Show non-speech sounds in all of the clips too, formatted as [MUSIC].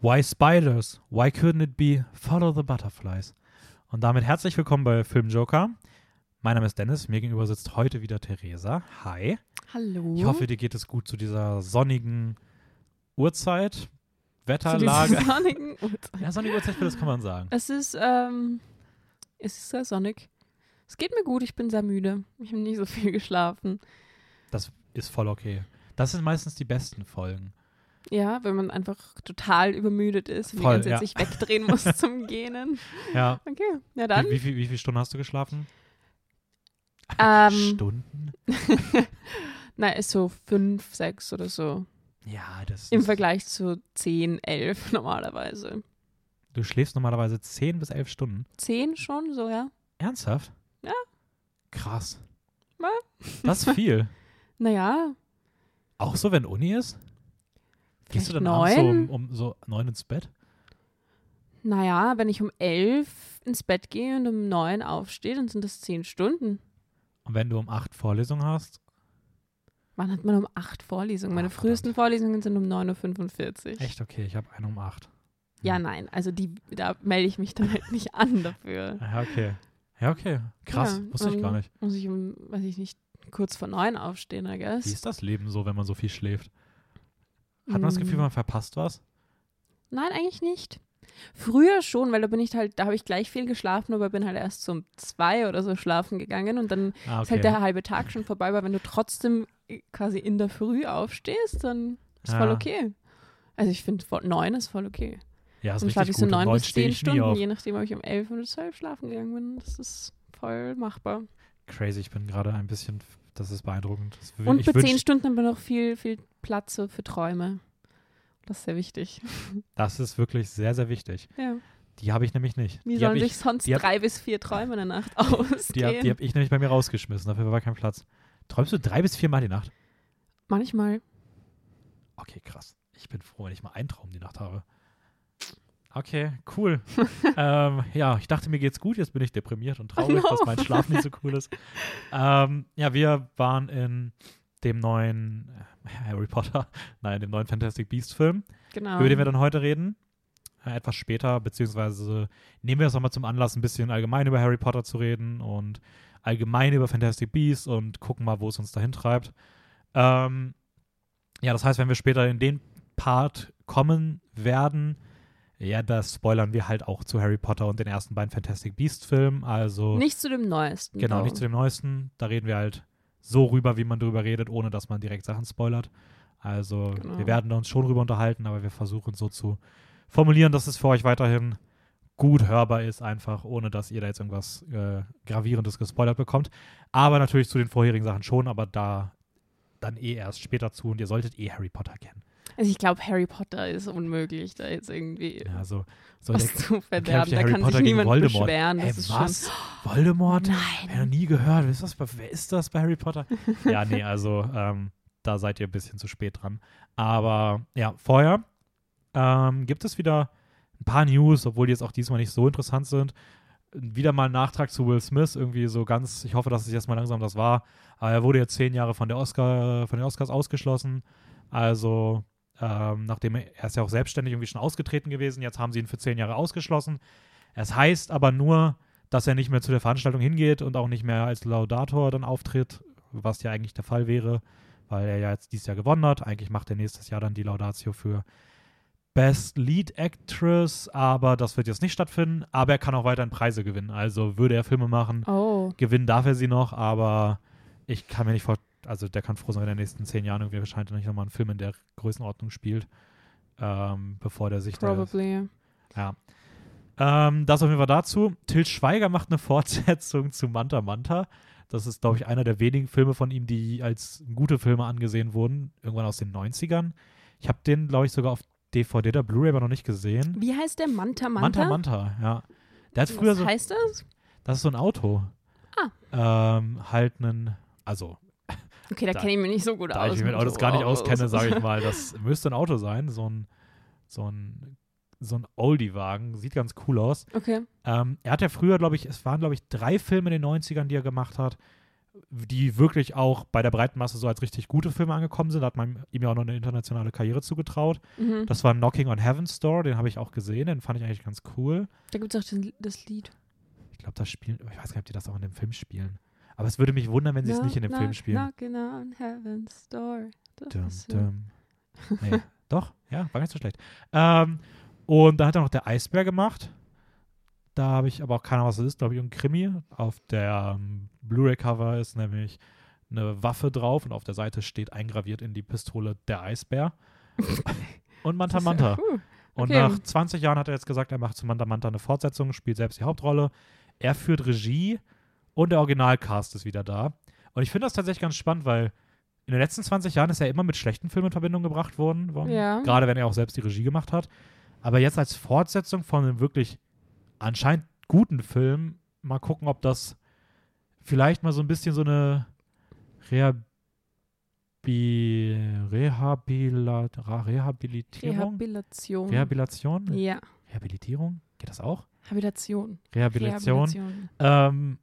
Why Spiders? Why couldn't it be Follow the Butterflies? Und damit herzlich willkommen bei Film Joker. Mein Name ist Dennis, mir gegenüber sitzt heute wieder Theresa. Hi. Hallo. Ich hoffe, dir geht es gut zu dieser sonnigen Uhrzeit, Zu Wetterlage. dieser [LAUGHS] sonnigen Uhrzeit. ja, sonnige Uhrzeit, das kann man sagen. Es ist, ähm, es ist sehr sonnig. Es geht mir gut, ich bin sehr müde. Ich habe nicht so viel [LAUGHS] geschlafen. Das ist voll okay. Das sind meistens die besten Folgen. Ja, wenn man einfach total übermüdet ist und Voll, die ganze Zeit ja. sich wegdrehen muss [LAUGHS] zum Gähnen. Ja. Okay, ja dann. Wie, wie, viel- wie viele Stunden hast du geschlafen? Ähm, Stunden? [LAUGHS] ist so fünf, sechs oder so. Ja, das Im Vergleich zu zehn, elf [LAUGHS] normalerweise. Du schläfst normalerweise 10 bis 11 Stunden. Zehn schon, so, ja. Ernsthaft? Ja. Krass. Ja. Das ist viel. Naja, Auch so, wenn Uni ist? Gehst du dann abends so um, neun? um so neun ins Bett? naja, wenn ich um elf ins Bett gehe und um neun aufstehe, dann sind das zehn Stunden. Und wenn du um acht Vorlesungen hast? Wann hat man um acht Vorlesungen? Meine Ah, frühesten Vorlesungen sind um 9.45 Uhr. Echt okay, ich habe eine um acht. Ja, nein. Also die, da melde ich mich dann halt nicht an dafür. [LAUGHS] Ja, okay. Ja, okay. Krass, Ja, wusste ich gar nicht. Muss ich um, weiß ich nicht, kurz vor neun aufstehen, I Wie guess. ist das Leben so, wenn man so viel schläft? Hat man das Gefühl, Mm. man verpasst was? Nein, eigentlich nicht. Früher schon, weil da bin ich halt, da habe ich gleich viel geschlafen, aber bin halt erst um zwei oder so schlafen gegangen und dann Ah, ist halt okay. der halbe Tag schon vorbei, weil wenn du trotzdem äh, quasi in der Früh aufstehst, dann ist voll Ja. okay. Also ich finde, neun ist voll okay. Ja, ist Dann schlafe richtig ich so neun bis zehn Stunden, je nachdem, ob ich um elf oder zwölf schlafen gegangen bin. Das ist voll machbar. Crazy, ich bin gerade ein bisschen, das ist beeindruckend. Das will, Und ich wünsch, zehn Stunden haben wir noch viel, viel Platz so für Träume. Das ist sehr wichtig. Das ist wirklich sehr, sehr wichtig. Ja. Die habe ich nämlich nicht. Wie die habe sollen ich, sich sonst die hab- drei bis vier Träume in der Nacht die ausgehen? [LAUGHS] die hab ich nämlich bei mir rausgeschmissen. Dafür war kein Platz. Träumst du drei bis vier Mal die Nacht? Manchmal. Okay, krass. Ich bin froh, wenn ich mal einen Traum die Nacht habe. Okay, cool. [LAUGHS] ähm, ja, ich dachte, mir geht's gut. Jetzt bin ich deprimiert und traurig, [LAUGHS] no. dass mein Schlaf nicht so cool ist. Ähm, ja, wir waren in dem neuen äh, Harry Potter, [LAUGHS] nein, dem neuen Fantastic Beast Film, Genau. über den wir dann heute reden. Äh, etwas später, beziehungsweise nehmen wir es nochmal zum Anlass, ein bisschen allgemein über Harry Potter zu reden und allgemein über Fantastic Beasts und gucken mal, wo es uns dahin treibt. Ähm, ja, das heißt, wenn wir später in den Part kommen werden, ja, das spoilern wir halt auch zu Harry Potter und den ersten beiden Fantastic Beasts Filmen. Also Nicht zu dem neuesten. genau, nicht zu dem neuesten. Da reden wir halt so rüber, wie man drüber redet, ohne dass man direkt Sachen spoilert. Also Genau. wir werden uns schon drüber unterhalten, aber wir versuchen so zu formulieren, dass es für euch weiterhin gut hörbar ist, einfach ohne dass ihr da jetzt irgendwas äh, Gravierendes gespoilert bekommt. Aber natürlich zu den vorherigen Sachen schon, aber da dann eh erst später zu und ihr solltet eh Harry Potter kennen. Also ich glaube, Harry Potter ist unmöglich, da jetzt irgendwie Ja, so, so was der, zu verderben. Da Harry kann Potter sich niemand Voldemort. beschweren. Ist was? Voldemort? schon. Hab ich noch Nein. nie gehört. Wer ist das bei, wer ist das bei Harry Potter? [LAUGHS] ja, nee, also ähm, da seid ihr ein bisschen zu spät dran. Aber ja, vorher ähm, gibt es wieder ein paar News, obwohl die jetzt auch diesmal nicht so interessant sind. Wieder mal ein Nachtrag zu Will Smith, irgendwie so ganz, ich hoffe, dass es jetzt mal langsam das war. Aber er wurde jetzt zehn Jahre von der Oscar, von den Oscars ausgeschlossen. Also, ähm, nachdem er, er ist ja auch selbstständig irgendwie schon ausgetreten gewesen, jetzt haben sie ihn für zehn Jahre ausgeschlossen. Es heißt aber nur, dass er nicht mehr zu der Veranstaltung hingeht und auch nicht mehr als Laudator dann auftritt, was ja eigentlich der Fall wäre, weil er ja jetzt dieses Jahr gewonnen hat. Eigentlich macht er nächstes Jahr dann die Laudatio für Best Lead Actress, aber das wird jetzt nicht stattfinden. Aber er kann auch weiterhin Preise gewinnen. Also würde er Filme machen, Oh, gewinnen darf er sie noch, aber ich kann mir nicht vorstellen, also der kann froh sein, wenn er in den nächsten zehn Jahren irgendwie wahrscheinlich nicht nochmal einen Film in der Größenordnung spielt, ähm, bevor der sich da probably. ja. Ähm, das auf jeden Fall dazu. Til Schweiger macht eine [LAUGHS] Fortsetzung zu Manta Manta. Das ist, glaube ich, einer der wenigen Filme von ihm, die als gute Filme angesehen wurden. Irgendwann aus den 90ern. Ich habe den, glaube ich, sogar auf DVD oder Blu-ray aber noch nicht gesehen. Wie heißt der? Manta Manta? Manta Manta, ja. Der hat früher Was so. heißt das? Das ist so ein Auto. Ah. Ähm, halt einen. Also, Okay, da, Da- kenne ich mich nicht so gut da aus. ich mich mit Autos so gar nicht Autos. auskenne, sage ich [LAUGHS] mal, das müsste ein Auto sein. So ein, so ein, so ein Oldie-Wagen. Sieht ganz cool aus. Okay. Ähm, er hat ja früher, glaube ich, es waren, glaube ich, drei Filme in den 90ern, die er gemacht hat. die wirklich auch bei der breiten Masse so als richtig gute Filme angekommen sind. Da hat man ihm ja auch noch eine internationale Karriere zugetraut. Mhm. Das war Knocking on Heaven's Door, den habe ich auch gesehen, den fand ich eigentlich ganz cool. Da gibt es auch den, das Lied. Ich glaube, das spielen, ich weiß gar nicht, ob die das auch in dem Film spielen. Aber es würde mich wundern, wenn sie es nicht in dem Film spielen. Knocking on heaven's door. Dum, dum. Nee, [LAUGHS] doch, ja, war gar nicht so schlecht. Ähm, und dann hat er noch der Eisbär gemacht. Da habe ich aber auch keine Ahnung, was das ist, glaube ich, ein Krimi. Auf der ähm, Blu-ray-Cover ist nämlich eine Waffe drauf und auf der Seite steht eingraviert in die Pistole der Eisbär. [LAUGHS] und Manta ist ja- Manta. uh, Und Okay. nach 20 Jahren hat er jetzt gesagt, er macht zu Manta Manta eine Fortsetzung, spielt selbst die Hauptrolle. Er führt Regie und der Originalcast ist wieder da. Und ich finde das tatsächlich ganz spannend, weil in den letzten 20 Jahren ist er immer mit schlechten Filmen in Verbindung gebracht worden. worden Ja. Gerade wenn er auch selbst die Regie gemacht hat. Aber jetzt als Fortsetzung von einem wirklich anscheinend guten Film, mal gucken, ob das vielleicht mal so ein bisschen so eine Rehabi Rehabila Ra- Rehabilitierung? Rehabilitation. Rehabilitation? ja. Rehabilitierung? Geht das auch? Habitation. Rehabilitation. Rehabilitation. Ähm,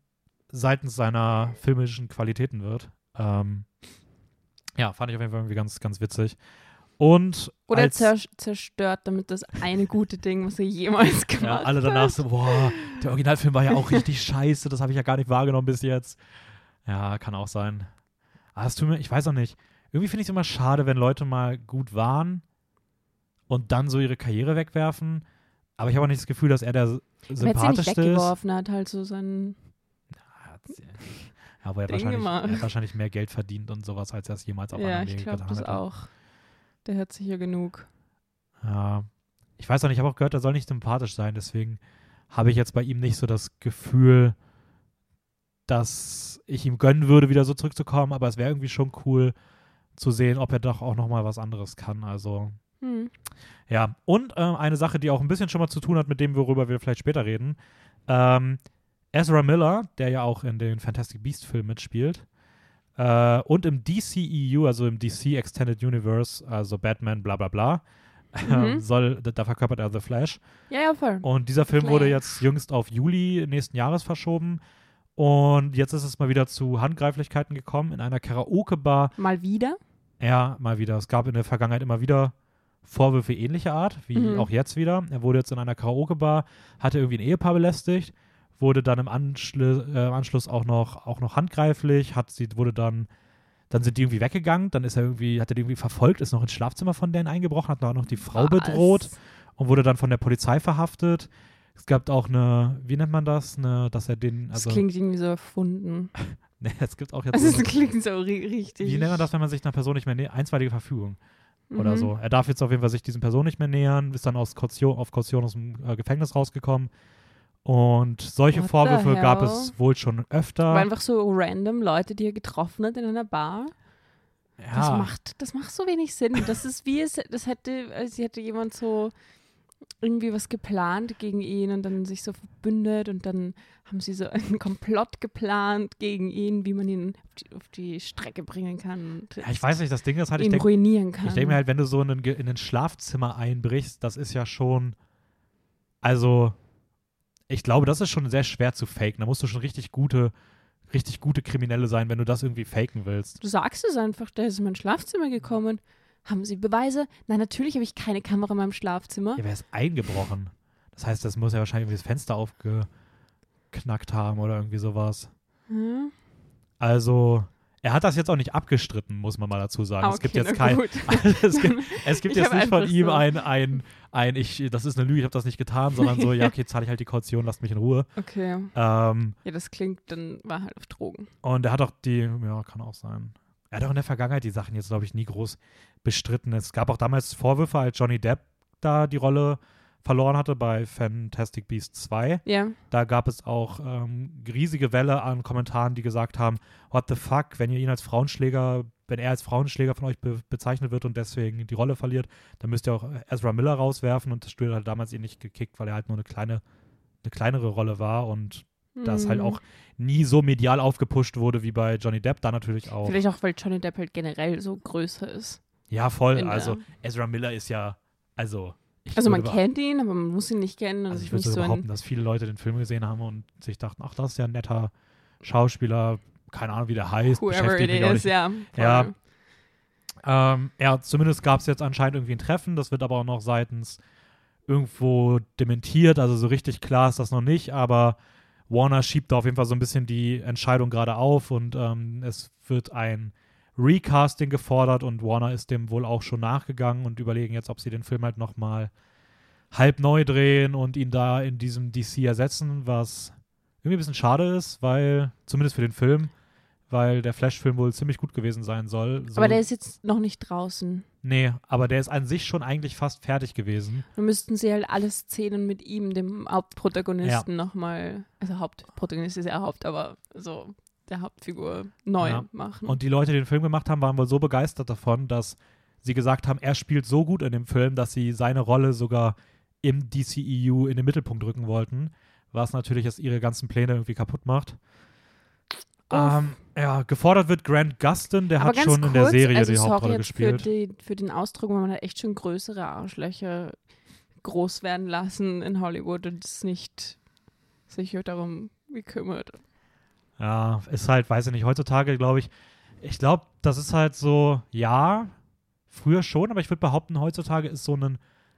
seitens seiner filmischen Qualitäten wird. Ähm, ja, fand ich auf jeden Fall irgendwie ganz, ganz witzig. Und Oder zerstört damit das eine gute Ding, was er jemals gemacht ja, hat. alle danach so, boah, der Originalfilm war ja auch richtig [LAUGHS] scheiße, das habe ich ja gar nicht wahrgenommen bis jetzt. Ja, kann auch sein. Aber es tut mir, ich weiß auch nicht. Irgendwie finde ich es immer schade, wenn Leute mal gut waren und dann so ihre Karriere wegwerfen. Aber ich habe auch nicht das Gefühl, dass er der er sympathischste ist. weggeworfen, hat halt so seinen. Ja, aber er hat, wahrscheinlich, er hat wahrscheinlich mehr Geld verdient und sowas, als er es jemals auf ja, anderen ich Wegen glaube getan das hätte. auch. Der hat sicher genug. Ja. Ich weiß auch nicht, ich habe auch gehört, er soll nicht sympathisch sein, deswegen habe ich jetzt bei ihm nicht so das Gefühl, dass ich ihm gönnen würde, wieder so zurückzukommen, aber es wäre irgendwie schon cool zu sehen, ob er doch auch nochmal was anderes kann. Also, Hm. ja. Und ähm, eine Sache, die auch ein bisschen schon mal zu tun hat mit dem, worüber wir vielleicht später reden. Ähm, Ezra Miller, der ja auch in den Fantastic Beast-Filmen mitspielt, äh, und im DCEU, also im DC Extended Universe, also Batman, bla bla bla, [LAUGHS] Mhm. soll, da, verkörpert er The Flash. Ja, ja, voll. Und dieser Film wurde Flash. jetzt jüngst auf Juli nächsten Jahres verschoben. Und jetzt ist es mal wieder zu Handgreiflichkeiten gekommen in einer Karaoke-Bar. Mal wieder. Ja, mal wieder. Es gab in der Vergangenheit immer wieder Vorwürfe ähnlicher Art, wie Mhm. auch jetzt wieder. Er wurde jetzt in einer Karaoke-Bar, hatte irgendwie ein Ehepaar belästigt, wurde dann im Anschlu äh, im Anschluss auch noch, auch noch handgreiflich, hat sie, wurde dann, dann sind die irgendwie weggegangen, dann ist er irgendwie, hat er die irgendwie verfolgt, ist noch ins Schlafzimmer von denen eingebrochen, hat noch die Frau Was? bedroht und wurde dann von der Polizei verhaftet. Es gab auch eine, wie nennt man das? Eine, dass er den, Das also, klingt irgendwie so erfunden. [LAUGHS] ne, es gibt auch jetzt Also so, es klingt so ri richtig. wie nennt man das, wenn man sich einer Person nicht mehr nähert? Einstweilige Verfügung oder Mhm. so. Er darf jetzt auf jeden Fall sich diesen Person nicht mehr nähern, ist dann aus Kaution, auf Kaution aus dem äh, Gefängnis rausgekommen. Und solche What Vorwürfe gab es wohl schon öfter. Aber einfach so random Leute, die er getroffen hat in einer Bar. Das ja, macht, das macht so wenig Sinn. Das ist wie es, das hätte, als hätte jemand so irgendwie was geplant gegen ihn und dann sich so verbündet und dann haben sie so einen [LAUGHS] Komplott geplant gegen ihn, wie man ihn auf die, auf die Strecke bringen kann ja, ich weiß nicht, das Ding ist halt, ich ihn denke ruinieren kann. ich denk mir halt, wenn du so in ein, in ein Schlafzimmer einbrichst, das ist ja schon, also, ich glaube, das ist schon sehr schwer zu faken. Da musst du schon richtig gute, richtig gute Kriminelle sein, wenn du das irgendwie faken willst. du sagst es einfach, der ist in mein Schlafzimmer gekommen. Haben Sie Beweise? Nein, natürlich habe ich keine Kamera in meinem Schlafzimmer. Ja, wer ist eingebrochen? Das heißt, das muss ja wahrscheinlich irgendwie das Fenster aufgeknackt haben oder irgendwie sowas. Hm? Also, er hat das jetzt auch nicht abgestritten, muss man mal dazu sagen. Ah, es gibt okay, jetzt kein, [LAUGHS] es gibt, es gibt jetzt nicht von ihm so- ein, ein, ein, ich, das ist eine Lüge, ich habe das nicht getan, sondern so, ja, okay, zahle ich halt die Kaution, lasst mich in Ruhe. Okay. Ähm, Ja, das klingt, dann war halt auf Drogen. und er hat auch die, ja, kann auch sein. Er hat auch in der Vergangenheit die Sachen jetzt, glaube ich, nie groß bestritten. Es gab auch damals Vorwürfe, als Johnny Depp da die Rolle verloren hatte bei Fantastic Beasts 2. Ja. Da gab es auch ähm, riesige Welle an Kommentaren, die gesagt haben, what the fuck, wenn ihr ihn als Frauenschläger, wenn er als Frauenschläger von euch be bezeichnet wird und deswegen die Rolle verliert, dann müsst ihr auch Ezra Miller rauswerfen und das Studio hat damals ihn nicht gekickt, weil er halt nur eine kleine, eine kleinere Rolle war und das halt Hm. auch nie so medial aufgepusht wurde wie bei Johnny Depp, da natürlich auch. Vielleicht auch, weil Johnny Depp halt generell so größer ist. Ja, voll. Also Ezra Miller ist ja, also ich Also man kennt ihn, aber man muss ihn nicht kennen Also ich würde so behaupten, dass viele Leute den Film gesehen haben und sich dachten, ach, das ist ja ein netter Schauspieler, keine Ahnung, wie der heißt. Whoever it is, ja. Ja. Ähm, ja, zumindest gab es jetzt anscheinend irgendwie ein Treffen. Das wird aber auch noch seitens irgendwo dementiert. Also so richtig klar ist das noch nicht. Aber Warner schiebt da auf jeden Fall so ein bisschen die Entscheidung gerade auf und ähm, es wird ein Recasting gefordert und Warner ist dem wohl auch schon nachgegangen und überlegen jetzt, ob sie den Film halt nochmal halb neu drehen und ihn da in diesem DC ersetzen, was irgendwie ein bisschen schade ist, weil, zumindest für den Film, weil der Flash-Film wohl ziemlich gut gewesen sein soll. So, Aber der ist jetzt noch nicht draußen. nee, aber der ist an sich schon eigentlich fast fertig gewesen. Dann müssten sie halt alle Szenen mit ihm, dem Hauptprotagonisten, nochmal, also Hauptprotagonist ist ja Haupt, aber so der Hauptfigur neu Ja. machen. Und die Leute, die den Film gemacht haben, waren wohl so begeistert davon, dass sie gesagt haben, er spielt so gut in dem Film, dass sie seine Rolle sogar im DCEU in den Mittelpunkt rücken wollten, was natürlich jetzt ihre ganzen Pläne irgendwie kaputt macht. Ähm, ja, gefordert wird Grant Gustin, der Aber hat schon in der kurz, Serie also die sorry Hauptrolle gespielt. Für, die, für den Ausdruck, man hat echt schon größere Arschlöcher groß werden lassen in Hollywood und es nicht sich darum gekümmert. Ja, ist halt, weiß ich nicht, heutzutage glaube ich, ich glaube, das ist halt so, ja, früher schon, aber ich würde behaupten, heutzutage ist so ein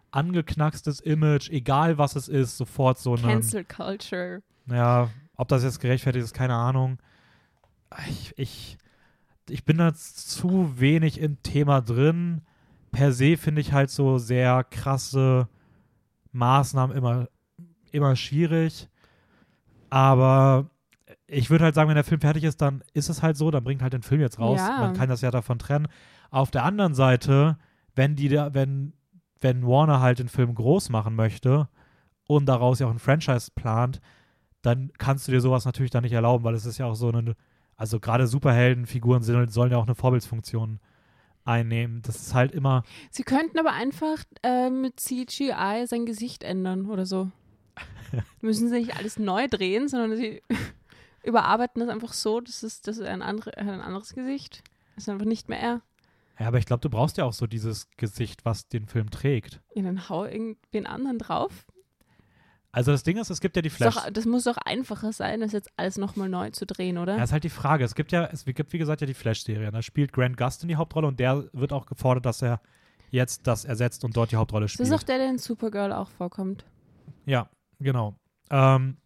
angeknackstes Image, egal was es ist, sofort so ein, Cancel Culture. ja, ob das jetzt gerechtfertigt ist, keine Ahnung. Ich, ich, ich bin da zu wenig im Thema drin. Per se finde ich halt so sehr krasse Maßnahmen immer, immer schwierig. Aber ich würde halt sagen, wenn der Film fertig ist, dann ist es halt so, dann bringt halt den Film jetzt raus. Ja. Man kann das ja davon trennen. Auf der anderen Seite, wenn die da, wenn, wenn Warner halt den Film groß machen möchte und daraus ja auch ein Franchise plant, dann kannst du dir sowas natürlich dann nicht erlauben, weil es ist ja auch so eine, also gerade Superheldenfiguren sind, sollen ja auch eine Vorbildsfunktion einnehmen. Das ist halt immer, Sie könnten aber einfach äh, mit CGI sein Gesicht ändern oder so. [LAUGHS] Müssen sie nicht alles neu drehen, sondern sie überarbeiten das einfach so, dass es, das ist ein, andere, er ein anderes Gesicht. Das ist einfach nicht mehr er. ja, aber ich glaube, du brauchst ja auch so dieses Gesicht, was den Film trägt. Ja, dann hau irgendwen anderen drauf. Also das Ding ist, es gibt ja die Ist Flash. Doch, das muss doch einfacher sein, das jetzt alles nochmal neu zu drehen, oder? Ja, ist halt die Frage. Es gibt ja, es gibt wie gesagt ja die Flash-Serie. Da spielt Grant Gustin die Hauptrolle und der wird auch gefordert, dass er jetzt das ersetzt und dort die Hauptrolle das spielt. ist auch der, der in Supergirl auch vorkommt. Ja, genau. Ähm,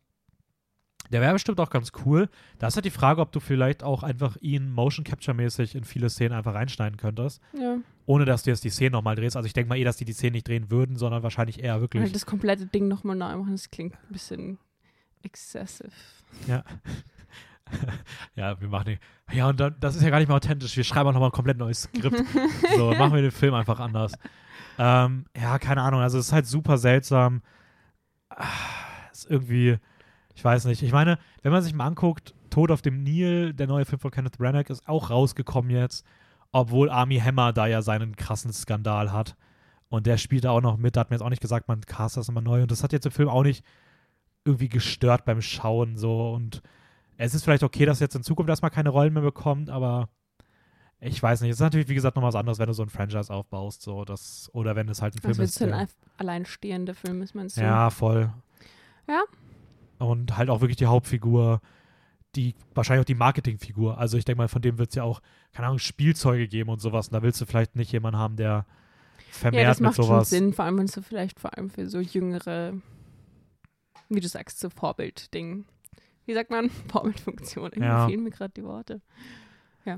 der wäre bestimmt auch ganz cool. Da ist halt die Frage, ob du vielleicht auch einfach ihn Motion Capture-mäßig in viele Szenen einfach reinschneiden könntest, Ja. ohne dass du jetzt die Szenen nochmal drehst. Also ich denke mal eh, dass die die Szenen nicht drehen würden, sondern wahrscheinlich eher wirklich. Halt das komplette Ding nochmal neu machen, das klingt ein bisschen excessive. Ja. [LAUGHS] ja, wir machen den. Ja, und dann, das ist ja gar nicht mehr authentisch. Wir schreiben auch nochmal ein komplett neues Skript. [LAUGHS] so, machen wir den Film einfach anders. Ähm, ja, keine Ahnung. Also, es ist halt super seltsam. Ah, Ist irgendwie, ich weiß nicht. Ich meine, wenn man sich mal anguckt, Tod auf dem Nil, der neue Film von Kenneth Branagh, ist auch rausgekommen jetzt, obwohl Army Hammer da ja seinen krassen Skandal hat. Und der spielt da auch noch mit. Da hat mir jetzt auch nicht gesagt, man cast das immer neu. Und das hat jetzt im Film auch nicht irgendwie gestört beim Schauen so. Und es ist vielleicht okay, dass jetzt in Zukunft erstmal keine Rollen mehr bekommt, aber ich weiß nicht. Es ist natürlich, wie gesagt, noch was anderes, wenn du so ein Franchise aufbaust, so das, oder wenn es halt ein Film Also ist. jetzt so ein der- ein alleinstehender Film ist, meinst du? ja, voll. Ja. Und halt auch wirklich die Hauptfigur, die wahrscheinlich auch die Marketingfigur. Also ich denke mal, von dem wird es ja auch, keine Ahnung, Spielzeuge geben und sowas. Und da willst du vielleicht nicht jemanden haben, der vermehrt Ja, das mit macht schon sowas. Sinn, vor allem wenn so vielleicht vor allem für so jüngere, wie du sagst, so Vorbild-Ding. Wie sagt man? [LAUGHS] Vorbildfunktion. Irgendwie Ja. fehlen mir gerade die Worte.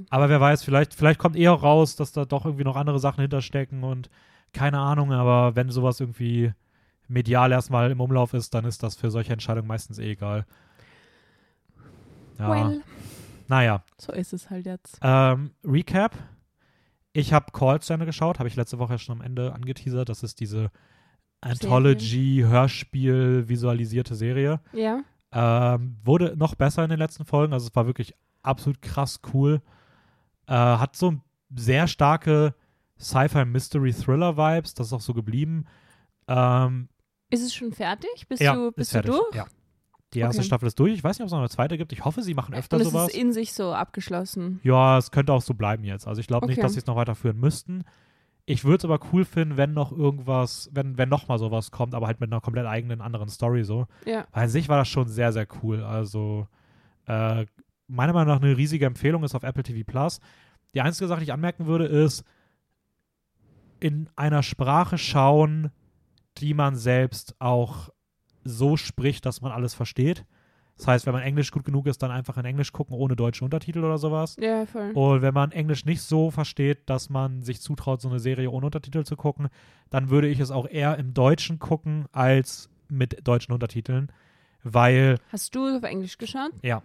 Aber wer weiß, vielleicht, vielleicht kommt eher raus, dass da doch irgendwie noch andere Sachen hinterstecken und keine Ahnung, aber wenn sowas irgendwie medial erstmal im Umlauf ist, dann ist das für solche Entscheidungen meistens eh egal. Ja, Well, naja. so ist es halt jetzt. Ähm, Recap. Ich habe Call zu Ende geschaut, habe ich letzte Woche schon am Ende angeteasert. Das ist diese Anthology-Hörspiel visualisierte Serie. Ja, Ähm, wurde noch besser in den letzten Folgen. Also es war wirklich absolut krass cool. Äh, hat so sehr starke Sci-Fi-Mystery-Thriller-Vibes. Das ist auch so geblieben. Ähm, ist es schon fertig? Bist ja, du, ist bist du durch? Ja. Die erste Okay. Staffel ist durch. Ich weiß nicht, ob es noch eine zweite gibt. Ich hoffe, sie machen öfter Und es sowas. ist in sich so abgeschlossen. Ja, es könnte auch so bleiben jetzt. Also ich glaube nicht, Okay. dass sie es noch weiterführen müssten. Ich würde es aber cool finden, wenn noch irgendwas, wenn, wenn noch mal sowas kommt, aber halt mit einer komplett eigenen anderen Story so. Ja. Weil an sich war das schon sehr, sehr cool. Also äh, meiner Meinung nach eine riesige Empfehlung ist auf Apple TV Plus. Die einzige Sache, die ich anmerken würde, ist in einer Sprache schauen, die man selbst auch so spricht, dass man alles versteht. Das heißt, wenn man Englisch gut genug ist, dann einfach in Englisch gucken, ohne deutsche Untertitel oder sowas. Ja, voll. Und wenn man Englisch nicht so versteht, dass man sich zutraut, so eine Serie ohne Untertitel zu gucken, dann würde ich es auch eher im Deutschen gucken als mit deutschen Untertiteln, weil, Hast du auf Englisch geschaut? ja,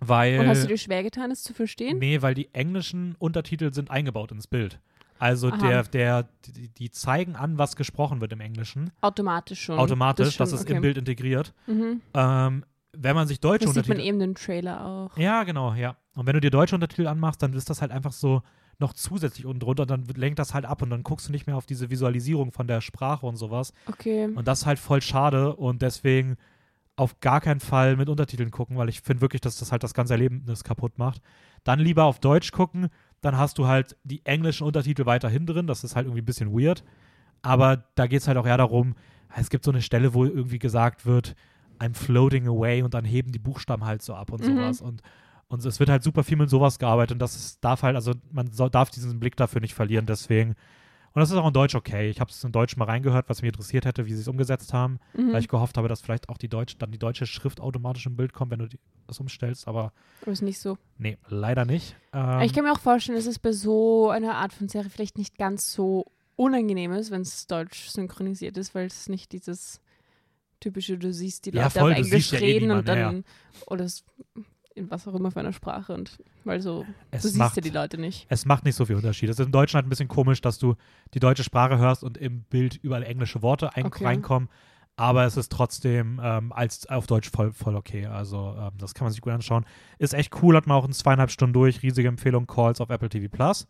weil, Und hast du dir schwer getan, es zu verstehen? nee, weil die englischen Untertitel sind eingebaut ins Bild. Also Aha. der, der, die, die zeigen an, was gesprochen wird im Englischen, Automatisch schon. automatisch, das, schon, ist okay. im Bild integriert. Mhm. Ähm, wenn man sich deutsche Das sieht man Untertitel eben im Trailer auch. Ja, genau, ja. Und wenn du dir deutsche Untertitel anmachst, dann ist das halt einfach so noch zusätzlich unten drunter, dann lenkt das halt ab und dann guckst du nicht mehr auf diese Visualisierung von der Sprache und sowas. Okay. Und das ist halt voll schade und deswegen auf gar keinen Fall mit Untertiteln gucken, weil ich finde wirklich, dass das halt das ganze Erlebnis kaputt macht. Dann lieber auf Deutsch gucken, dann hast du halt die englischen Untertitel weiterhin drin, das ist halt irgendwie ein bisschen weird. Aber da geht es halt auch eher darum, es gibt so eine Stelle, wo irgendwie gesagt wird, I'm floating away und dann heben die Buchstaben halt so ab und Mhm. sowas. Und, und es wird halt super viel mit sowas gearbeitet und das ist, darf halt, also man soll, darf diesen Blick dafür nicht verlieren, deswegen. Und das ist auch in Deutsch okay. Ich habe es in Deutsch mal reingehört, was mich interessiert hätte, wie sie es umgesetzt haben, Mhm. weil ich gehofft habe, dass vielleicht auch die Deutsch, dann die deutsche Schrift automatisch im Bild kommt, wenn du die, das umstellst, aber ist nicht so. nee, leider nicht. Ähm, ich kann mir auch vorstellen, dass es bei so einer Art von Serie vielleicht nicht ganz so unangenehm ist, wenn es deutsch synchronisiert ist, weil es nicht dieses typische, du siehst die Ja, Leute voll, auf Englisch siehst ja eh reden und niemanden, ja, dann oder es, in was auch immer für einer Sprache und weil so, es du siehst macht, ja die Leute nicht. es macht nicht so viel Unterschied. Es ist im Deutschen halt ein bisschen komisch, dass du die deutsche Sprache hörst und im Bild überall englische Worte Okay. reinkommen. Aber es ist trotzdem ähm, als auf Deutsch voll, voll okay. Also ähm, das kann man sich gut anschauen. Ist echt cool, hat man auch in zweieinhalb Stunden durch. Riesige Empfehlung, Calls auf Apple TV Plus.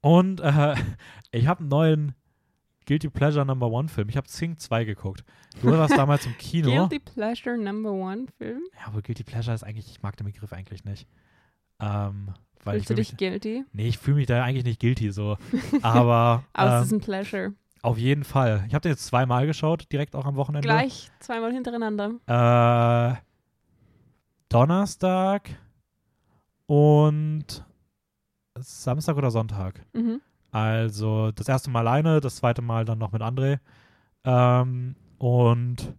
Und äh, [LAUGHS] ich habe einen neuen Guilty Pleasure Number One Film. Ich habe Sing 2 geguckt. Du warst damals im Kino. Guilty Pleasure Number One Film. Ja, aber Guilty Pleasure ist eigentlich, ich mag den Begriff eigentlich nicht. Ähm, weil ich Fühlst du fühl mich, dich guilty? Nee, ich fühle mich da eigentlich nicht guilty so. Aber [LAUGHS] Aber es ähm, ist ein Pleasure. auf jeden Fall. Ich habe den jetzt zweimal geschaut, direkt auch am Wochenende. Gleich zweimal hintereinander. Äh, Donnerstag und Samstag oder Sonntag. Mhm. Also das erste Mal alleine, das zweite Mal dann noch mit André. Ähm, und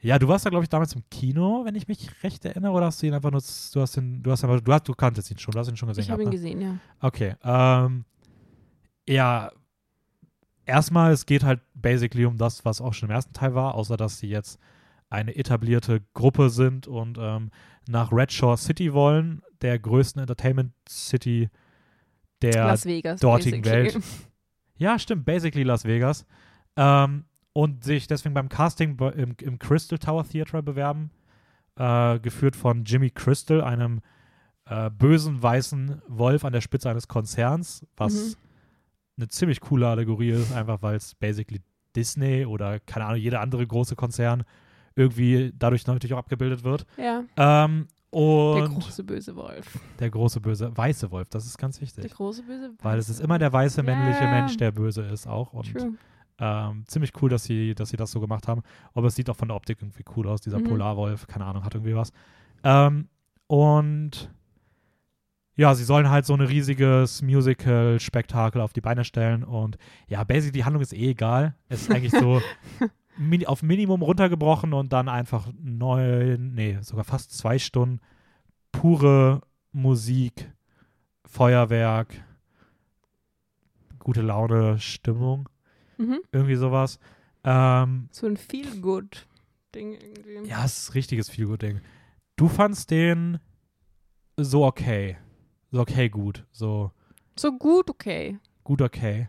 ja, du warst da, glaube ich, damals im Kino, wenn ich mich recht erinnere, oder hast du ihn einfach nur, du hast ihn, du hast einfach, du hast, du kanntest ihn schon, du hast ihn schon gesehen. Ich habe ihn ne? gesehen, ja. Okay. Ähm, ja, erstmal, es geht halt basically um das, was auch schon im ersten Teil war, außer dass sie jetzt eine etablierte Gruppe sind und ähm, nach Red Shore City wollen, der größten Entertainment City der Las Vegas. dortigen basically. Welt. [LAUGHS] Ja, stimmt, basically Las Vegas. Ähm, und sich deswegen beim Casting im, im Crystal Tower Theater bewerben, äh, geführt von Jimmy Crystal, einem äh, bösen weißen Wolf an der Spitze eines Konzerns, was Mhm. eine ziemlich coole Allegorie ist, einfach weil es basically Disney oder keine Ahnung, jeder andere große Konzern irgendwie dadurch natürlich auch abgebildet wird. Ja, Ähm, der und große böse Wolf. der große böse weiße Wolf, das ist ganz Der wichtig. große böse Wolf. Weil es ist immer der weiße männliche Ja. Mensch, der böse ist auch. Und True. ähm, ziemlich cool, dass sie, dass sie das so gemacht haben. Aber es sieht auch von der Optik irgendwie cool aus, dieser Mhm. Polarwolf, keine Ahnung, hat irgendwie was. Ähm, und ja, sie sollen halt so ein riesiges Musical-Spektakel auf die Beine stellen. Und ja, basically die Handlung ist eh egal. Es ist eigentlich so [LAUGHS] mini auf Minimum runtergebrochen und dann einfach neun, nee, sogar fast zwei Stunden pure Musik, Feuerwerk, gute Laune, Stimmung, Mhm. irgendwie sowas. Ähm, So ein Feel-Good-Ding irgendwie. ja, es ist ein richtiges Feelgood-Ding. Du fandst den so okay. So okay gut. So So gut, okay. gut okay.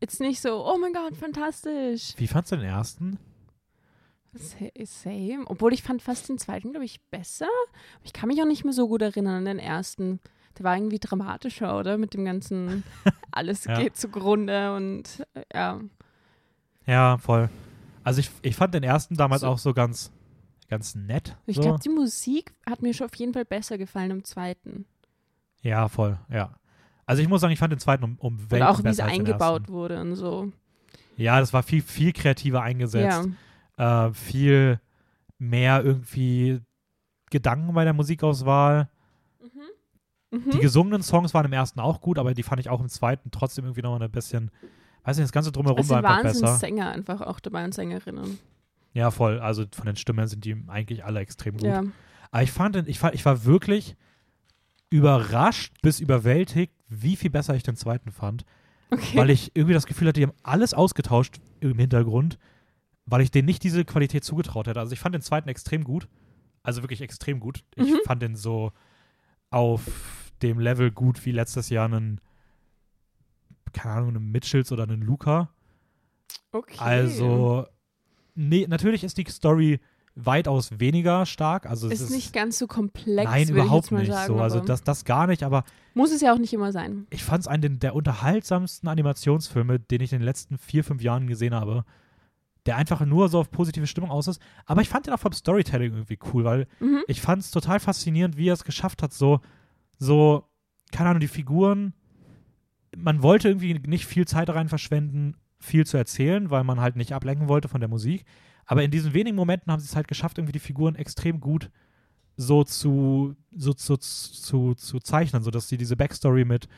Jetzt nicht so, oh mein Gott, fantastisch. Wie fandst du den ersten? Sa- Same. Obwohl ich fand fast den zweiten, glaube ich, besser. Ich kann mich auch nicht mehr so gut erinnern an den ersten. Der war irgendwie dramatischer, oder? Mit dem ganzen, [LAUGHS] alles Ja. geht zugrunde und äh, ja. Ja, voll. Also ich, ich fand den ersten damals So. auch so ganz, ganz nett. Ich so. glaube, die Musik hat mir schon auf jeden Fall besser gefallen im zweiten. Ja, voll, ja. Also ich muss sagen, ich fand den zweiten um, um Und Welten auch wie es eingebaut wurde und so. Ja, das war viel, viel kreativer eingesetzt. Ja. Äh, viel mehr irgendwie Gedanken bei der Musikauswahl. Mhm. Die gesungenen Songs waren im ersten auch gut, aber die fand ich auch im zweiten trotzdem irgendwie noch ein bisschen, weiß nicht, das ganze drumherum war einfach besser. Wahnsinnssänger einfach auch dabei und Sängerinnen. Ja, voll. Also von den Stimmen sind die eigentlich alle extrem gut. Ja. Aber ich fand, ich, fand, ich war wirklich überrascht bis überwältigt, wie viel besser ich den zweiten fand. Okay. Weil ich irgendwie das Gefühl hatte, die haben alles ausgetauscht im Hintergrund, weil ich denen nicht diese Qualität zugetraut hätte. Also ich fand den zweiten extrem gut. Also wirklich extrem gut. Ich Mhm. fand den so auf dem Level gut wie letztes Jahr einen, keine Ahnung, einen Mitchells oder einen Luca. okay. Also, nee, natürlich ist die Story weitaus weniger stark. Also es ist ist nicht ganz so komplex. Nein, überhaupt nicht sagen, so. Also das, das gar nicht, aber muss es ja auch nicht immer sein. ich fand es einen der unterhaltsamsten Animationsfilme, den ich in den letzten vier, fünf Jahren gesehen habe. Der einfach nur so auf positive Stimmung aus ist. Aber ich fand den auch vom Storytelling irgendwie cool, weil Mhm. ich fand es total faszinierend, wie er es geschafft hat, so, so, keine Ahnung, die Figuren. Man wollte irgendwie nicht viel Zeit rein verschwenden, viel zu erzählen, weil man halt nicht ablenken wollte von der Musik. Aber in diesen wenigen Momenten haben sie es halt geschafft, irgendwie die Figuren extrem gut so zu, so zu, zu, zu zeichnen, sodass sie diese Backstory mit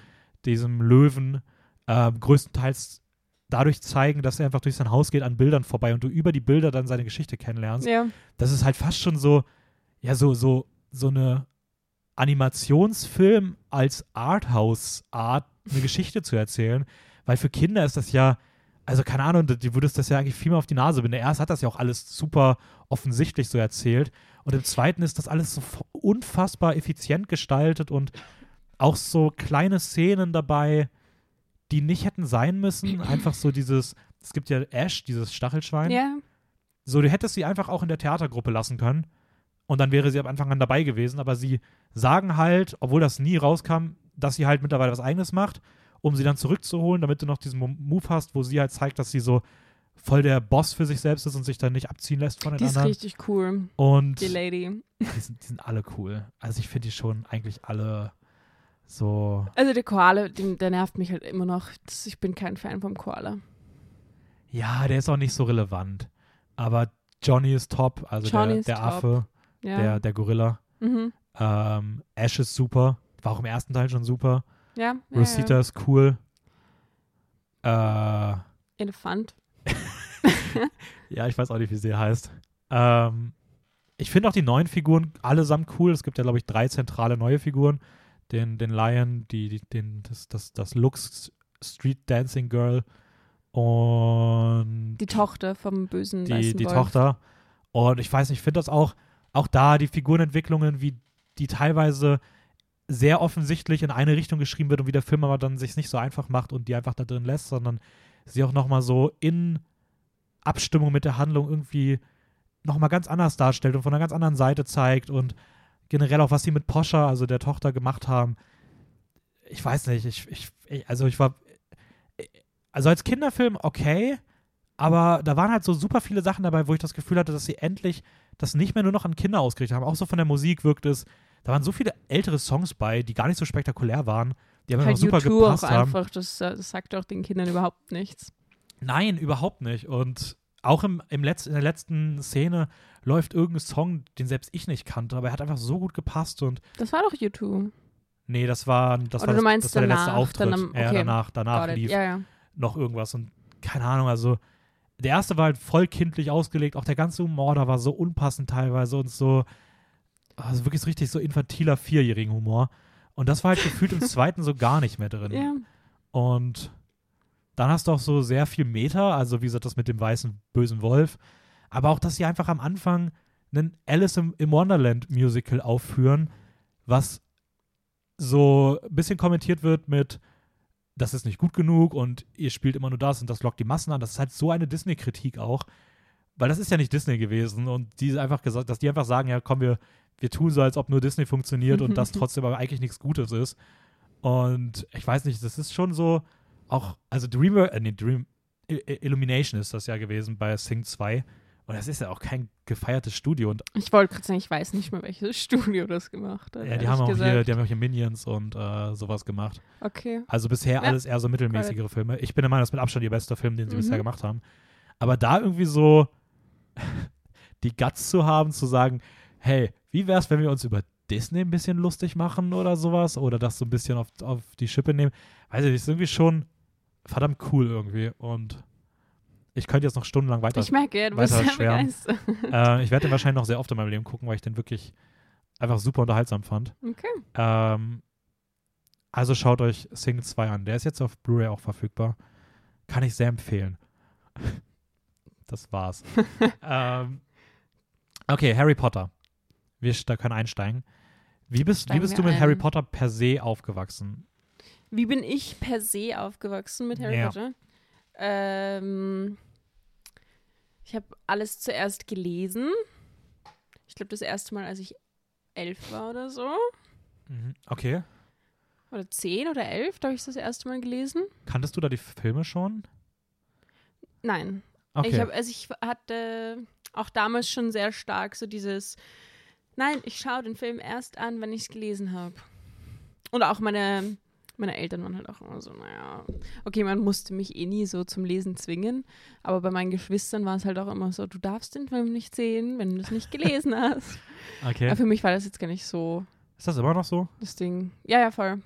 diesem Löwen äh, größtenteils dadurch zeigen, dass er einfach durch sein Haus geht an Bildern vorbei und du über die Bilder dann seine Geschichte kennenlernst Ja. das ist halt fast schon so, ja, so, so, so eine Animationsfilm als Arthouse-Art eine Geschichte zu erzählen. Weil für Kinder ist das ja, also keine Ahnung, die würdest das ja eigentlich viel mehr auf die Nase binden. Erst hat das ja auch alles super offensichtlich so erzählt. Und im zweiten ist das alles so unfassbar effizient gestaltet und auch so kleine Szenen dabei, die nicht hätten sein müssen. Einfach so dieses, es gibt ja Ash, dieses Stachelschwein. Ja. So, du hättest sie einfach auch in der Theatergruppe lassen können. Und dann wäre sie ab Anfang an dabei gewesen. Aber sie sagen halt, obwohl das nie rauskam, dass sie halt mittlerweile was Eigenes macht, um sie dann zurückzuholen, damit du noch diesen Mo- Move hast, wo sie halt zeigt, dass sie so voll der Boss für sich selbst ist und sich dann nicht abziehen lässt von den Die ist anderen. richtig cool, Und die Lady. die sind, die sind alle cool. Also ich finde die schon eigentlich alle so. Also der Koala, den, der nervt mich halt immer noch. Das, ich bin kein Fan vom Koala. Ja, der ist auch nicht so relevant. Aber Johnny ist top, also Johnny der, der top. Affe, Ja. der, der Gorilla. mhm. Ähm, Ash ist super. War auch im ersten Teil schon super. ja, Rosita ja. ist cool. Äh, Elefant. [LAUGHS] ja, ich weiß auch nicht, wie sie heißt. Ähm, ich finde auch die neuen Figuren allesamt cool. Es gibt ja, glaube ich, drei zentrale neue Figuren. Den, den Lion, die, die, den, das, das, das Lux Street Dancing Girl und Die Tochter vom bösen die, die Wolf. Tochter. Und ich weiß nicht, ich finde das auch, auch da die Figurenentwicklungen, wie die teilweise sehr offensichtlich in eine Richtung geschrieben wird und wie der Film aber dann sich nicht so einfach macht und die einfach da drin lässt, sondern sie auch nochmal so in Abstimmung mit der Handlung irgendwie nochmal ganz anders darstellt und von einer ganz anderen Seite zeigt und generell auch, was sie mit Poscha, also der Tochter, gemacht haben. Ich weiß nicht, ich, ich, also ich war, also als Kinderfilm okay, aber da waren halt so super viele Sachen dabei, wo ich das Gefühl hatte, dass sie endlich das nicht mehr nur noch an Kinder ausgerichtet haben. Auch so von der Musik wirkt es. Da waren so viele ältere Songs bei, die gar nicht so spektakulär waren, die aber Halt immer super U2 auch gepasst haben. einfach, das, äh, das sagt auch den Kindern überhaupt nichts. Nein, überhaupt nicht. Und auch im, im Letz-, in der letzten Szene läuft irgendein Song, den selbst ich nicht kannte, aber er hat einfach so gut gepasst und Das war doch U2. nee, das war das, Oder war, du das, meinst das war der letzte danach, Auftritt. dann am- ja, okay. danach, danach lief Ja, ja. noch irgendwas und keine Ahnung, also der erste war halt voll kindlich ausgelegt, auch der ganze Humor da war so unpassend teilweise und so, also wirklich so richtig so infantiler vierjährigen Humor. Und das war halt gefühlt im zweiten so gar nicht mehr drin. ja. Und dann hast du auch so sehr viel Meta, also wie gesagt, das mit dem weißen bösen Wolf. Aber auch, dass sie einfach am Anfang einen Alice im, im Wonderland Musical aufführen, was so ein bisschen kommentiert wird mit, das ist nicht gut genug und ihr spielt immer nur das und das lockt die Massen an. Das ist halt so eine Disney-Kritik auch, weil das ist ja nicht Disney gewesen und die einfach gesagt, dass die einfach sagen, ja komm, wir, wir tun so, als ob nur Disney funktioniert und [LAUGHS] das trotzdem aber eigentlich nichts Gutes ist. Und ich weiß nicht, das ist schon so, auch, also Dreamer, äh, nee, Dream, Illumination ist das ja gewesen bei Sing 2. Und das ist ja auch kein gefeiertes Studio. Und Ich wollte gerade sagen, ich weiß nicht mehr, welches [LAUGHS] Studio das gemacht hat. ja, die haben auch gesagt. hier, die haben auch hier Minions und äh, sowas gemacht. Okay. Also bisher Ja. alles eher so mittelmäßigere Filme. Ich bin der Meinung, das ist mit Abstand ihr bester Film, den sie Mhm. bisher gemacht haben. Aber da irgendwie so [LAUGHS] die Guts zu haben, zu sagen, hey, wie wär's, wenn wir uns über Disney ein bisschen lustig machen oder sowas oder das so ein bisschen auf, auf die Schippe nehmen. Weiß ich nicht, ist irgendwie schon verdammt cool irgendwie und ich könnte jetzt noch stundenlang weiter. Ich merke, ja, du bist sehr begeistert. [LAUGHS] äh, ich werde den wahrscheinlich noch sehr oft in meinem Leben gucken, weil ich den wirklich einfach super unterhaltsam fand. Okay. Ähm, also schaut euch Sing 2 an. Der ist jetzt auf Blu-ray auch verfügbar. Kann ich sehr empfehlen. [LAUGHS] das war's. [LAUGHS] ähm, okay, Harry Potter. Wir da können einsteigen. Wie bist, wie bist du mit Harry ein. Potter per se aufgewachsen? Wie bin ich per se aufgewachsen mit Harry Ja. Potter? Ähm, ich habe alles zuerst gelesen. Ich glaube, das erste Mal, als ich elf war oder so. Mhm. Okay. Oder zehn oder elf, da habe ich das erste Mal gelesen. Kanntest du da die Filme schon? Nein. Okay. Ich, hab, also ich hatte auch damals schon sehr stark so dieses, nein, ich schaue den Film erst an, wenn ich es gelesen habe. Und auch meine, meine Eltern waren halt auch immer so, naja, okay, man musste mich eh nie so zum Lesen zwingen, aber bei meinen Geschwistern war es halt auch immer so, du darfst den Film nicht sehen, wenn du es nicht gelesen hast. [LAUGHS] okay. Aber für mich war das jetzt gar nicht so Ist das immer noch so? das Ding. Ja, ja, voll.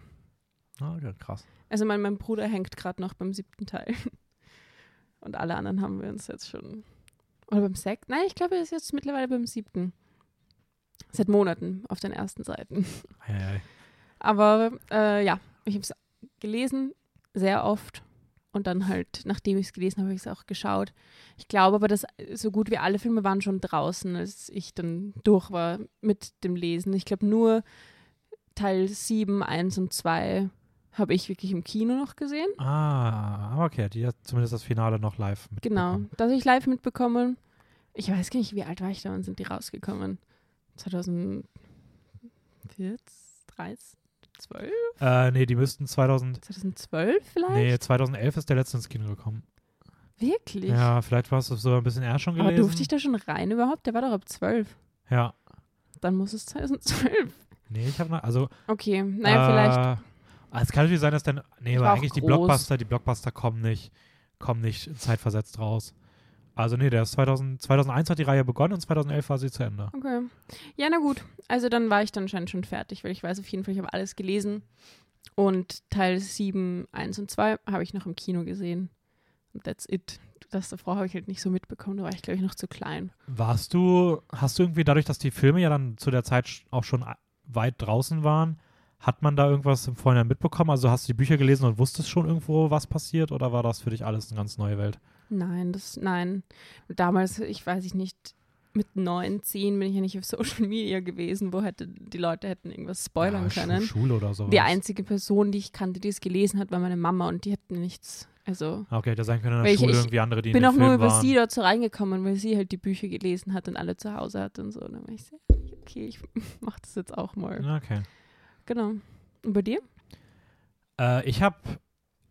Ah, Okay, krass. Also mein, mein Bruder hängt gerade noch beim siebten Teil. [LAUGHS] Und alle anderen haben wir uns jetzt schon. Oder beim sechsten? Nein, ich glaube, er ist jetzt mittlerweile beim siebten. Seit Monaten auf den ersten Seiten. Ei, ei, ei. Aber äh, ja, ich habe es gelesen, sehr oft. Und dann halt, nachdem ich es gelesen habe, habe ich es auch geschaut. Ich glaube aber, dass so gut wie alle Filme waren schon draußen, als ich dann durch war mit dem Lesen. Ich glaube, nur Teil 7, 1 und 2 habe ich wirklich im Kino noch gesehen. Ah, okay. Die hat zumindest das Finale noch live Genau, mitbekommen. das habe ich live mitbekommen. Ich weiß gar nicht, wie alt war ich da, wann sind die rausgekommen? 2014, 13, 12? Äh, nee, die müssten 2000. 2012 vielleicht? Nee, 2011 ist der letzte ins Kino gekommen. Wirklich? Ja, vielleicht warst du so ein bisschen eher schon Aber gelesen. durfte ich da schon rein überhaupt? Der war doch ab 12. Ja. Dann muss es 2012. Nee, ich habe noch. Also. Okay, naja, vielleicht. Äh, ah, es kann natürlich sein, dass dann. Nee, aber eigentlich die groß. Blockbuster, die Blockbuster kommen nicht, kommen nicht zeitversetzt raus. Also, nee, der ist 2000, 2001 hat die Reihe begonnen und 2011 war sie zu Ende. Okay. Ja, na gut. Also dann war ich dann anscheinend schon fertig, weil ich weiß auf jeden Fall, ich habe alles gelesen. Und Teil 7, 1 und 2 habe ich noch im Kino gesehen. Und that's it. Das davor habe ich halt nicht so mitbekommen. Da war ich, glaube ich, noch zu klein. Warst du, hast du irgendwie dadurch, dass die Filme ja dann zu der Zeit auch schon weit draußen waren, hat man da irgendwas im Vorhinein mitbekommen? Also hast du die Bücher gelesen und wusstest schon irgendwo, was passiert oder war das für dich alles eine ganz neue Welt? Nein, das, nein. Damals, ich weiß ich nicht, mit 9, 10 bin ich ja nicht auf Social Media gewesen, wo hätte, die Leute hätten irgendwas spoilern ja, können. Schule oder so. Die einzige Person, die ich kannte, die es gelesen hat, war meine Mama und die hat nichts. Also Okay, hätte sein können in der ich- Schule ich irgendwie andere, die in bin auch nur Film über waren. sie dort so reingekommen, weil sie halt die Bücher gelesen hat und alle zu Hause hat und so. Und dann war ich so, okay, ich [LAUGHS] mach das jetzt auch mal. Okay. Genau. Und bei dir? Äh, ich habe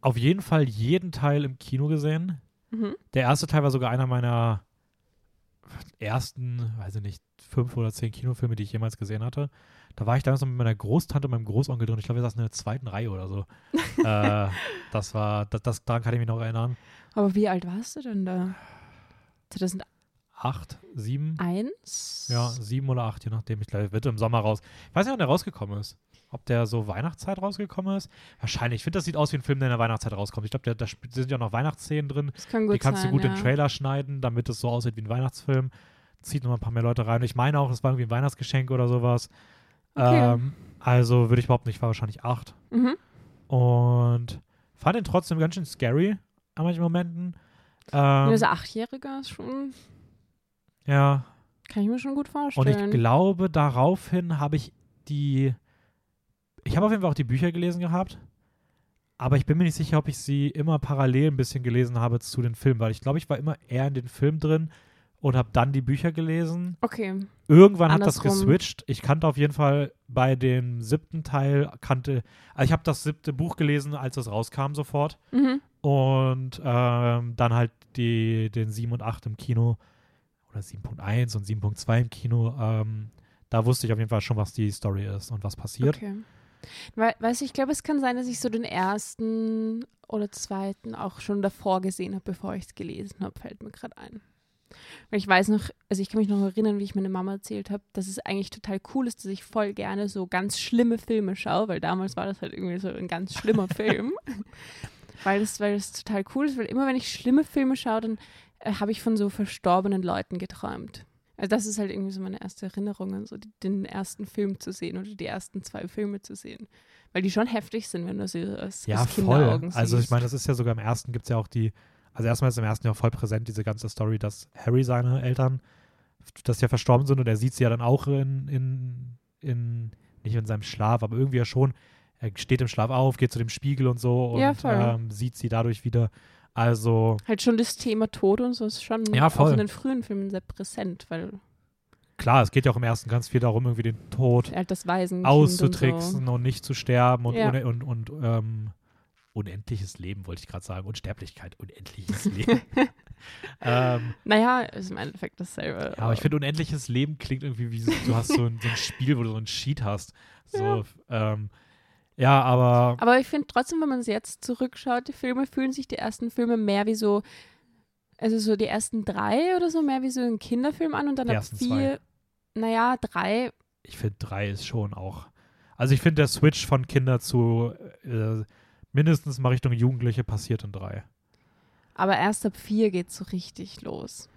auf jeden Fall jeden Teil im Kino gesehen. Mhm. Der erste Teil war sogar einer meiner ersten, weiß ich nicht, fünf oder zehn Kinofilme, die ich jemals gesehen hatte. Da war ich damals noch mit meiner Großtante und meinem Großonkel drin. Ich glaube, wir saßen in der zweiten Reihe oder so. [LAUGHS] äh, das war, das, das, daran kann ich mich noch erinnern. Aber wie alt warst du denn da? 2001? Acht, sieben, ja, sieben oder acht, je nachdem. Ich glaube, wird im Sommer raus. Ich weiß nicht, wann der rausgekommen ist. Ob der so Weihnachtszeit rausgekommen ist? Wahrscheinlich. Ich finde, das sieht aus wie ein Film, der in der Weihnachtszeit rauskommt. Ich glaube, da sind ja noch Weihnachtsszenen drin. Das kann gut Die kannst sein, du gut ja. in Trailer schneiden, damit es so aussieht wie ein Weihnachtsfilm. Zieht nochmal ein paar mehr Leute rein. Ich meine auch, es war irgendwie ein Weihnachtsgeschenk oder sowas. Okay. Ähm, also würde ich behaupten, ich war wahrscheinlich acht. Mhm. Und fand ihn trotzdem ganz schön scary an manchen Momenten. Ähm, Also Achtjähriger ist schon, ja, kann ich mir schon gut und vorstellen. ich glaube, daraufhin habe ich die. Ich habe auf jeden Fall auch die Bücher gelesen gehabt. Aber ich bin mir nicht sicher, ob ich sie immer parallel ein bisschen gelesen habe zu den Filmen, weil ich glaube, ich war immer eher in den Film drin und habe dann die Bücher gelesen. okay. Irgendwann hat das Andersrum. geswitcht. Ich kannte auf jeden Fall bei dem siebten Teil, kannte, also ich habe das siebte Buch gelesen, als es rauskam sofort. Mhm. Und ähm, dann halt die, den 7 und 8 im Kino oder 7.1 und 7.2 im Kino. Ähm, da wusste ich auf jeden Fall schon, was die Story ist und was passiert. Okay. We weißt du, ich glaube, es kann sein, dass ich so den ersten oder zweiten auch schon davor gesehen habe, bevor ich es gelesen habe, fällt mir gerade ein. Weil ich weiß noch, also ich kann mich noch erinnern, wie ich meine Mama erzählt habe, dass es eigentlich total cool ist, dass ich voll gerne so ganz schlimme Filme schaue, weil damals war das halt irgendwie so ein ganz schlimmer [LAUGHS] Film. weil es weil das total cool ist, weil immer wenn ich schlimme Filme schaue, dann äh, habe ich von so verstorbenen Leuten geträumt. Also das ist halt irgendwie so meine erste Erinnerung an so den ersten Film zu sehen oder die ersten zwei Filme zu sehen. Weil die schon heftig sind, wenn du sie aus, Ja, aus voll. Also ich meine, das ist ja sogar im ersten gibt es ja auch die, also erstmal ist im ersten ja auch voll präsent diese ganze Story, dass Harry seine Eltern, dass die ja verstorben sind und er sieht sie ja dann auch in, in, in, nicht in seinem Schlaf, aber irgendwie ja schon, er steht im Schlaf auf, geht zu dem Spiegel und so und Ja, ähm, sieht sie dadurch wieder. Also Halt schon das Thema Tod und so ist schon Ja, auch voll. in den frühen Filmen sehr präsent, weil klar, es geht ja auch im ersten ganz viel darum, irgendwie den Tod halt das auszutricksen und so. und, nicht zu sterben und, Ja. une- und, und ähm, unendliches Leben, wollte ich gerade sagen. Unsterblichkeit, unendliches Leben. [LAUGHS] [LAUGHS] ähm, Naja, ist im Endeffekt dasselbe. ja, aber ich finde, unendliches Leben klingt irgendwie wie so, du hast so ein, so ein Spiel, wo du so einen Sheet hast. So, ja, ähm, ja aber Aber ich finde trotzdem, wenn man es jetzt zurückschaut, die Filme fühlen sich die ersten Filme mehr wie so, also so die ersten drei oder so mehr wie so ein Kinderfilm an und dann Die ab vier, naja, drei, ich finde, drei ist schon auch. Also ich finde, der Switch von Kinder zu äh, mindestens mal Richtung Jugendliche passiert in drei. aber erst ab vier geht so richtig los.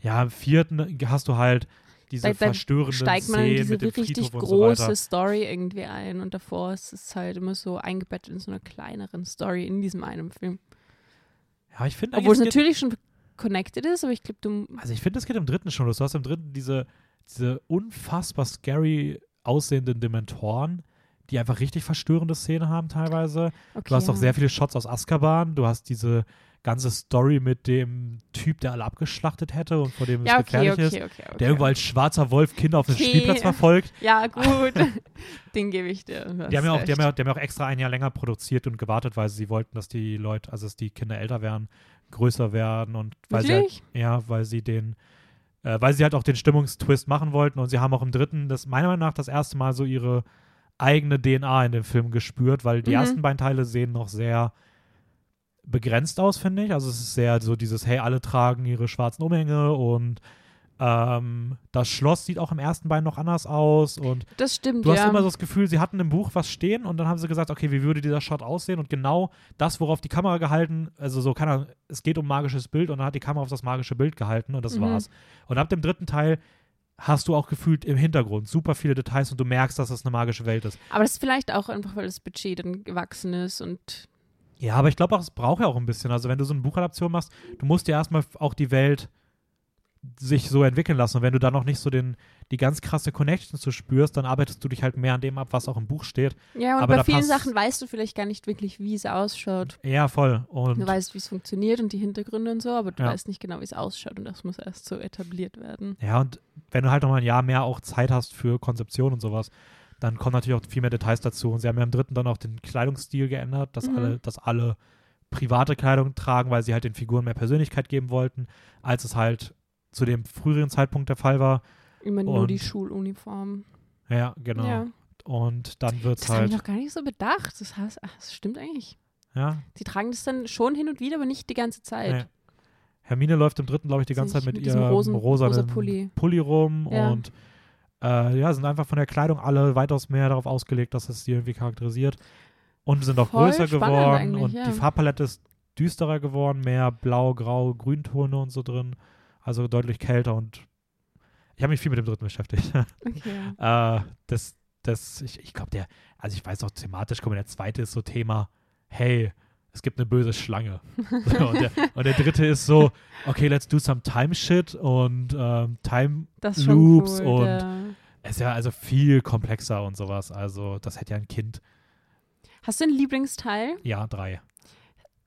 Ja, im vierten hast du halt diese Da- da verstörenden Steigt man in Szenen diese mit dem richtig Friedhof so große weiter. Story irgendwie ein und davor ist es halt immer so eingebettet in so einer kleineren Story in diesem einen Film. Ja, ich finde, Obwohl es natürlich schon connected ist, aber ich glaube, du Also ich finde, es geht im dritten schon los. Du hast im dritten diese, diese unfassbar scary aussehenden Dementoren, die einfach richtig verstörende Szenen haben teilweise. okay, Du hast auch ja. sehr viele Shots aus Azkaban. Du hast diese ganze Story mit dem Typ, der alle abgeschlachtet hätte und vor dem ja, es gefährlich okay, ist. okay, okay. Der irgendwo als schwarzer Wolf Kinder auf den. Spielplatz [LAUGHS] verfolgt. Ja, gut. [LAUGHS] Den gebe ich dir. Die haben, ja auch, die, haben ja, die haben ja auch extra ein Jahr länger produziert und gewartet, weil sie wollten, dass die Leute, also dass die Kinder älter werden, größer werden und weil sie halt? Ja, weil sie den, äh, weil sie halt auch den Stimmungstwist machen wollten und sie haben auch im dritten, das meiner Meinung nach das erste Mal so ihre eigene DNA in dem Film gespürt, weil die Mhm. ersten beiden Teile sehen noch sehr begrenzt aus, finde ich. Also es ist sehr so dieses, hey, alle tragen ihre schwarzen Umhänge und ähm, das Schloss sieht auch im ersten beiden noch anders aus und Das stimmt, Du hast ja. immer so das Gefühl, sie hatten im Buch was stehen und dann haben sie gesagt, okay, wie würde dieser Shot aussehen? Und genau das, worauf die Kamera gehalten, also so, keine Ahnung, es geht um magisches Bild und dann hat die Kamera auf das magische Bild gehalten und das Mhm. war's. Und ab dem dritten Teil hast du auch gefühlt im Hintergrund super viele Details und du merkst, dass das eine magische Welt ist. aber das ist vielleicht auch einfach, weil das Budget dann gewachsen ist und Ja, aber ich glaube auch, es braucht ja auch ein bisschen. Also wenn du so eine Buchadaption machst, du musst ja erstmal auch die Welt sich so entwickeln lassen. Und wenn du da noch nicht so den, die ganz krasse Connection zu spürst, dann arbeitest du dich halt mehr an dem ab, was auch im Buch steht. ja, und Aber bei vielen Sachen weißt du vielleicht gar nicht wirklich, wie es ausschaut. Ja, voll. Und Du weißt, wie es funktioniert und die Hintergründe und so, aber du Ja. weißt nicht genau, wie es ausschaut und das muss erst so etabliert werden. Ja, und wenn du halt noch mal ein Jahr mehr auch Zeit hast für Konzeption und sowas, dann kommen natürlich auch viel mehr Details dazu. Und sie haben ja im dritten dann auch den Kleidungsstil geändert, dass Mhm. alle, dass alle private Kleidung tragen, weil sie halt den Figuren mehr Persönlichkeit geben wollten, als es halt zu dem früheren Zeitpunkt der Fall war. Immer nur die Und- Schuluniform. Ja, genau. Ja. Und dann wird es Das habe ich halt, noch gar nicht so bedacht. Das heißt, ach, das stimmt eigentlich. ja, Sie tragen das dann schon hin und wieder, aber nicht die ganze Zeit. Nee. Hermine läuft im dritten, glaube ich, die ganze Sich Zeit mit, mit ihrem rosa Pulli. Pulli rum Ja. und äh, ja, sind einfach von der Kleidung alle weitaus mehr darauf ausgelegt, dass es sie irgendwie charakterisiert. Und sind auch Voll größer geworden und ja. die Farbpalette ist düsterer geworden, mehr blau, grau, grüntone und so drin. Also deutlich kälter und ich habe mich viel mit dem dritten beschäftigt. [LAUGHS] Okay. äh, das, das, ich, ich glaube, der, also ich weiß auch thematisch, guck mal, der zweite ist so Thema, hey, es gibt eine böse Schlange. so, und, der, und der dritte ist so, okay, let's do some time shit und ähm, Time Das Loops cool. und- ja. ist ja also viel komplexer und sowas. Also, das hätte ja ein Kind, Hast du einen Lieblingsteil? ja, drei.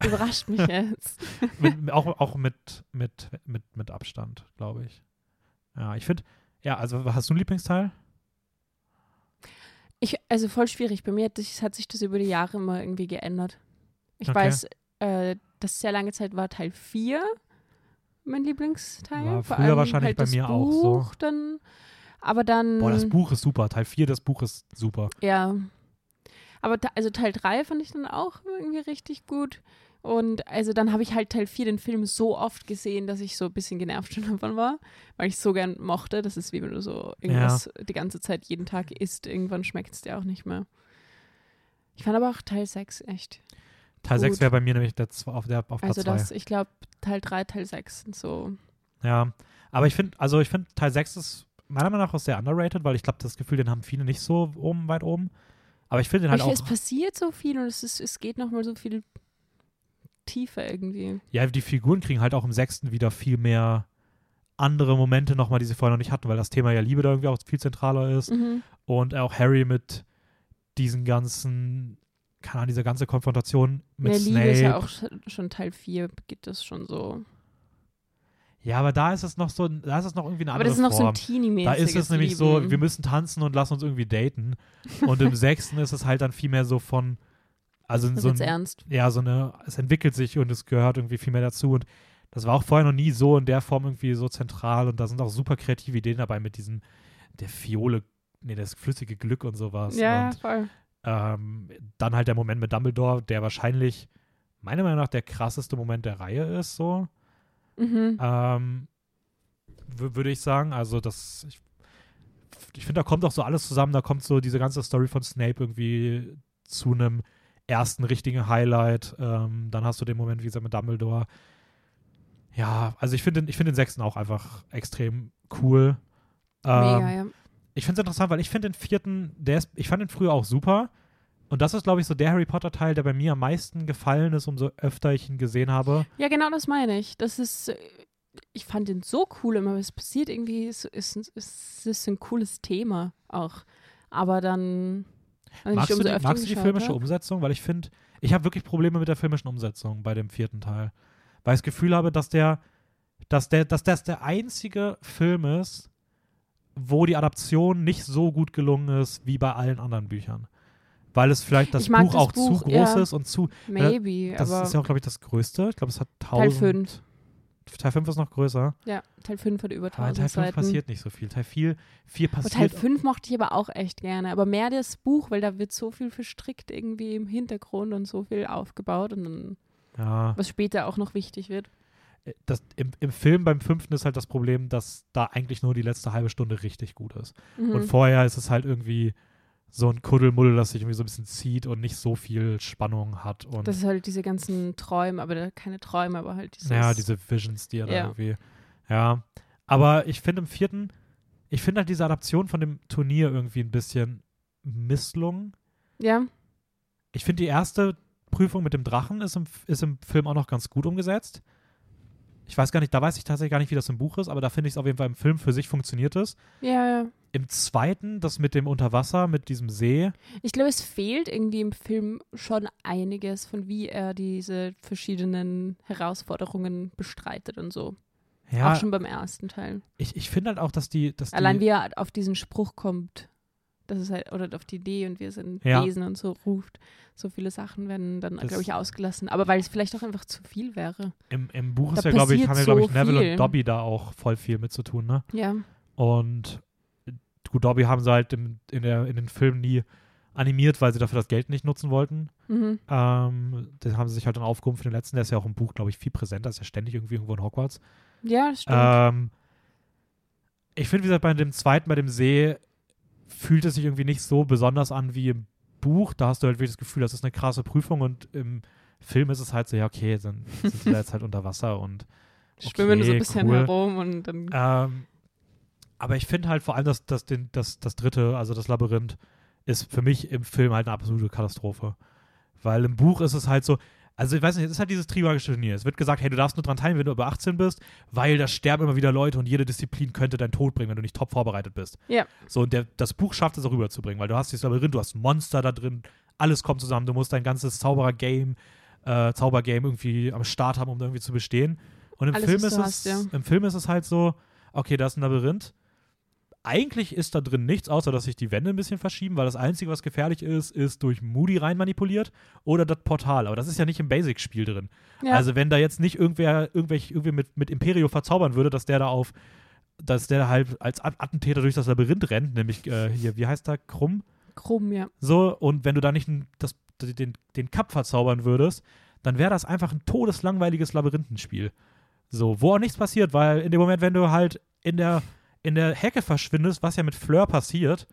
Überrascht mich jetzt. [LAUGHS] mit, auch auch mit, mit, mit, mit Abstand, glaube ich. Ja, ich finde, ja, also hast du einen Lieblingsteil? Ich, also voll schwierig. Bei mir hat, sich- hat sich das über die Jahre immer irgendwie geändert. Ich Okay. weiß, äh, dass sehr lange Zeit war Teil 4 mein Lieblingsteil. War Vor früher allem wahrscheinlich halt bei das mir auch Buch so. Dann, aber dann. Boah, das Buch ist super. Teil 4 des Buches super. Ja. Aber also Teil 3 fand ich dann auch irgendwie richtig gut. Und also dann habe ich halt Teil 4 den Film so oft gesehen, dass ich so ein bisschen genervt schon [LAUGHS] davon war, weil ich so gern mochte. Das ist wie wenn du so irgendwas die ganze Zeit jeden Tag isst. Irgendwann schmeckt es dir auch nicht mehr. Ich fand aber auch Teil 6 echt. Teil 6 Gut. wäre bei mir nämlich der, auf, der, auf Platz Also 2. das, ich glaube, Teil 3, Teil 6 sind so. Ja, aber ich finde, also ich finde, Teil 6 ist meiner Meinung nach auch sehr underrated, weil ich glaube, das Gefühl, den haben viele nicht so oben, weit oben. Aber ich finde den halt Ich, es auch, passiert so viel und es, ist, es geht nochmal so viel tiefer irgendwie. ja, die Figuren kriegen halt auch im sechsten wieder viel mehr andere Momente nochmal, die sie vorher noch nicht hatten, weil das Thema ja Liebe da irgendwie auch viel zentraler ist. Mhm. Und auch Harry mit diesen ganzen, keine Ahnung, diese ganze Konfrontation mit Liebe Snape. ist ja auch schon- Teil 4, geht das schon so. Ja, aber da ist es noch so, da ist es noch irgendwie eine Aber andere das ist noch so ein teenie Da ist es nämlich so, wir müssen tanzen und lass uns irgendwie daten. Und im [LAUGHS] sechsten ist es halt dann viel mehr so von, also Das so ein, ernst. ja, so eine, es entwickelt sich und es gehört irgendwie viel mehr dazu. Und das war auch vorher noch nie so in der Form irgendwie so zentral. Und da sind auch super kreative Ideen dabei mit diesem, der Fiole, nee, das flüssige Glück und sowas. Ja, ja, und voll. Ähm, dann halt der Moment mit Dumbledore, der wahrscheinlich meiner Meinung nach der krasseste Moment der Reihe ist, so. Mhm. Ähm, wü- würde ich sagen. Also, das. Ich, ich finde, da kommt auch so alles zusammen. Da kommt so diese ganze Story von Snape irgendwie zu einem ersten richtigen Highlight. Ähm, dann hast du den Moment, wie gesagt, mit Dumbledore. Ja, also ich finde den, ich finde den sechsten auch einfach extrem cool. Ähm, Mega, ja. Ich finde es interessant, weil ich finde den vierten, der ist, ich fand den früher auch super. Und das ist, glaube ich, so der Harry Potter-Teil, der bei mir am meisten gefallen ist, umso öfter ich ihn gesehen habe. Ja, genau das meine ich. Das ist, äh, ich fand den so cool immer. Es passiert irgendwie, es ist, es ist, ein cooles Thema auch. Aber dann, ich Magst du die, magst du die filmische hab- Umsetzung? Weil ich finde, ich habe wirklich Probleme mit der filmischen Umsetzung bei dem vierten Teil. Weil ich das Gefühl habe, dass der, dass der, dass das der einzige Film ist, wo die Adaption nicht so gut gelungen ist wie bei allen anderen Büchern. Weil es vielleicht das Buch das auch Buch, zu groß ja. ist und zu. Maybe, Das aber ist ja auch, glaube ich, das größte. Ich glaube, es hat 1000. Teil 5. Teil 5 ist noch größer. Ja, Teil 5 hat über Aber in 1000 Teil 5 Seiten. passiert nicht so viel. Teil 4, 4 Aber passiert. Teil 5 mochte ich aber auch echt gerne. Aber mehr das Buch, weil da wird so viel verstrickt irgendwie im Hintergrund und so viel aufgebaut und dann, ja. was später auch noch wichtig wird. Das, im, Im Film beim fünften ist halt das Problem, dass da eigentlich nur die letzte halbe Stunde richtig gut ist. Mhm. Und vorher ist es halt irgendwie so ein Kuddelmuddel, das sich irgendwie so ein bisschen zieht und nicht so viel Spannung hat. Und das ist halt diese ganzen Träume, aber da- keine Träume, aber halt dieses. ja, diese Visions, die er da Ja. irgendwie. Ja. Aber ich finde im vierten, ich finde halt diese Adaption von dem Turnier irgendwie ein bisschen misslungen. Ja, Ich finde die erste Prüfung mit dem Drachen ist im, ist im Film auch noch ganz gut umgesetzt. Ich weiß gar nicht, da weiß ich tatsächlich gar nicht, wie das im Buch ist, aber da finde ich es auf jeden Fall im Film für sich funktioniert es. ja, ja. Im zweiten, das mit dem Unterwasser, mit diesem See, Ich glaube, es fehlt irgendwie im Film schon einiges von wie er diese verschiedenen Herausforderungen bestreitet und so. ja, Auch schon beim ersten Teil. ich, ich finde halt auch, dass die, dass die Allein wie er auf diesen Spruch kommt, das ist halt, oder auf die Idee und wir sind Ja. Wesen und so ruft. So viele Sachen werden dann, Das- glaube ich, ausgelassen. Aber weil es vielleicht auch einfach zu viel wäre. im, im Buch da ist ja, glaube ich, haben ja, glaube ich, so Neville viel. und Dobby da auch voll viel mit zu tun, ne? Ja. Und gut, Dobby haben sie halt im, in, der, in den Filmen nie animiert, weil sie dafür das Geld nicht nutzen wollten. Mhm. Ähm, den haben sie sich halt dann aufgehoben für den letzten. Der ist ja auch im Buch, glaube ich, viel präsenter. Ist ja ständig irgendwie irgendwo in Hogwarts. Ja, das stimmt. Ähm, ich finde, wie gesagt, bei dem zweiten, bei dem See, fühlt es sich irgendwie nicht so besonders an wie im Buch. Da hast du halt wirklich das Gefühl, das ist eine krasse Prüfung und im Film ist es halt so, ja, okay, dann [LAUGHS] sind sie da jetzt halt unter Wasser und Schwimmen so ein okay, bisschen cool. herum und dann. ähm, aber ich finde halt vor allem, dass, dass den, das, das dritte, also das Labyrinth, ist für mich im Film halt eine absolute Katastrophe. Weil im Buch ist es halt so, also ich weiß nicht, es ist halt dieses trimagische Turnier. Es wird gesagt, hey, du darfst nur dran teilnehmen, wenn du über 18 bist, weil da sterben immer wieder Leute und jede Disziplin könnte deinen Tod bringen, wenn du nicht top vorbereitet bist. Ja. So, und der, das Buch schafft es auch rüberzubringen, weil du hast dieses Labyrinth, du hast Monster da drin, alles kommt zusammen, du musst dein ganzes Zauberer-Game, äh, Zaubergame irgendwie am Start haben, um irgendwie zu bestehen. Und im Alles, Film ist es, hast, ja. im Film ist es halt so, okay, da ist ein Labyrinth. Eigentlich ist da drin nichts, außer dass sich die Wände ein bisschen verschieben, weil das Einzige, was gefährlich ist, ist durch Moody rein manipuliert oder das Portal. Aber das ist ja nicht im Basic-Spiel drin. Ja. Also wenn da jetzt nicht irgendwer irgendwelch, irgendwie mit, mit Imperio verzaubern würde, dass der da auf, dass der halt als At- Attentäter durch das Labyrinth rennt, nämlich äh, hier, wie heißt der, Krumm? Krumm, ja. So, und wenn du da nicht das, den, den Cup verzaubern würdest, dann wäre das einfach ein todeslangweiliges Labyrinthenspiel. So, wo auch nichts passiert, weil in dem Moment, wenn du halt in der, in der Hecke verschwindest, was ja mit Fleur passiert,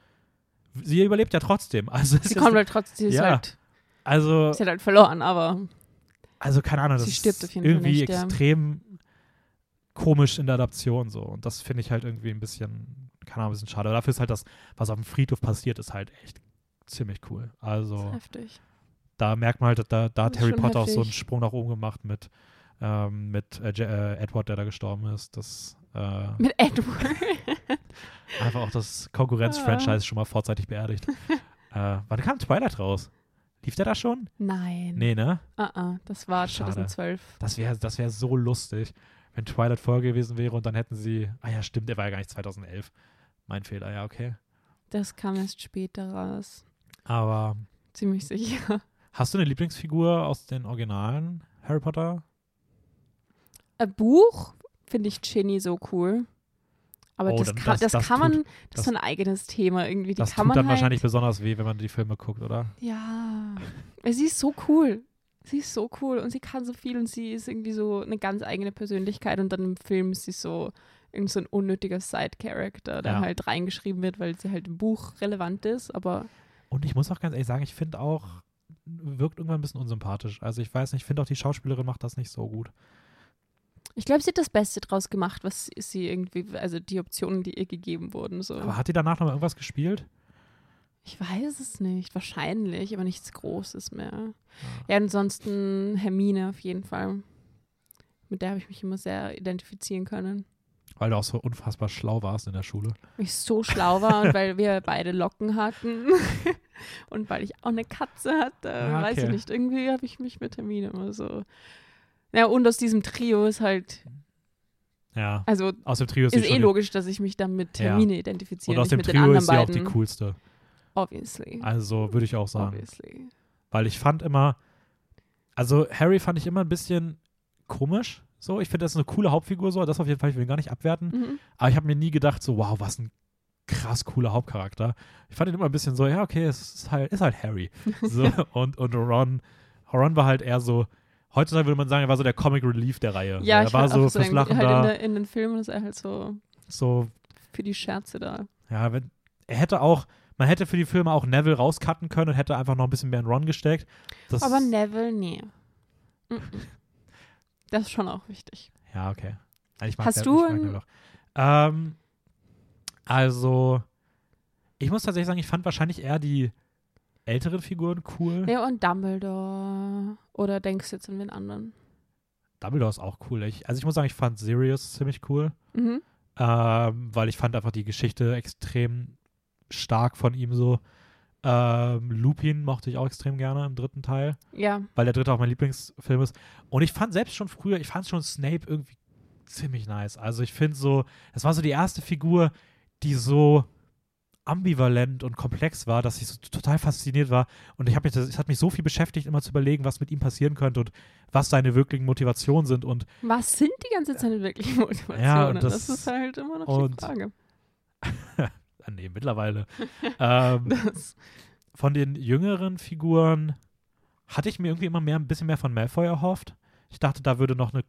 sie überlebt ja trotzdem. Also sie kommt halt trotzdem, sie ist, ja. halt, also, sie hat halt verloren, aber also keine Ahnung, das ist auf jeden Fall irgendwie nicht, ja. extrem komisch in der Adaption so. Und das finde ich halt irgendwie ein bisschen, keine Ahnung, ein bisschen schade. Dafür ist halt das, was auf dem Friedhof passiert, ist halt echt ziemlich cool. Also heftig. da merkt man halt, da, da hat Harry Potter auch so einen heftig. Sprung nach oben gemacht mit, ähm, mit äh, äh, Edward, der da gestorben ist. Das äh, Mit Edward. [LAUGHS] einfach auch das Konkurrenz-Franchise schon mal vorzeitig beerdigt. äh, wann kam Twilight raus? Lief der da schon? Nein. Nee, ne? Ah, ah, das war Schade. 2012. Das wäre das wär so lustig, wenn Twilight vorher gewesen wäre und dann hätten sie. Ah ja, stimmt, der war ja gar nicht 2011. Mein Fehler, ja, okay. Das kam erst später raus. Aber Ziemlich sicher. hast du eine Lieblingsfigur aus den Originalen Harry Potter? Ein Buch finde ich Ginny so cool. Aber Oh, das, kann, das- das, das kann man, das, das- ist so ein eigenes Thema irgendwie. Die das kann tut man dann halt, wahrscheinlich besonders weh, wenn man die Filme guckt, oder? Ja. Sie ist so cool. Sie ist so cool und sie kann so viel und sie ist irgendwie so eine ganz eigene Persönlichkeit und dann im Film ist sie so irgend so ein unnötiger Side-Character, der Ja. halt reingeschrieben wird, weil sie halt im Buch relevant ist, aber Und ich muss auch ganz ehrlich sagen, ich finde auch, wirkt irgendwann ein bisschen unsympathisch. Also ich weiß nicht, ich finde auch die Schauspielerin macht das nicht so gut. Ich glaube, sie hat das Beste draus gemacht, was sie irgendwie, also die Optionen, die ihr gegeben wurden. So. Aber hat die danach noch mal irgendwas gespielt? Ich weiß es nicht, wahrscheinlich, aber nichts Großes mehr. Ja, ansonsten Hermine auf jeden Fall. Mit der habe ich mich immer sehr identifizieren können. Weil du auch so unfassbar schlau warst in der Schule. Weil ich so schlau war und [LAUGHS] weil wir beide Locken hatten [LAUGHS] und weil ich auch eine Katze hatte. Ah, Weiß ich okay. nicht, irgendwie habe ich mich mit Hermine immer so. Ja, und aus diesem Trio ist halt, Ja. also Aus dem Trio ist, ist eh logisch, dass ich mich dann mit Ja. Hermine die, identifiziere, Und aus dem Trio ist sie auch die coolste. Obviously. Also würde ich auch sagen. Obviously. Weil ich fand immer, also Harry fand ich immer ein bisschen komisch. So, ich finde, das ist eine coole Hauptfigur, so, das auf jeden Fall, ich will ihn gar nicht abwerten. Mhm. Aber ich habe mir nie gedacht, so, wow, was ein krass cooler Hauptcharakter. Ich fand ihn immer ein bisschen so, ja, okay, es ist halt, ist halt Harry. [LAUGHS] So, und, und Ron, Ron war halt eher so, heutzutage würde man sagen, er war so der Comic Relief der Reihe. Ja, er ich war so auch fürs Lachen halt in, da. der, in den Filmen ist er halt so So, für die Scherze da. ja, wenn, er hätte auch, man hätte für die Filme auch Neville rauscutten können und hätte einfach noch ein bisschen mehr in Ron gesteckt. Das, Aber Neville, nee. Das ist schon auch wichtig. Ja, okay. Ich mag Hast Neville- du ich mag auch. Ähm, also, ich muss tatsächlich sagen, ich fand wahrscheinlich eher die älteren Figuren cool. Ja, und Dumbledore. Oder denkst du jetzt an den anderen? Dumbledore ist auch cool. Ich, also ich muss sagen, ich fand Sirius ziemlich cool, Mhm. ähm, weil ich fand einfach die Geschichte extrem stark von ihm so. Ähm, Lupin mochte ich auch extrem gerne im dritten Teil, Ja. weil der dritte auch mein Lieblingsfilm ist. Und ich fand selbst schon früher, ich fand schon Snape irgendwie ziemlich nice. Also ich finde so, es war so die erste Figur, die so ambivalent und komplex war, dass ich so total fasziniert war. Und ich habe mich, es hat mich so viel beschäftigt, immer zu überlegen, was mit ihm passieren könnte und was seine wirklichen Motivationen sind. Und Was sind die ganze Zeit wirklich Motivationen? Ja, und das, das- ist halt immer noch die Frage. [LAUGHS] ah, nee, mittlerweile. ähm, [LAUGHS] von den jüngeren Figuren hatte ich mir irgendwie immer mehr ein bisschen mehr von Malfoy erhofft. Ich dachte, da würde noch eine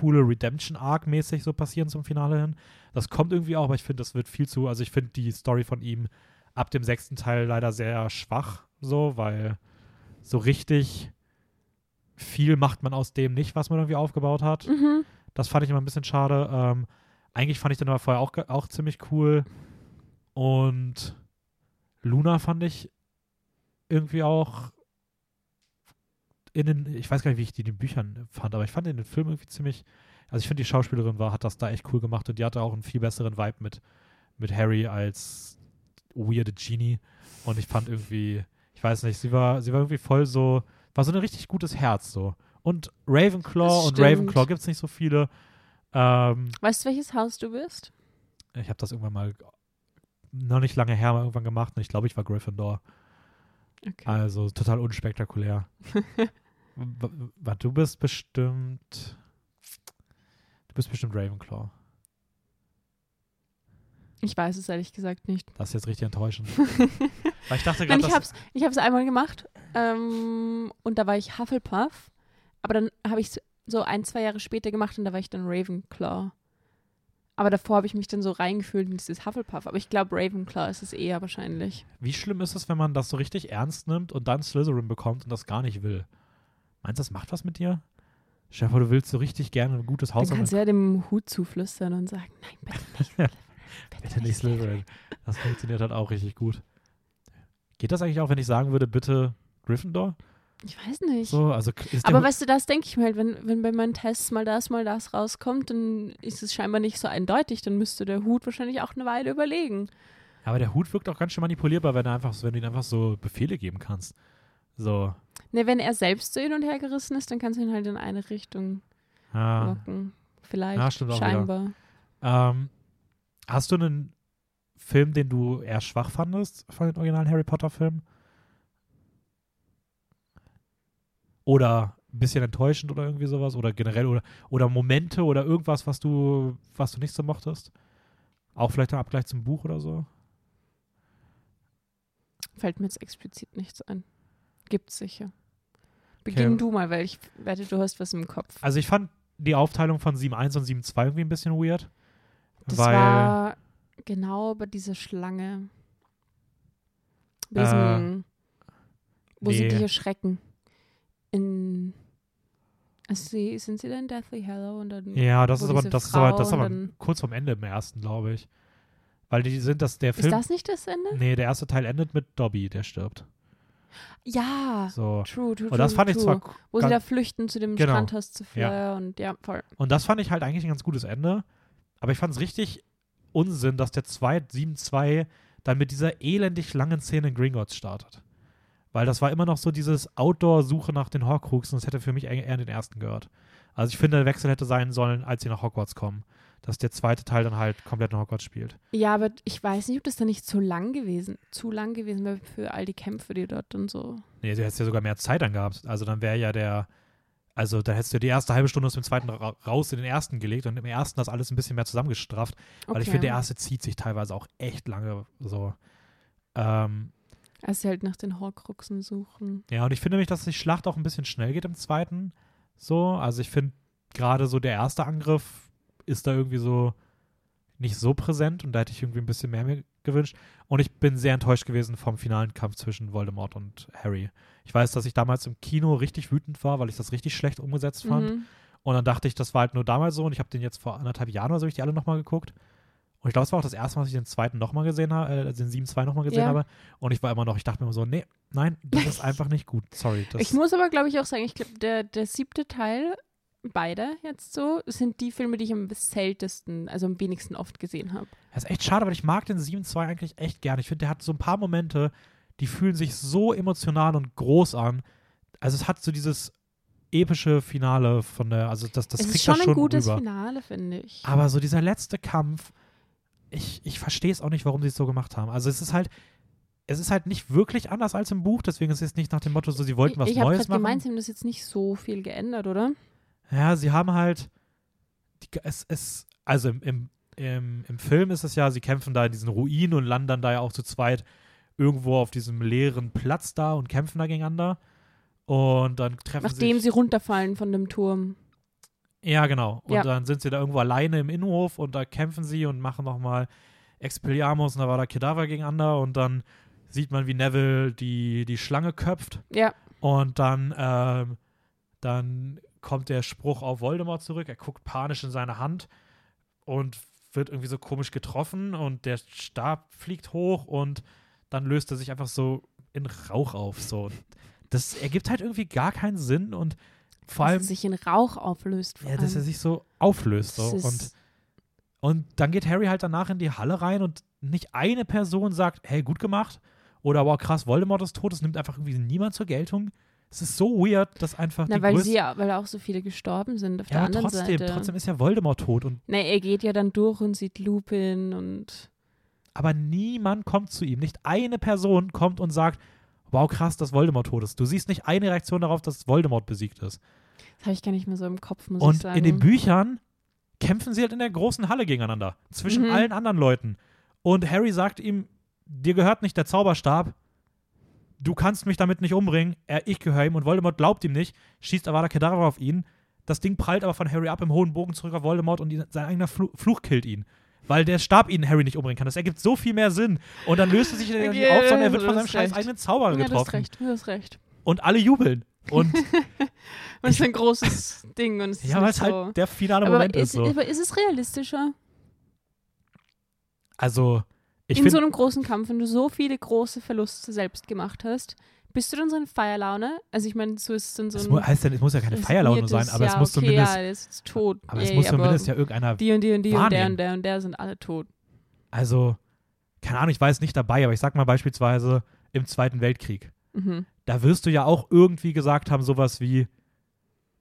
coole Redemption-Arc mäßig so passieren zum Finale hin. Das kommt irgendwie auch, aber ich finde, das wird viel zu. Also ich finde die Story von ihm ab dem sechsten Teil leider sehr schwach, so, weil so richtig viel macht man aus dem nicht, was man irgendwie aufgebaut hat. mhm. Das fand ich immer ein bisschen schade. Ähm, eigentlich fand ich den aber vorher auch, auch ziemlich cool. Und Luna fand ich irgendwie auch in den, ich weiß gar nicht, wie ich die in den Büchern fand, aber ich fand in den Filmen irgendwie ziemlich, also ich finde, die Schauspielerin war, hat das da echt cool gemacht und die hatte auch einen viel besseren Vibe mit, mit Harry als weirde Genie. Und ich fand irgendwie, ich weiß nicht, sie war, sie war irgendwie voll so, war so ein richtig gutes Herz so. Und Ravenclaw und. Ravenclaw gibt es nicht so viele. Ähm, Weißt du, welches Haus du bist? ich habe das irgendwann mal noch nicht lange her mal irgendwann gemacht und ich glaube, ich war Gryffindor. Okay. Also total unspektakulär. [LAUGHS] Du bist bestimmt. Du bist bestimmt Ravenclaw. Ich weiß es ehrlich gesagt nicht. Das ist jetzt richtig enttäuschend. [LAUGHS] Weil ich dachte gerade, ich ich hab's einmal gemacht ähm, und da war ich Hufflepuff. Aber dann habe ich es so ein, zwei Jahre später gemacht und da war ich dann Ravenclaw. Aber davor habe ich mich dann so reingefühlt in dieses Hufflepuff. Aber ich glaube, Ravenclaw ist es eher wahrscheinlich. Wie schlimm ist es, wenn man das so richtig ernst nimmt und dann Slytherin bekommt und das gar nicht will? Meinst du, das macht was mit dir? Stell vor, du willst so richtig gerne ein gutes Haus Dann kannst du ja dem Hut zuflüstern und sagen, nein, bitte nicht Slytherin. [LAUGHS] Bitte nicht Slytherin. Das funktioniert halt auch richtig gut. Geht das eigentlich auch, wenn ich sagen würde, bitte Gryffindor? Ich weiß nicht. So, also Aber weißt du, das denke ich mir halt, wenn, wenn bei meinen Tests mal das, mal das rauskommt, dann ist es scheinbar nicht so eindeutig. Dann müsste der Hut wahrscheinlich auch eine Weile überlegen. aber der Hut wirkt auch ganz schön manipulierbar, wenn, er einfach, wenn du ihm einfach so Befehle geben kannst. So, Ne, wenn er selbst so hin und her gerissen ist, dann kannst du ihn halt in eine Richtung ja. locken. Vielleicht. Ja, stimmt auch scheinbar. Ähm, hast du einen Film, den du eher schwach fandest von den originalen Harry Potter Filmen? Oder ein bisschen enttäuschend oder irgendwie sowas? Oder generell oder, oder Momente oder irgendwas, was du, was du nicht so mochtest? Auch vielleicht im Abgleich zum Buch oder so? Fällt mir jetzt explizit nichts ein. Gibt's sicher. Beginn Okay. du mal, weil ich wette, du hast was im Kopf. Also ich fand die Aufteilung von 7.1 und 7.2 irgendwie ein bisschen weird. Das weil, war genau bei dieser Schlange. Äh, wo sie nee. dich erschrecken. In. Sie, sind sie dann Deathly Hallow und dann. ja, das ist aber diese das ist aber, das ist aber kurz vom Ende im ersten, glaube ich. Weil die sind das der Ist Film. das nicht das Ende? Nee, der erste Teil endet mit Dobby, der stirbt. Ja. So. True, true, Und das true, fand ich true. zwar Wo sie da flüchten zu dem Genau. Strandhaus zu Ja. Und ja, voll. Und das fand ich halt eigentlich ein ganz gutes Ende. Aber ich fand es richtig Unsinn, dass der 2.7.2 dann mit dieser elendig langen Szene in Gringotts startet. Weil das war immer noch so dieses Outdoor-Suche nach den Horcruxen. Das hätte für mich eher in den ersten gehört. Also ich finde, der Wechsel hätte sein sollen, als sie nach Hogwarts kommen. Dass der zweite Teil dann halt komplett in Hogwarts spielt. Ja, aber ich weiß nicht, ob das dann nicht zu lang gewesen, zu lang gewesen wäre für all die Kämpfe, die dort und so. Nee, du hättest ja sogar mehr Zeit dann gehabt. Also dann wäre ja der, also dann hättest du die erste halbe Stunde aus dem zweiten ra raus in den ersten gelegt und im ersten das alles ein bisschen mehr zusammengestrafft. Weil ich Okay. finde, der erste zieht sich teilweise auch echt lange so. Ähm, Als sie halt nach den Horcruxen suchen. ja, und ich finde nämlich, dass die Schlacht auch ein bisschen schnell geht im zweiten. So, also ich finde gerade so der erste Angriff ist da irgendwie so nicht so präsent und da hätte ich irgendwie ein bisschen mehr mir gewünscht. Und ich bin sehr enttäuscht gewesen vom finalen Kampf zwischen Voldemort und Harry. Ich weiß, dass ich damals im Kino richtig wütend war, weil ich das richtig schlecht umgesetzt fand. Mhm. Und dann dachte ich, das war halt nur damals so und ich habe den jetzt vor anderthalb Jahren oder so, ich die alle nochmal geguckt. Und ich glaube, es war auch das erste Mal, dass ich den zweiten nochmal gesehen habe, äh, also den 7.2 nochmal gesehen Ja. habe. Und ich war immer noch, ich dachte mir immer so, nee, nein, das ist [LAUGHS] einfach nicht gut. Sorry. Das, Ich muss aber, glaube ich, auch sagen, ich glaube, der, der siebte Teil, beide jetzt so, sind die Filme, die ich am seltensten, also am wenigsten oft gesehen habe. das ist echt schade, weil ich mag den 7.2 eigentlich echt gern. Ich finde, der hat so ein paar Momente, die fühlen sich so emotional und groß an. Also es hat so dieses epische Finale von der, also das, das es kriegt ist schon das ein schon gutes rüber. Finale, finde ich. Aber so dieser letzte Kampf, ich, ich verstehe es auch nicht, warum sie es so gemacht haben. Also es ist halt, es ist halt nicht wirklich anders als im Buch, deswegen ist es nicht nach dem Motto, so sie wollten was ich ich habe Neues machen. gemeint, sie haben das jetzt nicht so viel geändert, oder? Ja, sie haben halt, die, es, es, also im, im, im, im Film ist es ja, sie kämpfen da in diesen Ruinen und landen dann da ja auch zu zweit irgendwo auf diesem leeren Platz da und kämpfen da gegeneinander. Und dann treffen Nachdem sich, sie runterfallen von dem Turm. Ja, genau. Und Ja. dann sind sie da irgendwo alleine im Innenhof und da kämpfen sie und machen nochmal Expelliarmus und da war da Kedaver gegeneinander und dann sieht man, wie Neville die, die Schlange köpft Ja, und dann, ähm, dann kommt der Spruch auf Voldemort zurück. Er guckt panisch in seine Hand und wird irgendwie so komisch getroffen und der Stab fliegt hoch und dann löst er sich einfach so in Rauch auf. So. Das ergibt halt irgendwie gar keinen Sinn und vor dass allem es sich in Rauch auflöst. Ja, dass er sich so auflöst. So. Das Und, und dann geht Harry halt danach in die Halle rein und nicht eine Person sagt, hey, gut gemacht. Oder wow, krass, Voldemort ist tot. Es nimmt einfach irgendwie niemand zur Geltung. Es ist so weird, dass einfach Na, die weil größte... sie ja, weil auch so viele gestorben sind auf der ja, aber anderen trotzdem, Seite. trotzdem ist ja Voldemort tot. Und, Na, er geht ja dann durch und sieht Lupin und aber niemand kommt zu ihm. Nicht eine Person kommt und sagt, wow, krass, dass Voldemort tot ist. Du siehst nicht eine Reaktion darauf, dass Voldemort besiegt ist. das habe ich gar nicht mehr so im Kopf, muss ich Und sagen. in den Büchern kämpfen sie halt in der großen Halle gegeneinander. Zwischen Mhm. allen anderen Leuten. Und Harry sagt ihm, dir gehört nicht der Zauberstab. Du kannst mich damit nicht umbringen, er, ich gehöre ihm und Voldemort glaubt ihm nicht, schießt Avada Kedavra auf ihn. Das Ding prallt aber von Harry ab im hohen Bogen zurück auf Voldemort und ihn, sein eigener Fluch, Fluch killt ihn. Weil der Stab ihn Harry nicht umbringen kann. Das ergibt so viel mehr Sinn. Und dann löst es sich Okay, auf, sondern er wird von seinem scheiß eigenen Zauberer Ja, du hast getroffen. recht, du hast recht. Und alle jubeln. Und [LAUGHS] es ist ein großes Ding und es ja, weil nicht es so. halt der finale aber Moment ist, ist. So. aber ist es realistischer? Also, ich in so einem großen Kampf, wenn du so viele große Verluste selbst gemacht hast, bist du dann so in Feierlaune? Also ich meine, so ist es dann so es ein mu- heißt ja, es muss ja keine Feierlaune sein, aber es ja, muss okay, zumindest, Ja, der ist tot. aber es muss zumindest ja irgendeiner, Die und die und die und der wahrnehmen. und der und der sind alle tot. also, keine Ahnung, ich war jetzt nicht dabei, aber ich sag mal beispielsweise im Zweiten Weltkrieg. Mhm. Da wirst du ja auch irgendwie gesagt haben, sowas wie,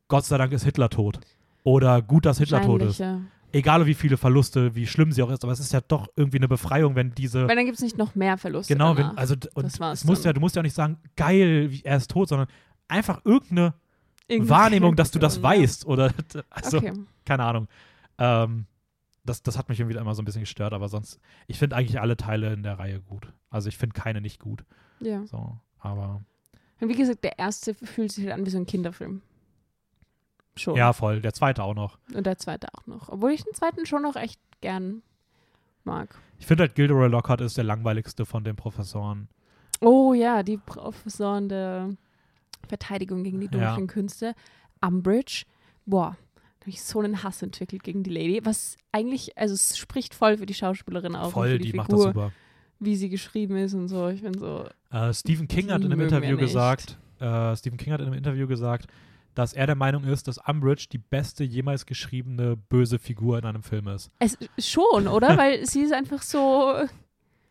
Gott sei Dank ist Hitler tot. Oder gut, dass Hitler tot ist. Ja. Egal wie viele Verluste, wie schlimm sie auch ist, aber es ist ja doch irgendwie eine Befreiung, wenn diese Weil dann gibt es nicht noch mehr Verluste. Genau, wenn, also und Das war's es muss dann. ja, du musst ja auch nicht sagen, geil, er ist tot, sondern einfach irgendeine Irgendwie Wahrnehmung, dass du das weißt. Oder [LAUGHS] also, Okay. keine Ahnung. Ähm, das, das hat mich irgendwie immer so ein bisschen gestört, aber sonst, ich finde eigentlich alle Teile in der Reihe gut. Also ich finde keine nicht gut. Ja. So, aber Und wie gesagt, der erste fühlt sich halt an wie so ein Kinderfilm. Schon. ja, voll. Der zweite auch noch. Und der zweite auch noch. Obwohl ich den zweiten schon noch echt gern mag. Ich finde halt Gilderoy Lockhart ist der langweiligste von den Professoren. Oh ja, die Professoren der Verteidigung gegen die Ja. dunklen Künste. Umbridge. Boah, da habe ich so einen Hass entwickelt gegen die Lady. Was eigentlich, also es spricht voll für die Schauspielerin auch. voll, für die, die, macht das Figur, super. wie sie geschrieben ist und so. Ich bin so, Äh, Stephen King hat in einem Interview gesagt, äh, Stephen King hat in einem Interview gesagt, dass er der Meinung ist, dass Umbridge die beste jemals geschriebene böse Figur in einem Film ist. es schon, oder? [LAUGHS] Weil sie ist einfach so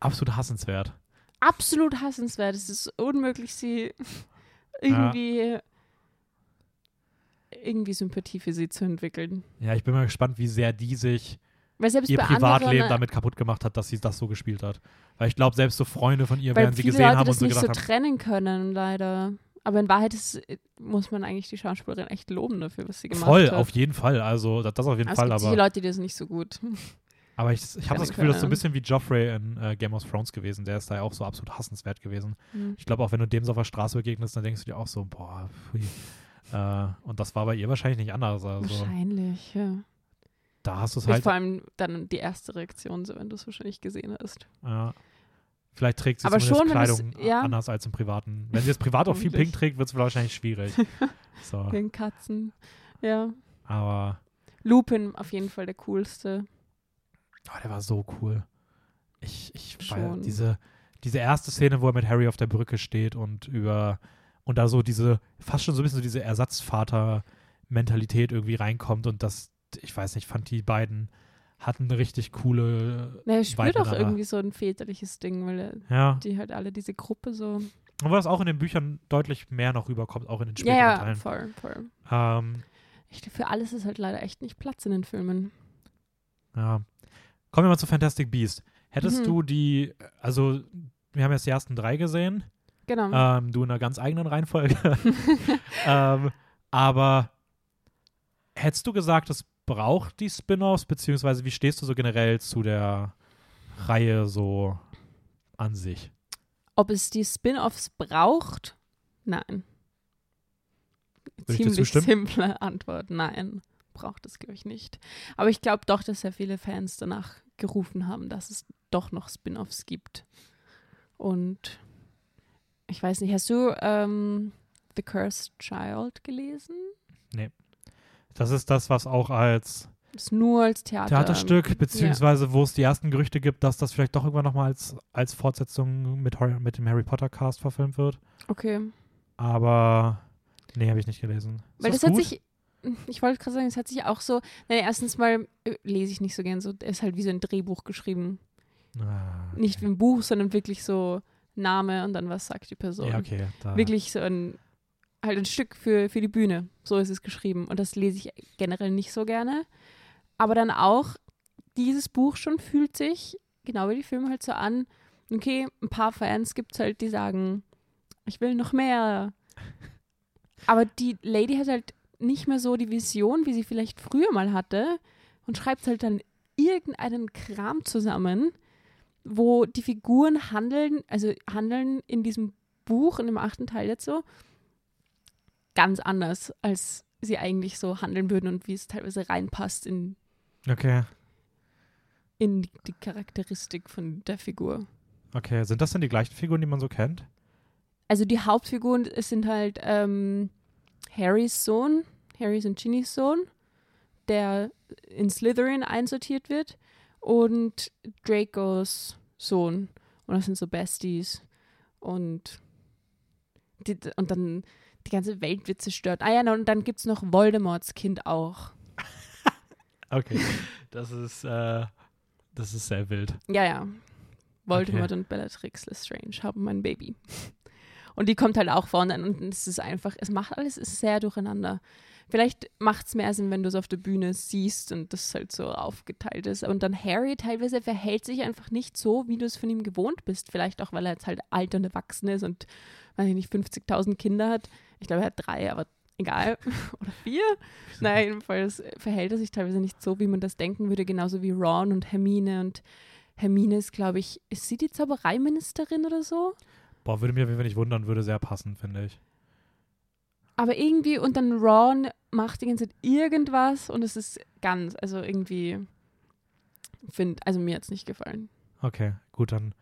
Absolut hassenswert. absolut hassenswert. Es ist unmöglich, sie irgendwie irgendwie Sympathie für sie zu entwickeln. Ja, ich bin mal gespannt, wie sehr die sich ihr Privatleben anderen, damit kaputt gemacht hat, dass sie das so gespielt hat. Weil ich glaube, selbst so Freunde von ihr werden sie gesehen Leute haben und so nicht so gedacht haben, trennen können, leider. Aber in Wahrheit ist, muss man eigentlich die Schauspielerin echt loben dafür, was sie gemacht voll, hat. auf jeden Fall. Also, das, das auf jeden Aber Fall, es gibt aber, Leute, die das nicht so gut. [LAUGHS] aber ich, ich habe das Gefühl, das ist so ein bisschen wie Joffrey in äh, Game of Thrones gewesen. Der ist da ja auch so absolut hassenswert gewesen. Hm. Ich glaube, auch wenn du dem so auf der Straße begegnest, dann denkst du dir auch so, boah, pfui. Äh, und das war bei ihr wahrscheinlich nicht anders. Also, Wahrscheinlich, ja. da hast du es halt. vor allem dann die erste Reaktion, so wenn du es wahrscheinlich gesehen hast. Ja. Vielleicht trägt sie Aber schon, Kleidung ja. anders als im Privaten. Wenn sie jetzt privat auch viel. Pink trägt, wird es wahrscheinlich schwierig. [LAUGHS] so, Den Katzen. Ja. aber Lupin auf jeden Fall der coolste. oh, der war so cool. Ich, ich Schon. diese, diese erste Szene, wo er mit Harry auf der Brücke steht und über und da so diese, fast schon so ein bisschen so diese Ersatzvater-Mentalität irgendwie reinkommt und das, ich weiß nicht, fand die beiden hatten eine richtig coole Na, er spürt auch irgendwie so ein väterliches Ding, weil er, ja. die halt alle diese Gruppe so. Obwohl das auch in den Büchern deutlich mehr noch rüberkommt, auch in den späteren Ja, ja, Teilen. voll, voll. Ähm, Ich, für alles ist halt leider echt nicht Platz in den Filmen. Ja. Kommen wir mal zu Fantastic Beast. Hättest Mhm. du die, also wir haben jetzt die ersten drei gesehen, Genau. ähm, du in einer ganz eigenen Reihenfolge. [LAUGHS] [LAUGHS] ähm, aber hättest du gesagt, es braucht die Spin-offs, beziehungsweise wie stehst du so generell zu der Reihe so an sich? Ob es die Spin-offs braucht? Nein. Ziemlich simple Antwort. Nein, braucht es, glaube ich, nicht. Aber ich glaube doch, dass sehr viele Fans danach gerufen haben, dass es doch noch Spin-offs gibt. Und ich weiß nicht, hast du ähm, The Cursed Child gelesen? Das ist das, was auch als Ist nur als Theater. Theaterstück, beziehungsweise wo es die ersten Gerüchte gibt, dass das vielleicht doch irgendwann nochmal als, als Fortsetzung mit, mit dem Harry Potter Cast verfilmt wird. Okay. Aber nee, habe ich nicht gelesen. Weil das, das hat sich, ich wollte gerade sagen, es hat sich auch so, naja, erstens mal äh, lese ich nicht so gern so, ist halt wie so ein Drehbuch geschrieben. Ah, okay. Nicht wie ein Buch, sondern wirklich so Name und dann was sagt die Person. Ja, okay. Da, Wirklich so ein, halt ein Stück für, für die Bühne. So ist es geschrieben. Und das lese ich generell nicht so gerne. Aber dann auch, dieses Buch schon fühlt sich, genau wie die Filme halt so an, okay, ein paar Fans gibt es halt, die sagen, ich will noch mehr. [LAUGHS] Aber die Lady hat halt nicht mehr so die Vision, wie sie vielleicht früher mal hatte und schreibt halt dann irgendeinen Kram zusammen, wo die Figuren handeln, also handeln in diesem Buch in dem achten Teil jetzt so ganz anders, als sie eigentlich so handeln würden und wie es teilweise reinpasst in, Okay. in die, die Charakteristik von der Figur. Okay. Sind das denn die gleichen Figuren, die man so kennt? Also die Hauptfiguren sind halt ähm, Harrys Sohn, Harrys und Ginnys Sohn, der in Slytherin einsortiert wird und Dracos Sohn. Und das sind so Besties. Und, die, und dann die ganze Welt wird zerstört. Ah ja, und dann gibt es noch Voldemorts Kind auch. [LAUGHS] Okay. Das ist, äh, das ist sehr wild. Ja, ja. Voldemort und Bellatrix Lestrange haben ein Baby. Und die kommt halt auch vorne und es ist einfach, es macht alles ist sehr durcheinander. Vielleicht macht es mehr Sinn, wenn du es auf der Bühne siehst und das halt so aufgeteilt ist. Und dann Harry teilweise verhält sich einfach nicht so, wie du es von ihm gewohnt bist. Vielleicht auch, weil er jetzt halt alt und erwachsen ist und, weiß ich nicht, 50.000 Kinder hat. Ich glaube, er hat drei, aber egal. [LAUGHS] Oder vier. Nein, jedenfalls verhält er sich teilweise nicht so, wie man das denken würde. Genauso wie Ron und Hermine. Und Hermine ist, glaube ich, ist sie die Zaubereiministerin oder so? Boah, würde mir auf jeden Fall nicht wundern, würde sehr passen, finde ich. Aber irgendwie, und dann Ron macht die ganze Zeit irgendwas und es ist ganz, also irgendwie, find, also mir hat es nicht gefallen. Okay, gut, dann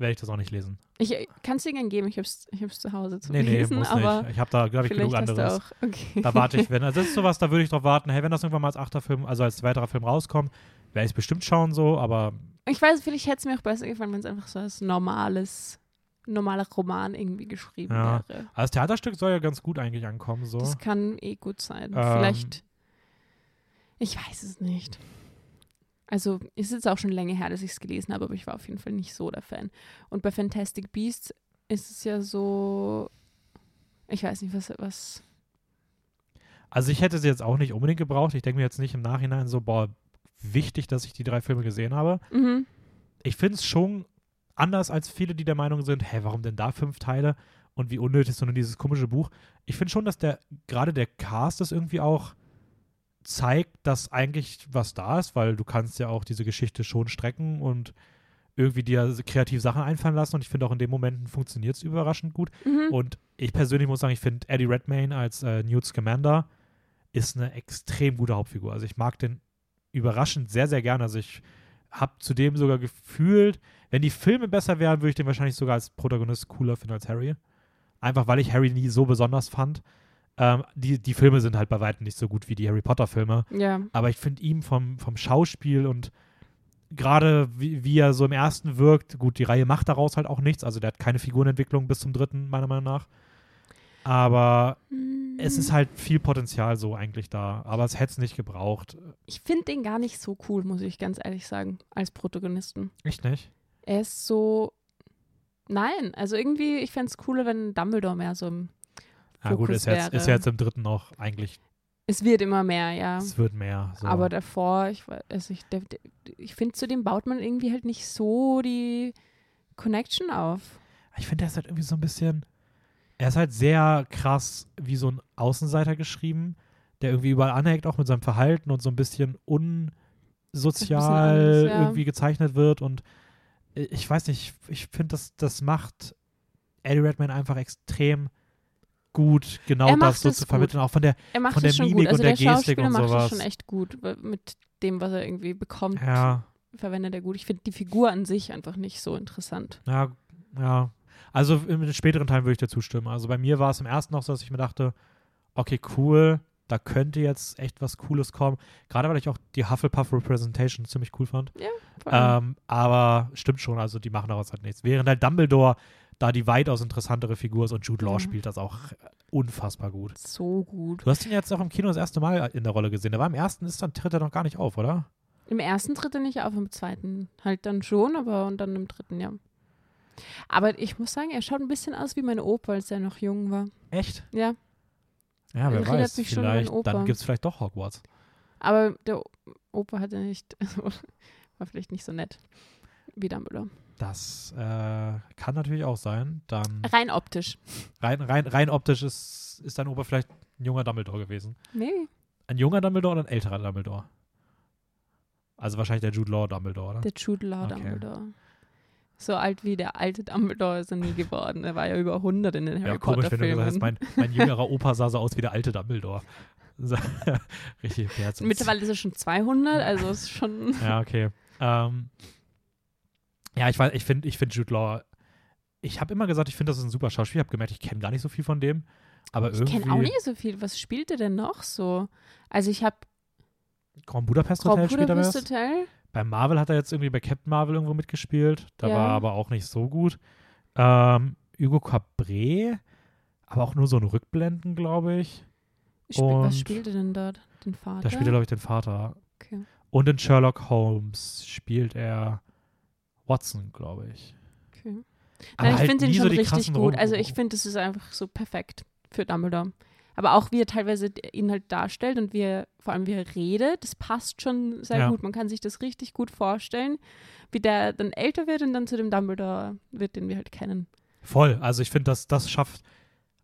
werde ich das auch nicht lesen. Ich kann es dir gerne geben, ich habe es ich hab's zu Hause zu nee, nee, lesen, muss aber nicht. Ich habe da, glaube ich, genug anderes. auch. Okay. Da warte ich, wenn, also [LAUGHS] das ist sowas, da würde ich drauf warten, hey, wenn das irgendwann mal als achter Film, also als weiterer Film rauskommt, werde ich es bestimmt schauen so, aber Ich weiß, vielleicht hätte es mir auch besser gefallen, wenn es einfach so als normales, normaler Roman irgendwie geschrieben Ja. wäre. also das Theaterstück soll ja ganz gut eigentlich ankommen, so. Das kann eh gut sein. Ähm. Vielleicht, ich weiß es nicht. Also ist jetzt auch schon länger her, dass ich es gelesen habe, aber ich war auf jeden Fall nicht so der Fan. Und bei Fantastic Beasts ist es ja so, ich weiß nicht, was, was Also ich hätte sie jetzt auch nicht unbedingt gebraucht. Ich denke mir jetzt nicht im Nachhinein so, boah, wichtig, dass ich die drei Filme gesehen habe. mhm. Ich finde es schon anders als viele, die der Meinung sind, hä, warum denn da fünf Teile und wie unnötig ist nur dieses komische Buch. Ich finde schon, dass der gerade der Cast das irgendwie auch zeigt, dass eigentlich was da ist, weil du kannst ja auch diese Geschichte schon strecken und irgendwie dir kreativ Sachen einfallen lassen und ich finde auch in den Momenten funktioniert es überraschend gut. Mhm. Und ich persönlich muss sagen, ich finde Eddie Redmayne als äh, Newt Scamander ist eine extrem gute Hauptfigur. Also ich mag den überraschend sehr, sehr gerne. Also ich habe zudem sogar gefühlt, wenn die Filme besser wären, würde ich den wahrscheinlich sogar als Protagonist cooler finden als Harry. Einfach weil ich Harry nie so besonders fand. Ähm, die, die Filme sind halt bei weitem nicht so gut wie die Harry Potter-Filme. ja. Aber ich finde ihm vom, vom Schauspiel und gerade wie, wie er so im ersten wirkt, gut, die Reihe macht daraus halt auch nichts. Also der hat keine Figurenentwicklung bis zum dritten, meiner Meinung nach. Aber es ist halt viel Potenzial so eigentlich da. Aber es hätte es nicht gebraucht. Ich finde den gar nicht so cool, muss ich ganz ehrlich sagen, als Protagonisten. Echt nicht? Er ist so. Nein, also irgendwie, ich fände es cooler, wenn Dumbledore mehr so im. Ja gut, Fokus ist jetzt, ist wäre. jetzt im dritten noch eigentlich, Es wird immer mehr, ja. es wird mehr. So. Aber davor, ich, also ich, der, der, ich finde, zu dem baut man irgendwie halt nicht so die Connection auf. ich finde, er ist halt irgendwie so ein bisschen, er ist halt sehr krass wie so ein Außenseiter geschrieben, der irgendwie überall anhängt, auch mit seinem Verhalten und so ein bisschen unsozial anders, ja. irgendwie gezeichnet wird. Und äh, ich weiß nicht, ich, finde, das, das macht Eddie Redmayne einfach extrem gut, genau Er macht das so zu gut. vermitteln, auch von der, Er macht Von der Mimik. Also und der der Gestik und macht sowas. es schon echt gut. Mit dem, was er irgendwie bekommt, ja, verwendet er gut. Ich finde die Figur an sich einfach nicht so interessant. Ja, ja. Also in den späteren Teilen würde ich dir zustimmen. Also bei mir war es im ersten noch so, dass ich mir dachte, okay, cool, da könnte jetzt echt was Cooles kommen. Gerade weil ich auch die Hufflepuff Representation ziemlich cool fand. Allem. Ähm, aber stimmt schon, also die machen daraus halt nichts. Während halt Dumbledore da die weitaus interessantere Figur ist und Jude Law Ja. spielt das auch unfassbar gut. so gut. Du hast ihn jetzt auch im Kino das erste Mal in der Rolle gesehen. Der war im ersten, ist dann tritt er noch gar nicht auf, oder? Im ersten tritt er nicht auf, im zweiten halt dann schon, aber und dann im dritten, ja. Aber ich muss sagen, er schaut ein bisschen aus wie mein Opa, als er noch jung war. Echt? Ja, Ja, wer weiß. Vielleicht, dann gibt es vielleicht doch Hogwarts. aber der Opa hatte nicht, [LAUGHS] war vielleicht nicht so nett wie Dumbledore. Das äh, kann natürlich auch sein. Dann Rein optisch. rein, rein, rein optisch ist, ist dein Opa vielleicht ein junger Dumbledore gewesen. Maybe. Ein junger Dumbledore oder ein älterer Dumbledore? Also wahrscheinlich der Jude Law Dumbledore, oder? Der Jude Law Okay. Dumbledore. So alt wie der alte Dumbledore ist er nie geworden. Er war ja über 100 in den Harry Ja, komisch, Potter wenn du gesagt hast, mein, mein jüngerer Opa sah so aus wie der alte Dumbledore. So, [LAUGHS] Richtig Herz. Mittlerweile ist er schon 200, also ist schon. [LAUGHS] Ja, okay. Ähm, ja, ich weiß, ich finde ich find Jude Law, ich habe immer gesagt, ich finde, das ist ein super Schauspieler. Ich habe gemerkt, ich kenne gar nicht so viel von dem. Aber Ich kenne auch nicht so viel. Was spielt er denn noch so? Also ich habe Grand Budapest Hotel spielt er Budapest. Hotel. Bei Marvel hat er jetzt irgendwie bei Captain Marvel irgendwo mitgespielt. Da Ja. war er aber auch nicht so gut. Ähm, Hugo Cabret, aber auch nur so ein Rückblenden, glaube ich. Spiel, Und- was spielt er denn dort? Den Vater? Da spielt er, glaube ich, den Vater. Okay. Und in Sherlock Holmes spielt er Watson, glaube ich. okay. Nein, ich halt finde so schon die richtig gut. Rollen. Also ich finde, das ist einfach so perfekt für Dumbledore. Aber auch wie er teilweise ihn halt darstellt und wie er, vor allem wie er redet, das passt schon sehr Ja. gut. Man kann sich das richtig gut vorstellen, wie der dann älter wird und dann zu dem Dumbledore wird, den wir halt kennen. Voll. Also ich finde, das, das schafft,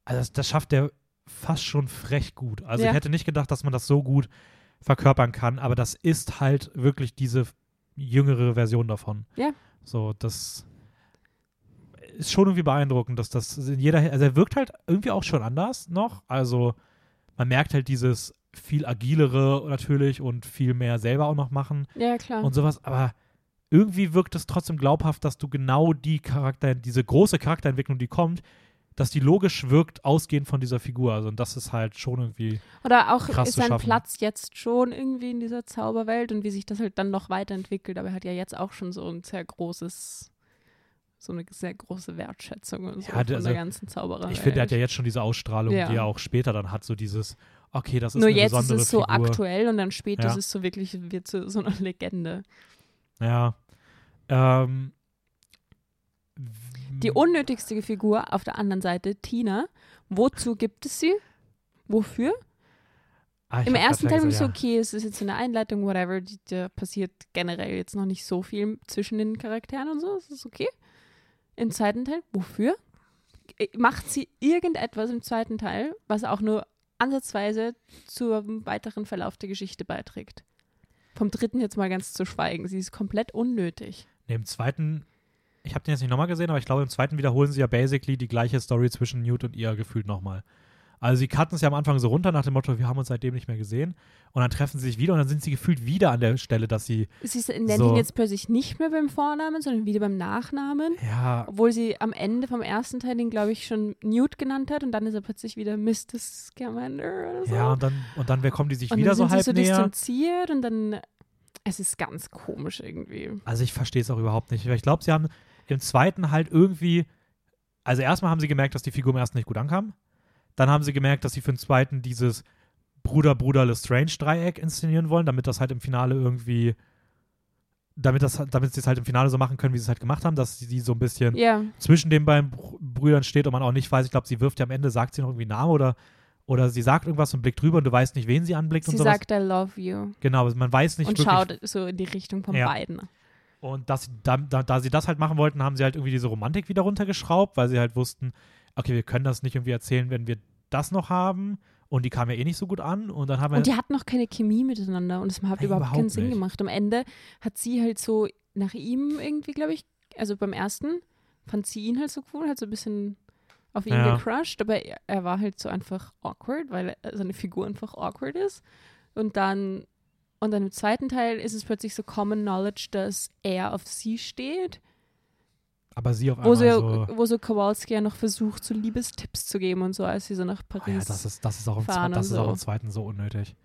also das, das schafft der fast schon frech gut. Also Ja. ich hätte nicht gedacht, dass man das so gut verkörpern kann, aber das ist halt wirklich diese jüngere Version davon. Ja. So, das ist schon irgendwie beeindruckend, dass das in jeder, also er wirkt halt irgendwie auch schon anders noch. Also man merkt halt dieses viel agilere natürlich und viel mehr selber auch noch machen Ja, klar. und sowas, aber irgendwie wirkt es trotzdem glaubhaft, dass du genau die Charakter, diese große Charakterentwicklung, die kommt, dass die logisch wirkt, ausgehend von dieser Figur. Also und das ist halt schon irgendwie. Oder auch krass ist sein. Platz jetzt schon irgendwie in dieser Zauberwelt und wie sich das halt dann noch weiterentwickelt. Aber er hat ja jetzt auch schon so ein sehr großes, so eine sehr große Wertschätzung und so Ja, von der- also, der ganzen Zaubererwelt. Ich finde, er hat ja jetzt schon diese Ausstrahlung, Ja. die er auch später dann hat, so dieses, okay, das ist Nur eine jetzt ist es so Figur. aktuell und dann später Ja. ist es so wirklich, wird so, so eine Legende. Ja. Ähm, Die unnötigste Figur auf der anderen Seite, Tina. Wozu gibt es sie? Wofür? Ah, Im ersten Teil bin ich so, okay, es ist jetzt eine Einleitung, whatever. Da passiert generell jetzt noch nicht so viel zwischen den Charakteren und so. Es ist okay. Im zweiten Teil, wofür? Äh, Macht sie irgendetwas im zweiten Teil, was auch nur ansatzweise zum weiteren Verlauf der Geschichte beiträgt? Vom dritten jetzt mal ganz zu schweigen. Sie ist komplett unnötig. Nee, Im zweiten, ich habe den jetzt nicht nochmal gesehen, aber ich glaube, im zweiten wiederholen sie ja basically die gleiche Story zwischen Newt und ihr gefühlt nochmal. Also sie cutten es ja am Anfang so runter nach dem Motto, wir haben uns seitdem nicht mehr gesehen. Und dann treffen sie sich wieder und dann sind sie gefühlt wieder an der Stelle, dass sie, Sie nennt So. ihn jetzt plötzlich nicht mehr beim Vornamen, sondern wieder beim Nachnamen. ja, Obwohl sie am Ende vom ersten Teil den, glaube ich, schon Newt genannt hat und dann ist er plötzlich wieder Mr. Scamander oder so. ja, und dann, und dann wer kommen die sich und wieder dann so sind halb sie so näher. distanziert und dann. Es ist ganz komisch irgendwie. Also ich verstehe es auch überhaupt nicht. Ich glaube, sie haben im zweiten halt irgendwie, also erstmal haben sie gemerkt, dass die Figur im ersten nicht gut ankam. Dann haben sie gemerkt, dass sie für den zweiten dieses Bruder-Bruder-Lestrange-Dreieck inszenieren wollen, damit das halt im Finale irgendwie, damit, das, damit sie es halt im Finale so machen können, wie sie es halt gemacht haben, dass sie so ein bisschen Ja, zwischen den beiden Br- Brüdern steht und man auch nicht weiß, ich glaube, sie wirft ja am Ende, sagt sie noch irgendwie Namen oder, oder sie sagt irgendwas und blickt drüber und du weißt nicht, wen sie anblickt sie und sowas. sagt, I love you. genau, aber man weiß nicht Und wirklich, schaut so in die Richtung von Ja. beiden. und dass, da, da, da sie das halt machen wollten, haben sie halt irgendwie diese Romantik wieder runtergeschraubt, weil sie halt wussten, okay, wir können das nicht irgendwie erzählen, wenn wir das noch haben. Und die kam ja eh nicht so gut an. Und dann haben wir. Und die hatten noch keine Chemie miteinander und es hat Nein, überhaupt keinen überhaupt Sinn nicht. gemacht. Am Ende hat sie halt so nach ihm irgendwie, glaube ich, also beim ersten fand sie ihn halt so cool, hat so ein bisschen auf ihn Ja. gecrushed, aber er, er war halt so einfach awkward, weil seine Figur einfach awkward ist. Und dann, und dann im zweiten Teil ist es plötzlich so Common Knowledge, dass er auf sie steht, aber sie auf wo, einmal sie, so. wo so Kowalski ja noch versucht, so Liebestipps zu geben und so, als sie so nach Oh Paris. ja, das ist, das ist auch im, fahren das ist auch so. im zweiten so unnötig.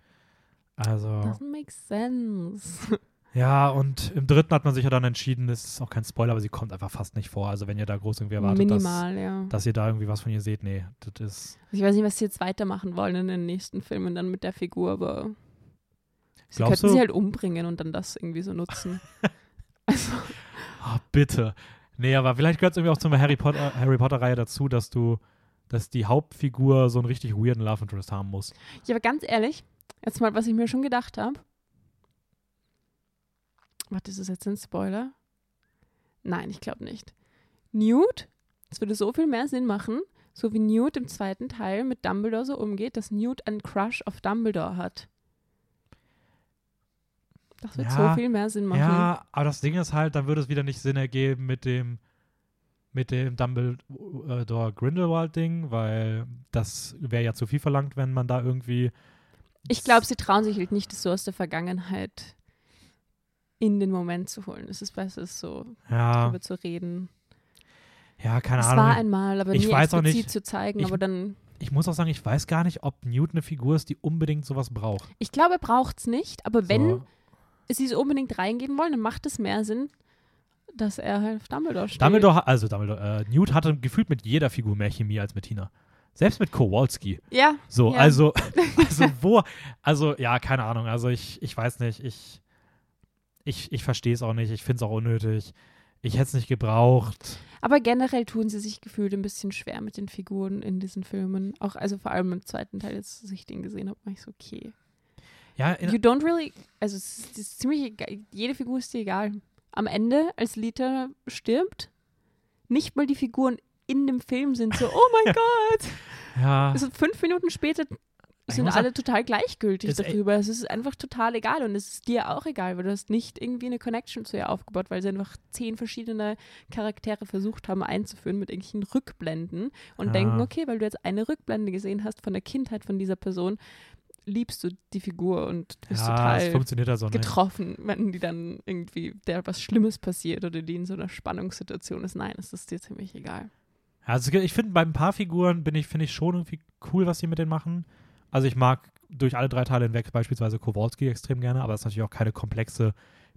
Also. Doesn't make sense. [LAUGHS] Ja, und im dritten hat man sich ja dann entschieden, das ist auch kein Spoiler, aber sie kommt einfach fast nicht vor. Also wenn ihr da groß irgendwie erwartet, dass, Minimal, ja. dass ihr da irgendwie was von ihr seht, nee, das ist. Ich weiß nicht, was sie jetzt weitermachen wollen in den nächsten Filmen dann mit der Figur, aber sie Glaubst könnten du? sie halt umbringen und dann das irgendwie so nutzen. [LAUGHS] also, Ah, bitte. Nee, aber vielleicht gehört es irgendwie auch zur Harry Potter, Harry Potter-Reihe dazu, dass du, dass die Hauptfigur so einen richtig weirden Love Interest haben muss. ja, aber ganz ehrlich, jetzt mal, was ich mir schon gedacht habe. Warte, ist das jetzt ein Spoiler? Nein, ich glaube nicht. Newt, es würde so viel mehr Sinn machen, so wie Newt im zweiten Teil mit Dumbledore so umgeht, dass Newt einen Crush auf Dumbledore hat. Das wird Ja, so viel mehr Sinn machen. Ja, aber das Ding ist halt, dann würde es wieder nicht Sinn ergeben mit dem mit dem Dumbledore Grindelwald Ding, weil das wäre ja zu viel verlangt, wenn man da irgendwie Ich glaube, sie trauen sich halt nicht, das so aus der Vergangenheit in den Moment zu holen. Es ist besser, so ja, darüber zu reden. ja, keine es Ahnung. war einmal, aber Ich nie weiß auch explizit nicht. zu zeigen. Ich- aber dann, ich muss auch sagen, ich weiß gar nicht, ob Newt eine Figur ist, die unbedingt sowas braucht. ich glaube, er braucht es nicht. Aber wenn so, sie so unbedingt reingehen wollen, dann macht es mehr Sinn, dass er halt auf Dumbledore steht. Dumbledore, also Dumbledore, äh, Newt hatte gefühlt mit jeder Figur mehr Chemie als mit Tina. Selbst mit Kowalski. Ja, So, Ja. also, [LAUGHS] also wo, also ja, keine Ahnung. Also ich, ich weiß nicht, ich, ich, ich verstehe es auch nicht. Ich finde es auch unnötig. Ich hätte es nicht gebraucht. aber generell tun sie sich gefühlt ein bisschen schwer mit den Figuren in diesen Filmen. Auch, also vor allem im zweiten Teil, als ich den gesehen habe, war ich so, okay. Ja, in, You don't really, also es ist, ziemlich egal, jede Figur ist dir egal. Am Ende, als Lita stirbt, nicht mal die Figuren in dem Film sind so, [LAUGHS] oh mein Gott. ja, Also fünf Minuten später sind alle total gleichgültig e- darüber. Es ist einfach total egal und es ist dir auch egal, weil du hast nicht irgendwie eine Connection zu ihr aufgebaut, weil sie einfach zehn verschiedene Charaktere versucht haben einzuführen mit irgendwelchen Rückblenden und Ja. denken, okay, weil du jetzt eine Rückblende gesehen hast von der Kindheit von dieser Person, liebst du die Figur und bist ja, total funktioniert ja so nicht. getroffen, wenn die dann irgendwie der was Schlimmes passiert oder die in so einer Spannungssituation ist. Nein, es ist dir ziemlich egal. Also ich finde, bei ein paar Figuren bin ich, finde ich schon irgendwie cool, was sie mit denen machen. Also ich mag durch alle drei Teile hinweg beispielsweise Kowalski extrem gerne, aber das ist natürlich auch keine komplexe,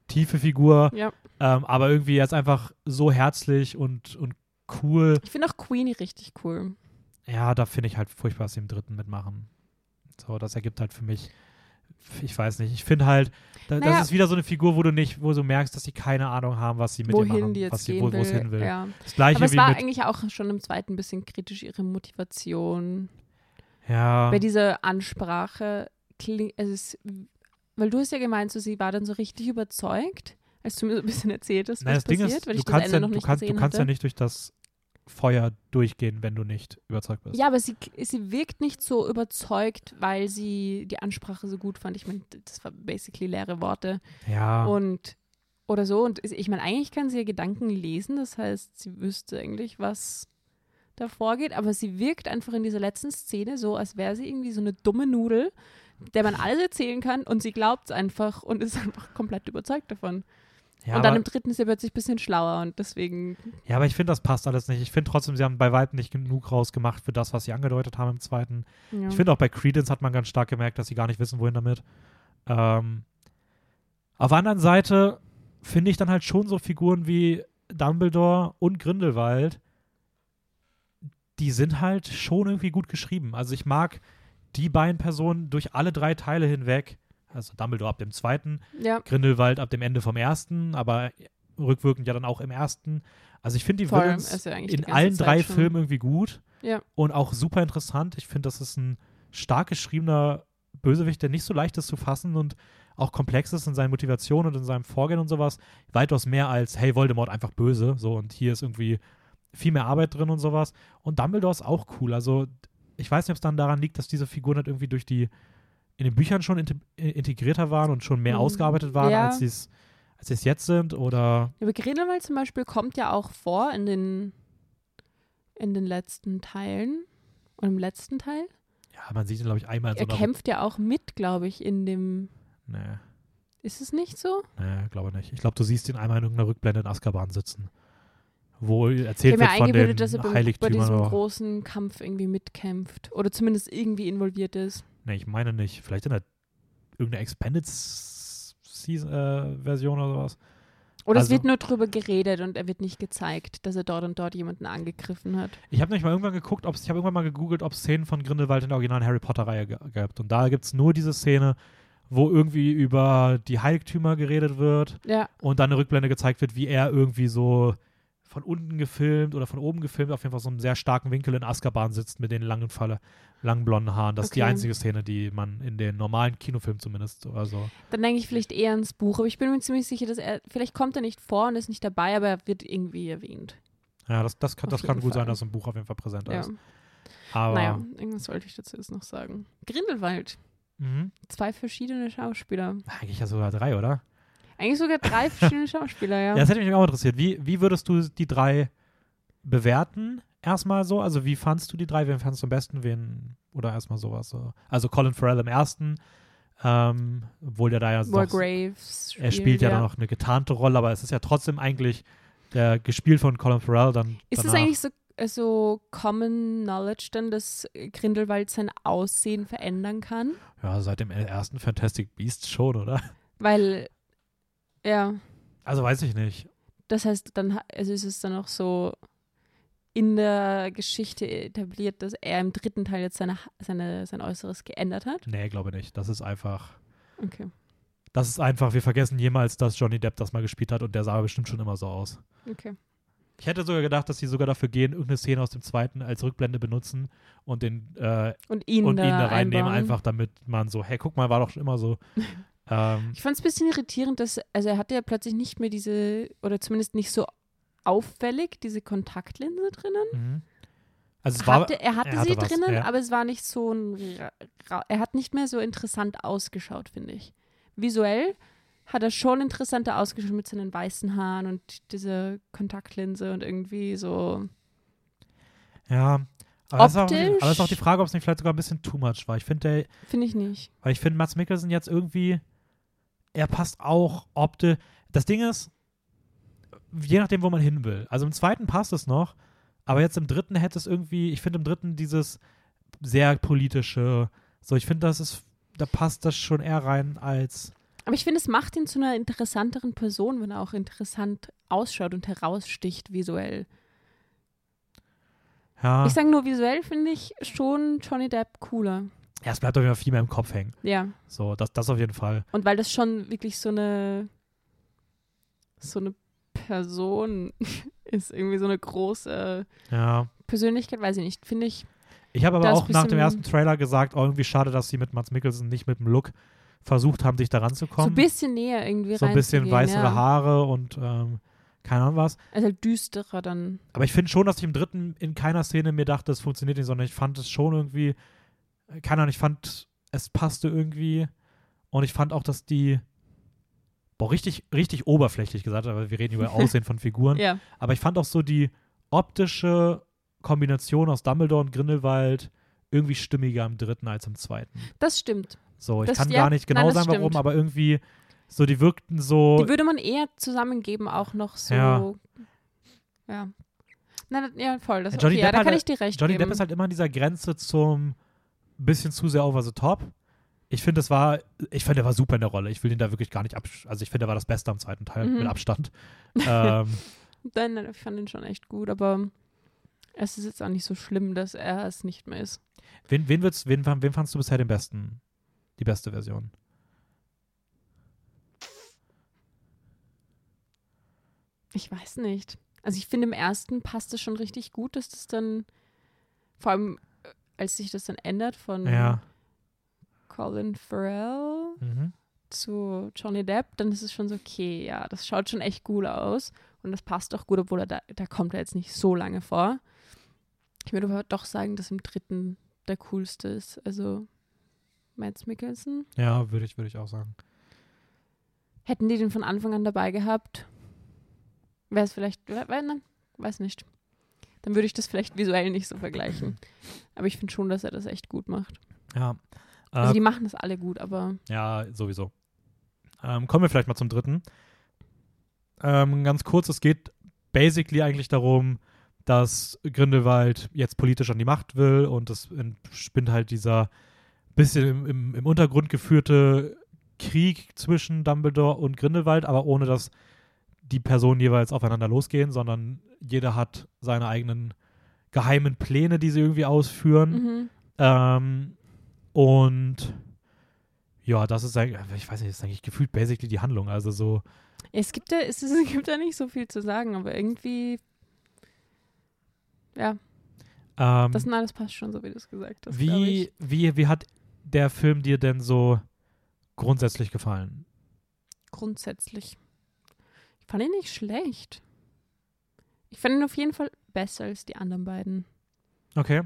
tiefe Figur. Ja. Ähm, aber irgendwie jetzt einfach so herzlich und, und cool. Ich finde auch Queenie richtig cool. Ja, da finde ich halt furchtbar, was sie im dritten mitmachen. So, das ergibt halt für mich, ich weiß nicht, ich finde halt, da, Naja. das ist wieder so eine Figur, wo du nicht, wo du merkst, dass sie keine Ahnung haben, was sie mit dir Wohin machen, die jetzt was sie, wo, es hin will. Ja. Das gleiche Aber es war eigentlich auch schon im zweiten ein bisschen kritisch, ihre Motivation. ja, Bei dieser Ansprache klingt, also es, weil du hast ja gemeint, so, sie war dann so richtig überzeugt, als du mir so ein bisschen erzählt hast, was das Ding passiert, ist, weil du ich das kannst, Ende ja, noch du nicht kannst, du kannst ja nicht durch das Feuer durchgehen, wenn du nicht überzeugt bist. Ja, aber sie, sie wirkt nicht so überzeugt, weil sie die Ansprache so gut fand. Ich meine, das war basically leere Worte. Ja, Und oder so. Und ich meine, eigentlich kann sie ja Gedanken lesen. Das heißt, sie wüsste eigentlich, was da vorgeht. Aber sie wirkt einfach in dieser letzten Szene so, als wäre sie irgendwie so eine dumme Nudel, der man alles erzählen kann. Und sie glaubt es einfach und ist [LAUGHS] einfach komplett überzeugt davon. Ja, und dann aber, im dritten ist sie plötzlich ein bisschen schlauer. Und deswegen, ja, aber ich finde, das passt alles nicht. Ich finde trotzdem, sie haben bei weitem nicht genug rausgemacht für das, was sie angedeutet haben im zweiten. ja. Ich finde auch bei Credence hat man ganz stark gemerkt, dass sie gar nicht wissen, wohin damit. Ähm, auf der anderen Seite finde ich dann halt schon so Figuren wie Dumbledore und Grindelwald, die sind halt schon irgendwie gut geschrieben. Also ich mag die beiden Personen durch alle drei Teile hinweg, also Dumbledore ab dem zweiten, ja, Grindelwald ab dem Ende vom ersten, aber rückwirkend ja dann auch im ersten. Also ich finde die. Villains ja in allen Zeit drei schon. Filmen irgendwie gut Ja. und auch super interessant. Ich finde, das ist ein stark geschriebener Bösewicht, der nicht so leicht ist zu fassen und auch komplex ist in seinen Motivationen und in seinem Vorgehen und sowas. Weitaus mehr als, hey, Voldemort einfach böse. So, und hier ist irgendwie viel mehr Arbeit drin und sowas. Und Dumbledore ist auch cool. Also, ich weiß nicht, ob es dann daran liegt, dass diese Figuren halt irgendwie durch die, in den Büchern schon inte- integrierter waren und schon mehr Mhm. ausgearbeitet waren, Ja. als sie es als es jetzt sind. Oder Aber Grindelwald zum Beispiel kommt ja auch vor in den, in den letzten Teilen. Und im letzten Teil. ja, man sieht ihn, glaube ich, einmal in so Er einer. kämpft ja auch mit, glaube ich, in dem. Nee, Ist es nicht so? nee, glaube nicht. Ich glaube, du siehst ihn einmal in irgendeiner Rückblende in Azkaban sitzen. Wo erzählt wird von den dass er bei diesem großen Kampf irgendwie mitkämpft. Oder zumindest irgendwie involviert ist. Nee, ich meine nicht. Vielleicht in der irgendeiner Expanded Season, äh, Version oder sowas. Oder Also- es wird nur drüber geredet und er wird nicht gezeigt, dass er dort und dort jemanden angegriffen hat. Ich habe nämlich mal irgendwann geguckt, ob's, ich habe irgendwann mal gegoogelt, ob es Szenen von Grindelwald in der originalen Harry Potter-Reihe ge- gibt. Und da gibt es nur diese Szene, wo irgendwie über die Heiligtümer geredet wird Ja, und dann eine Rückblende gezeigt wird, wie er irgendwie so von unten gefilmt oder von oben gefilmt, auf jeden Fall so einem sehr starken Winkel in Azkaban sitzt mit den langen Falle, langen blonden Haaren. Das ist die Okay. einzige Szene, die man in den normalen Kinofilmen zumindest oder so. dann denke ich vielleicht eher ans Buch. Aber ich bin mir ziemlich sicher, dass er. Vielleicht kommt er nicht vor und ist nicht dabei, aber er wird irgendwie erwähnt. Ja, das, das kann, Auf das kann gut sein, Fall. dass im Buch auf jeden Fall präsent Ja. ist. Aber Naja, irgendwas wollte ich dazu jetzt noch sagen. Grindelwald. mhm. Zwei verschiedene Schauspieler. eigentlich ja sogar drei, oder? Eigentlich sogar drei [LAUGHS] verschiedene Schauspieler, ja. Ja, das hätte mich auch interessiert. Wie, wie würdest du die drei bewerten? Erstmal so, also wie fandst du die drei? Wen fandst du am besten? Wen, oder erstmal sowas so. Also Colin Farrell im ersten, ähm, obwohl der da ja War doch, Graves. er spielt ja, dann noch eine getarnte Rolle, aber es ist ja trotzdem eigentlich der gespielt von Colin Farrell dann Ist es eigentlich so, äh, so Common Knowledge dann, dass Grindelwald sein Aussehen verändern kann? Ja, seit dem ersten Fantastic Beast schon, oder? Weil, ja, Also weiß ich nicht. das heißt, dann also ist es dann auch so in der Geschichte etabliert, dass er im dritten Teil jetzt seine, seine, sein Äußeres geändert hat. Nee, glaube nicht. Das ist einfach. Okay. Das ist einfach, wir vergessen jemals, dass Johnny Depp das mal gespielt hat und der sah bestimmt schon immer so aus. Okay. Ich hätte sogar gedacht, dass sie sogar dafür gehen, irgendeine Szene aus dem zweiten als Rückblende benutzen und den äh, Und ihn, und da ihn da reinnehmen, einbauen. einfach damit man so, hey, guck mal, war doch schon immer so. [LAUGHS] ähm, Ich fand es ein bisschen irritierend, dass, also er hatte ja plötzlich nicht mehr diese, oder zumindest nicht so auffällig, diese Kontaktlinse drinnen. mhm. also es war, Hatte, er hatte er hatte sie was, drinnen, ja. aber es war nicht so ein, er hat nicht mehr so interessant ausgeschaut, finde ich. Visuell hat er schon interessanter ausgeschaut mit seinen weißen Haaren und dieser Kontaktlinse und irgendwie so. ja. Aber es ist, ist auch die Frage, ob es nicht vielleicht sogar ein bisschen too much war. Ich finde, Finde ich nicht. Weil ich finde, Mats Mikkelsen jetzt irgendwie, er passt auch optisch. Das Ding ist, je nachdem, wo man hin will. Also im zweiten passt es noch, aber jetzt im dritten hätte es irgendwie, ich finde im dritten dieses sehr politische, so ich finde, das ist, da passt das schon eher rein als, Aber ich finde, es macht ihn zu einer interessanteren Person, wenn er auch interessant ausschaut und heraussticht visuell. ja, Ich sage nur, visuell finde ich schon Johnny Depp cooler. Ja, es bleibt auf jeden Fall viel mehr im Kopf hängen. Ja. So, das, das auf jeden Fall. Und weil das schon wirklich so eine so eine Person [LAUGHS] ist, irgendwie so eine große Ja. Persönlichkeit, weiß ich nicht, finde ich. Ich habe aber auch nach dem ersten Trailer gesagt, oh, irgendwie schade, dass sie mit Mats Mikkelsen nicht mit dem Look versucht haben, dich daran zu So kommen. ein bisschen näher irgendwie so ein bisschen weißere ja. Haare und ähm, keine Ahnung was. Also halt düsterer dann. Aber ich finde schon, dass ich im dritten in keiner Szene mir dachte, es funktioniert nicht, sondern ich fand es schon irgendwie, keine Ahnung, ich fand, es passte irgendwie und ich fand auch, dass die, boah, richtig, richtig oberflächlich gesagt, aber wir reden über [LAUGHS] Aussehen von Figuren, Ja. aber ich fand auch so die optische Kombination aus Dumbledore und Grindelwald irgendwie stimmiger im dritten als im zweiten. Das stimmt. So, ich Das- kann ja, gar nicht genau nein, sagen, warum, stimmt. aber irgendwie so, die wirkten so, Die würde man eher zusammengeben, auch noch so. Ja. Ja. Nein, ja, voll. Das, Johnny okay, ja, Depp da hat kann ja- ich dir recht Johnny geben. Depp ist halt immer an dieser Grenze zum bisschen zu sehr over the top. Ich finde, es war, ich finde, er war super in der Rolle. Ich will ihn da wirklich gar nicht ab, also ich finde, er war das Beste am zweiten Teil Mhm. mit Abstand. ähm, [LAUGHS] Nein, nein, ich fand ihn schon echt gut, aber es ist jetzt auch nicht so schlimm, dass er es nicht mehr ist. wen, wen, würdest, wen, wen fandst du bisher den besten, die beste Version? Ich weiß nicht. Also ich finde, im ersten passt es schon richtig gut, dass das dann, vor allem äh, als sich das dann ändert von Ja. Colin Farrell Mhm. zu Johnny Depp, dann ist es schon so, okay, ja, das schaut schon echt cool aus und das passt auch gut, obwohl er da, da kommt er jetzt nicht so lange vor. Ich würde aber doch sagen, dass im dritten der coolste ist. Also Mads Mikkelsen. Ja, würde ich, würde ich auch sagen. Hätten die den von Anfang an dabei gehabt, wäre es vielleicht, nein, weiß nicht. Dann würde ich das vielleicht visuell nicht so vergleichen. Aber ich finde schon, dass er das echt gut macht. Ja. Also Äh, die machen das alle gut, aber Ja, sowieso. Ähm, kommen wir vielleicht mal zum dritten. Ähm, ganz kurz, es geht basically eigentlich darum, dass Grindelwald jetzt politisch an die Macht will und es entspinnt halt dieser bisschen im, im, im Untergrund geführte Krieg zwischen Dumbledore und Grindelwald, aber ohne dass die Personen jeweils aufeinander losgehen, sondern jeder hat seine eigenen geheimen Pläne, die sie irgendwie ausführen. mhm. Ähm, und ja, das ist eigentlich, ich weiß nicht, das ist eigentlich gefühlt basically die Handlung. Also so, es gibt ja, es, [LAUGHS] es gibt ja nicht so viel zu sagen, aber irgendwie, ja, ähm, das, das passt schon so, wie du es gesagt hast. wie, wie, wie hat der Film dir denn so grundsätzlich gefallen? Grundsätzlich. Ich fand ihn nicht schlecht. Ich fand ihn auf jeden Fall besser als die anderen beiden. Okay.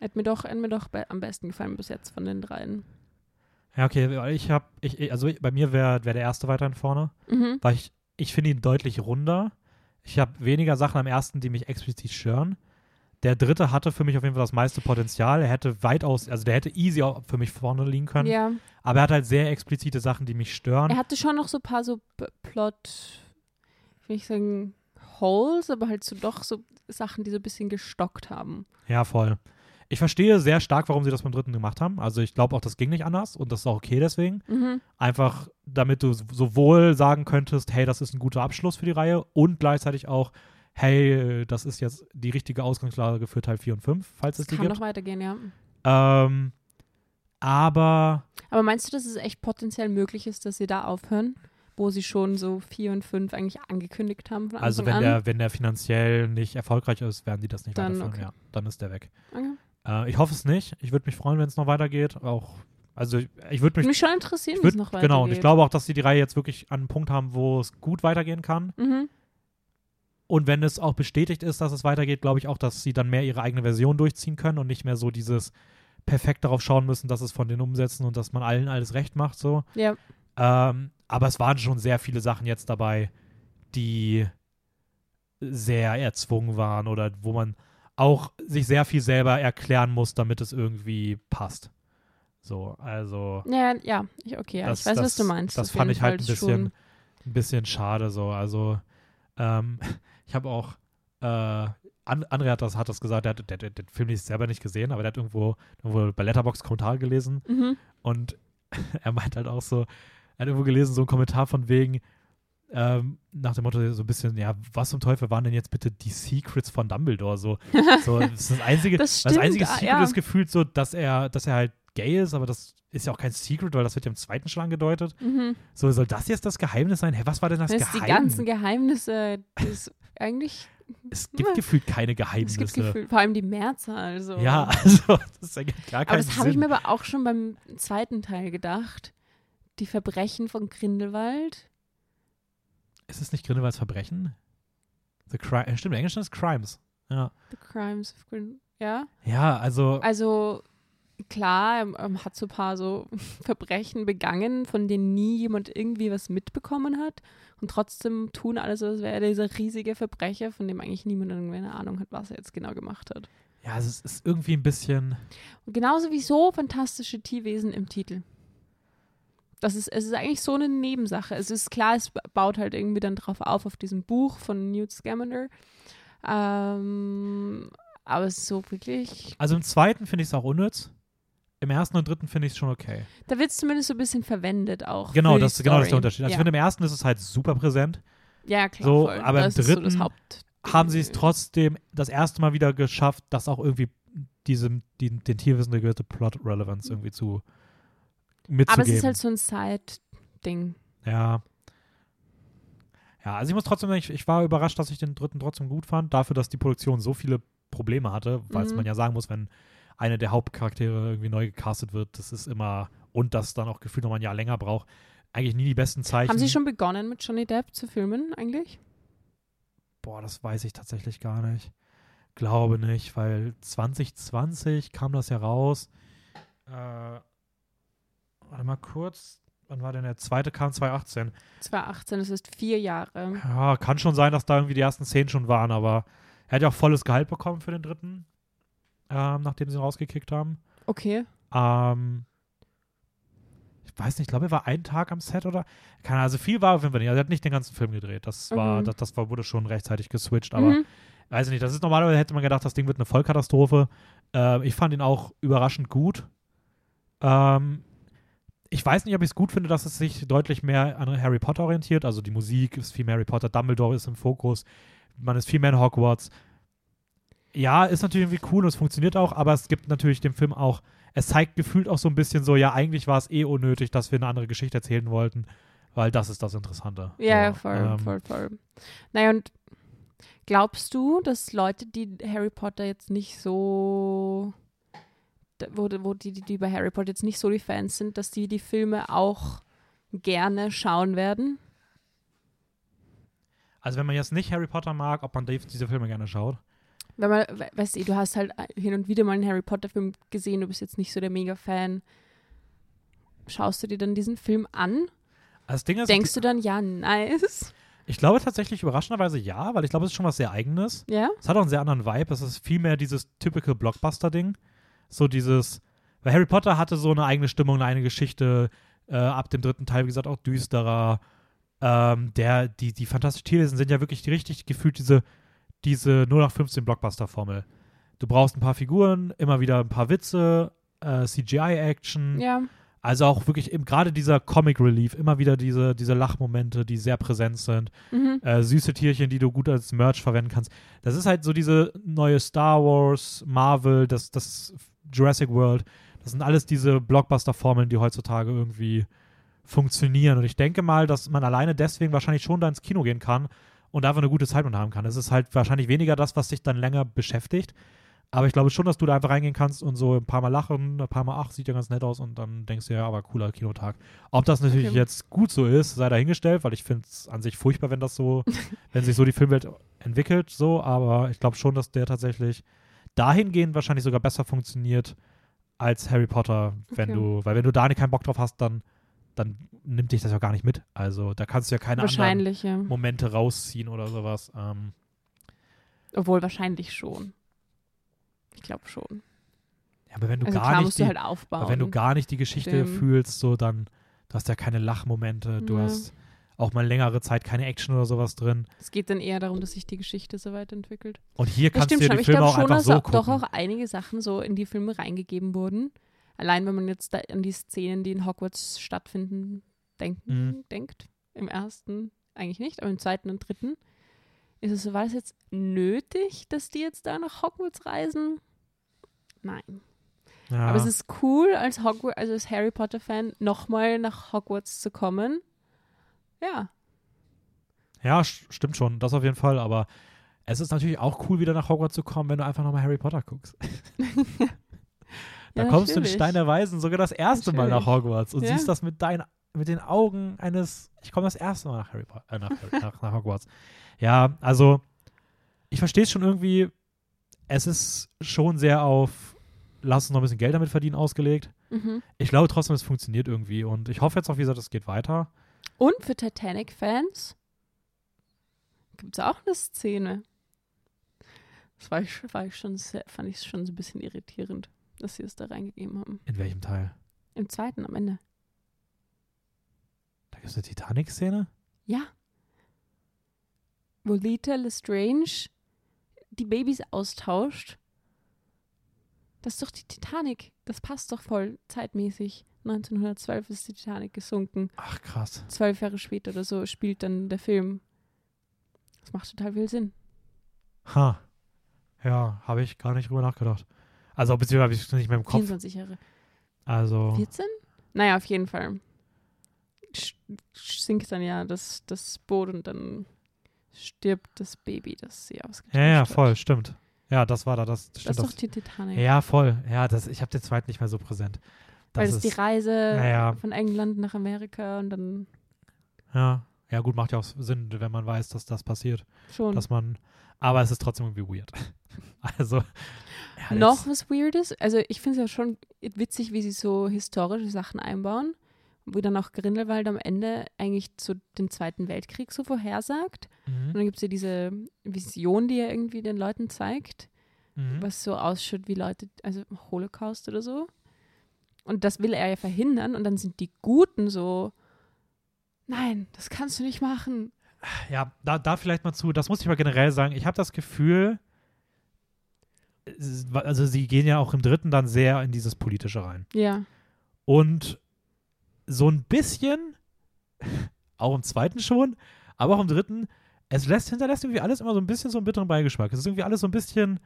Hat mir doch, hat mir doch be am besten gefallen bis jetzt von den dreien. Ja, okay, ich habe, ich, also bei mir wäre wär der erste weiterhin vorne, Mhm. weil ich, ich finde ihn deutlich runder. Ich habe weniger Sachen am ersten, die mich explizit stören. Der dritte hatte für mich auf jeden Fall das meiste Potenzial. Er hätte weitaus, also der hätte easy auch für mich vorne liegen können. Ja. Aber er hat halt sehr explizite Sachen, die mich stören. Er hatte schon noch so ein paar so Plot, ich will nicht sagen Holes, aber halt so doch so Sachen, die so ein bisschen gestockt haben. Ja, voll. Ich verstehe sehr stark, warum sie das beim dritten gemacht haben. Also ich glaube auch, das ging nicht anders und das ist auch okay deswegen. Mhm. Einfach, damit du sowohl sagen könntest, hey, das ist ein guter Abschluss für die Reihe und gleichzeitig auch, hey, das ist jetzt die richtige Ausgangslage für Teil 4 und 5, falls es Das die kann gibt. noch weitergehen, ja. Ähm, aber Aber meinst du, dass es echt potenziell möglich ist, dass sie da aufhören, wo sie schon so vier und fünf eigentlich angekündigt haben also wenn an? der, wenn der finanziell nicht erfolgreich ist, werden die das nicht Dann weiterführen. okay. Ja, dann ist der weg. Okay. Äh, ich hoffe es nicht. Ich würde mich freuen, wenn es noch weitergeht. Auch, also ich, ich würde mich mich schon interessieren, wie es noch weitergeht. genau, und ich glaube auch, dass sie die Reihe jetzt wirklich an einen Punkt haben, wo es gut weitergehen kann. Mhm. Und wenn es auch bestätigt ist, dass es weitergeht, glaube ich auch, dass sie dann mehr ihre eigene Version durchziehen können und nicht mehr so dieses perfekt darauf schauen müssen, dass es von den umsetzen und dass man allen alles recht macht. So. Ja. Ähm, aber es waren schon sehr viele Sachen jetzt dabei, die sehr erzwungen waren oder wo man auch sich sehr viel selber erklären muss, damit es irgendwie passt. So, also Ja, ja, ich, okay, ja, das, ich weiß, das, was du meinst. Das fand ich halt ein bisschen, ein bisschen schade so. Also ähm, [LAUGHS] ich habe auch äh, An André hat das, hat das gesagt, der hat der, der, den Film nicht selber nicht gesehen, aber der hat irgendwo, irgendwo bei Letterbox Kommentar gelesen Mhm. und [LAUGHS] er meint halt auch so, hat irgendwo gelesen, so einen Kommentar von wegen, ähm, nach dem Motto so ein bisschen, ja, was zum Teufel waren denn jetzt bitte die Secrets von Dumbledore? So, so [LAUGHS] das ist das einzige, Das das, einzige ah, Secret ja. ist gefühlt so, dass er, dass er halt gay ist, aber das ist ja auch kein Secret, weil das wird ja im zweiten schon angedeutet. Mhm. So, soll das jetzt das Geheimnis sein? Hä, was war denn das Das ist die Geheimnis? ganzen Geheimnisse, das ist eigentlich, es gibt Ja. gefühlt keine es Geheimnisse. gibt Gefühl, vor allem die Mehrzahl. So. Ja, [LAUGHS] also, das ergibt gar aber keinen das habe ich mir aber auch schon beim zweiten Teil gedacht. Die Verbrechen von Grindelwald. ist es nicht Grindelwalds Verbrechen? The Crime, äh, stimmt, im Englischen ist Crimes. Ja. The Crimes of Grindelwald. Ja. Ja, also, Also klar, er ähm, hat so ein paar so [LAUGHS] Verbrechen begangen, von denen nie jemand irgendwie was mitbekommen hat. Und trotzdem tun alle so, als wäre er dieser riesige Verbrecher, von dem eigentlich niemand irgendwie eine Ahnung hat, was er jetzt genau gemacht hat. ja, also es ist irgendwie ein bisschen. Und genauso wie so fantastische Tierwesen im Titel. Das ist, es ist eigentlich so eine Nebensache. Es ist klar, es baut halt irgendwie dann drauf auf, auf diesem Buch von Newt Scamander. Ähm, aber es ist so wirklich, Also im zweiten finde ich es auch unnütz. Im ersten und dritten finde ich es schon okay. da wird es zumindest so ein bisschen verwendet auch. Genau, das, genau das ist der. Unterschied. Also ich ja. finde, im ersten ist es halt super präsent. ja, klar. so, voll. aber im das so das dritten Haupt Haben sie es trotzdem das erste Mal wieder geschafft, das auch irgendwie diesem, die, den Tierwissen der gehörte Plot Relevance irgendwie zu mitzugeben. Aber es ist halt so ein Side-Ding. Ja. Ja, also ich muss trotzdem sagen, ich, ich war überrascht, dass ich den dritten trotzdem gut fand, dafür, dass die Produktion so viele Probleme hatte, weil Mhm. man ja sagen muss, wenn eine der Hauptcharaktere irgendwie neu gecastet wird, das ist immer, und das dann auch gefühlt noch mal ein Jahr länger braucht, eigentlich nie die besten Zeichen. Haben sie schon begonnen mit Johnny Depp zu filmen eigentlich? Boah, das weiß ich tatsächlich gar nicht. Glaube nicht, weil 2020 kam das ja raus. Äh, warte mal kurz. Wann war denn der zweite? Kam 2018. 2018, das ist vier Jahre. Ja, kann schon sein, dass da irgendwie die ersten Szenen schon waren, aber er hat ja auch volles Gehalt bekommen für den dritten, ähm, nachdem sie ihn rausgekickt haben. Okay. Ähm, ich weiß nicht, ich glaube, er war einen Tag am Set oder. Keine Ahnung, also viel war auf jeden Fall nicht. Also er hat nicht den ganzen Film gedreht. Das war, Mhm. das, das war, wurde schon rechtzeitig geswitcht, aber mhm. weiß ich nicht, das ist normalerweise hätte man gedacht, das Ding wird eine Vollkatastrophe. Ähm, ich fand ihn auch überraschend gut. Ähm, ich weiß nicht, ob ich es gut finde, dass es sich deutlich mehr an Harry Potter orientiert. Also die Musik ist viel mehr Harry Potter, Dumbledore ist im Fokus, man ist viel mehr in Hogwarts. Ja, ist natürlich irgendwie cool und es funktioniert auch, aber es gibt natürlich dem Film auch, es zeigt gefühlt auch so ein bisschen so, ja, eigentlich war es eh unnötig, dass wir eine andere Geschichte erzählen wollten, weil das ist das Interessante. Ja, so, voll, ähm, voll, voll. Naja, und glaubst du, dass Leute, die Harry Potter jetzt nicht so, wo, wo die, die bei Harry Potter jetzt nicht so die Fans sind, dass die die Filme auch gerne schauen werden? Also wenn man jetzt nicht Harry Potter mag, ob man die- diese Filme gerne schaut. Wenn man, we- weißt du, du hast halt hin und wieder mal einen Harry Potter Film gesehen, du bist jetzt nicht so der Mega-Fan. schaust du dir dann diesen Film an? Also Ding ist, Denkst du dann, ja, nice? ich glaube tatsächlich überraschenderweise ja, weil ich glaube, es ist schon was sehr Eigenes. Ja? Es hat auch einen sehr anderen Vibe. Es ist viel mehr dieses typische Blockbuster-Ding. So dieses, weil Harry Potter hatte so eine eigene Stimmung, eine eigene Geschichte. Äh, ab dem dritten Teil, wie gesagt, auch düsterer. Ähm, der, die, die Fantastischen Tierwesen sind ja wirklich richtig gefühlt diese, diese 0815 Blockbuster-Formel. Du brauchst ein paar Figuren, immer wieder ein paar Witze, äh, CGI-Action. Ja. Also auch wirklich eben gerade dieser Comic Relief, immer wieder diese, diese Lachmomente, die sehr präsent sind. Mhm. Äh, süße Tierchen, die du gut als Merch verwenden kannst. Das ist halt so diese neue Star Wars, Marvel, das, das Jurassic World. Das sind alles diese Blockbuster-Formeln, die heutzutage irgendwie funktionieren. Und ich denke mal, dass man alleine deswegen wahrscheinlich schon da ins Kino gehen kann und einfach eine gute Zeit mit haben kann. Es ist halt wahrscheinlich weniger das, was dich dann länger beschäftigt. Aber ich glaube schon, dass du da einfach reingehen kannst und so ein paar Mal lachen, ein paar Mal, ach, sieht ja ganz nett aus und dann denkst du ja, aber cooler Kinotag. Ob das natürlich Okay. jetzt gut so ist, sei dahingestellt, weil ich finde es an sich furchtbar, wenn das so, [LAUGHS] wenn sich so die Filmwelt entwickelt, so, aber ich glaube schon, dass der tatsächlich dahingehend wahrscheinlich sogar besser funktioniert als Harry Potter, wenn Okay. du, weil wenn du da nicht keinen Bock drauf hast, dann, dann nimmt dich das ja gar nicht mit. Also da kannst du ja keine anderen ja. Momente rausziehen oder sowas. Ähm, Obwohl, wahrscheinlich schon. Ich glaube schon. ja, aber wenn du Also gar nicht die, halt wenn du gar nicht die Geschichte Dem- fühlst, so dann, du hast ja keine Lachmomente, du Ja. hast auch mal längere Zeit keine Action oder sowas drin. es geht dann eher darum, dass sich die Geschichte so weiterentwickelt. Und hier kannst du stimmt dir schon. die Ich Filme auch schon, einfach so auch, gucken. doch auch einige Sachen so in die Filme reingegeben wurden. Allein wenn man jetzt da an die Szenen, die in Hogwarts stattfinden, denken, Mhm. denkt. Im ersten eigentlich nicht, aber im zweiten und dritten ist es war es jetzt nötig, dass die jetzt da nach Hogwarts reisen? Nein. ja. Aber es ist cool, als, Hogwarts, also als Harry Potter-Fan nochmal nach Hogwarts zu kommen. Ja. ja, st- stimmt schon, das auf jeden Fall, aber es ist natürlich auch cool, wieder nach Hogwarts zu kommen, wenn du einfach nochmal Harry Potter guckst. [LAUGHS] da Ja, kommst du in natürlich. Stein der Weisen sogar das erste Mal nach Natürlich. Hogwarts und Ja. siehst das mit deinen mit den Augen eines, ich komme das erste Mal nach Harry Potter, äh, nach, [LAUGHS] nach, nach Hogwarts. Ja, also ich verstehe es schon irgendwie, es ist schon sehr auf, lass uns noch ein bisschen Geld damit verdienen ausgelegt. Mhm. Ich glaube trotzdem, es funktioniert irgendwie und ich hoffe jetzt auch, wie gesagt, es geht weiter. Und für Titanic-Fans gibt es auch eine Szene. Das war ich, war ich schon sehr, fand ich schon so ein bisschen irritierend, dass sie es da reingegeben haben. In welchem Teil? Im zweiten am Ende. Da gibt es eine Titanic-Szene? Ja. Wo Lita Lestrange die Babys austauscht. Das ist doch die Titanic. Das passt doch voll zeitmäßig. 1912 ist die Titanic gesunken. Ach, krass. Zwölf Jahre später oder so spielt dann der Film. Das macht total viel Sinn. Ha. Ja, habe ich gar nicht drüber nachgedacht. Also, beziehungsweise habe ich es nicht mehr im Kopf. 24 Jahre. Also, 14? Naja, auf jeden Fall. Sch- Sinkt dann ja das, das Boot und dann stirbt das Baby, das sie ausgetauscht ja, ja, hat. voll, stimmt. Ja, das war da, das Das stimmt. ist doch Das die Titanic. ja, voll. Ja, das, ich habe den zweiten nicht mehr so präsent. Weil Das es die Reise Ja, ja. von England nach Amerika und dann ja, ja, gut, macht ja auch Sinn, wenn man weiß, dass das passiert. schon. Dass man, aber es ist trotzdem irgendwie weird. [LAUGHS] Also, ja, Noch was Weirdes. Also ich finde es ja schon witzig, wie sie so historische Sachen einbauen, wo dann auch Grindelwald am Ende eigentlich so den Zweiten Weltkrieg so vorhersagt. Und Mhm, dann gibt es ja diese Vision, die er irgendwie den Leuten zeigt, mhm. was so ausschaut wie Leute, also Holocaust oder so. Und das will er ja verhindern und dann sind die Guten so, nein, das kannst du nicht machen. Ja, da, da vielleicht mal zu, das muss ich mal generell sagen. Ich habe das Gefühl, also sie gehen ja auch im dritten dann sehr in dieses Politische rein. Ja, Und so ein bisschen, [LAUGHS] auch im zweiten schon, aber auch im dritten, es lässt, hinterlässt irgendwie alles immer so ein bisschen so einen bitteren Beigeschmack. Es ist irgendwie alles so ein bisschen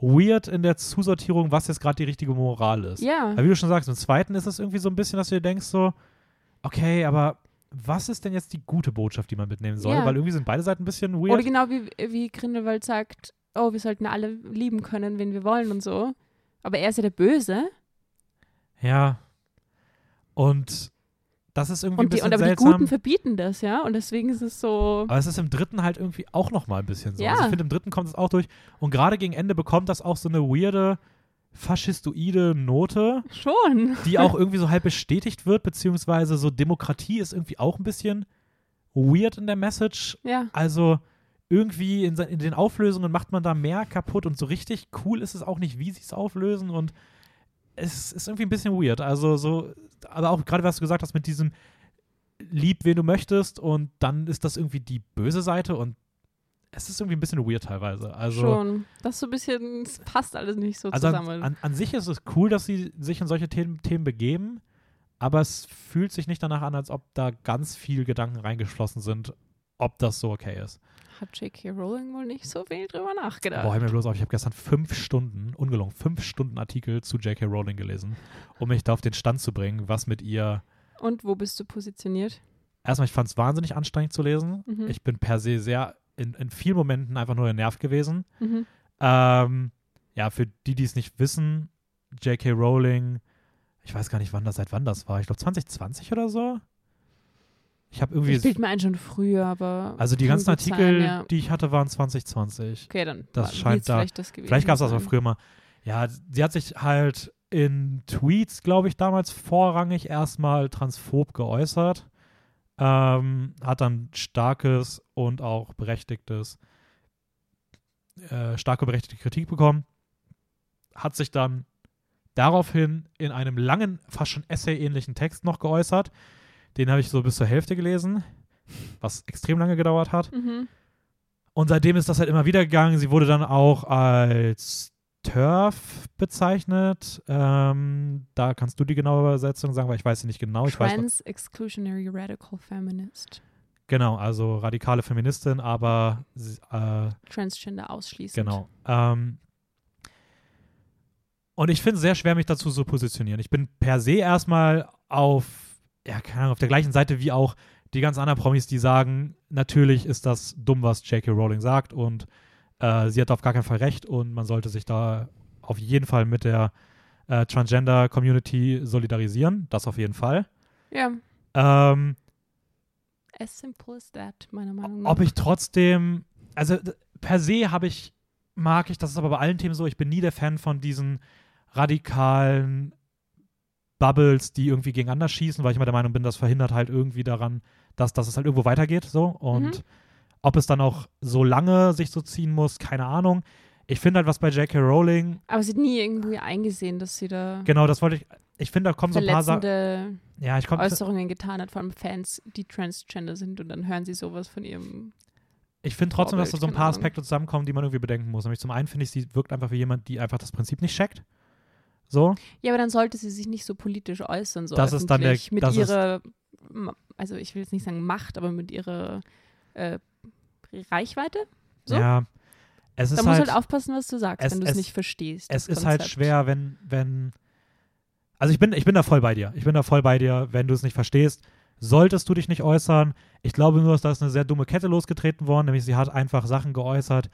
weird in der Zusortierung, was jetzt gerade die richtige Moral ist. ja. Weil wie du schon sagst, im zweiten ist es irgendwie so ein bisschen, dass du dir denkst so, okay, aber was ist denn jetzt die gute Botschaft, die man mitnehmen soll? Ja. Weil irgendwie sind beide Seiten ein bisschen weird. Oder genau wie, wie Grindelwald sagt, oh, wir sollten alle lieben können, wen wir wollen und so. Aber er ist ja der Böse. Ja. Und das ist irgendwie ein Und, die, bisschen und aber die seltsam. Guten verbieten das, ja. Und deswegen ist es so. aber es ist im dritten halt irgendwie auch noch mal ein bisschen so. Ja. Also ich finde, im dritten kommt es auch durch. Und gerade gegen Ende bekommt das auch so eine weirde faschistoide Note, Schon. die auch irgendwie so halb bestätigt wird, beziehungsweise so Demokratie ist irgendwie auch ein bisschen weird in der Message. Ja. Also irgendwie in, in den Auflösungen macht man da mehr kaputt und so richtig cool ist es auch nicht, wie sie es auflösen und es ist irgendwie ein bisschen weird. Also so, aber auch gerade was du gesagt hast mit diesem lieb, wen du möchtest und dann ist das irgendwie die böse Seite und es ist irgendwie ein bisschen weird teilweise. Also, Schon. Das ist so ein bisschen, es passt alles nicht so also an, zusammen. an, an sich ist es cool, dass sie sich in solche Themen, Themen begeben, aber es fühlt sich nicht danach an, als ob da ganz viel Gedanken reingeschlossen sind, ob das so okay ist. Hat J.K. Rowling wohl nicht so viel drüber nachgedacht. Boah, hör mir bloß auf, ich habe gestern fünf Stunden, ungelungen, fünf Stunden Artikel zu J.K. Rowling gelesen, um mich da auf den Stand zu bringen, was mit ihr. Und wo bist du positioniert? Erstmal, ich fand es wahnsinnig anstrengend zu lesen. Mhm. Ich bin per se sehr in, in vielen Momenten einfach nur genervt gewesen. Mhm. Ähm, ja, für die, die es nicht wissen, J.K. Rowling, ich weiß gar nicht, wann das, seit wann das war. Ich glaube 2020 oder so. Ich habe irgendwie. Ich bild mir ein schon früher, aber. also die ganzen gut sein, Artikel, ja. die ich hatte, waren 2020. Okay, dann das war- scheint da- vielleicht das Vielleicht gab es das auch früher mal. Ja, sie hat sich halt in Tweets, glaube ich, damals vorrangig erstmal transphob geäußert. Ähm, hat dann starkes und auch berechtigtes, äh, starke berechtigte Kritik bekommen. Hat sich dann daraufhin in einem langen, fast schon Essay-ähnlichen Text noch geäußert. Den habe ich so bis zur Hälfte gelesen, was extrem lange gedauert hat. Mhm. Und seitdem ist das halt immer wieder gegangen. Sie wurde dann auch als TERF bezeichnet. Ähm, da kannst du die genaue Übersetzung sagen, weil ich weiß sie nicht genau. Ich noch, Trans-Exclusionary Radical Feminist. genau, also radikale Feministin, aber äh, Transgender ausschließend. genau. Ähm, und ich finde es sehr schwer, mich dazu zu positionieren. Ich bin per se erstmal auf, ja, keine Ahnung, auf der gleichen Seite wie auch die ganz anderen Promis, die sagen, natürlich ist das dumm, was J.K. Rowling sagt und äh, sie hat auf gar keinen Fall recht und man sollte sich da auf jeden Fall mit der äh, Transgender-Community solidarisieren. Das auf jeden Fall. Ja, Ähm, as simple as that, meiner Meinung nach. ob ich trotzdem, also per se habe ich, mag ich, das ist aber bei allen Themen so, ich bin nie der Fan von diesen radikalen Bubbles, die irgendwie gegeneinander schießen, weil ich immer der Meinung bin, das verhindert halt irgendwie daran, dass, dass es halt irgendwo weitergeht, so. Und Mhm. ob es dann auch so lange sich so ziehen muss, keine Ahnung. Ich finde halt, was bei J.K. Rowling, Aber sie hat nie irgendwie eingesehen, dass sie da genau, das wollte ich, ich finde, da kommen so ein paar Sachen, ja, ich komme, Äußerungen getan hat, vor allem Fans, die Transgender sind und dann hören sie sowas von ihrem. ich finde trotzdem, dass da Vorbild, so ein paar. Aspekte zusammenkommen, die man irgendwie bedenken muss. Nämlich zum einen finde ich, sie wirkt einfach wie jemand, die einfach das Prinzip nicht checkt. So. Ja, aber dann sollte sie sich nicht so politisch äußern, so Das ist dann der- mit ihrer, also ich will jetzt nicht sagen Macht, aber mit ihrer äh, Reichweite. So? Ja. Es Da ist musst du halt, halt aufpassen, was du sagst, es- wenn du es nicht verstehst. es ist halt Konzept. schwer, wenn, wenn. Also ich bin, ich bin da voll bei dir. Ich bin da voll bei dir, wenn du es nicht verstehst. Solltest du dich nicht äußern. Ich glaube nur, dass da ist eine sehr dumme Kette losgetreten worden, nämlich sie hat einfach Sachen geäußert,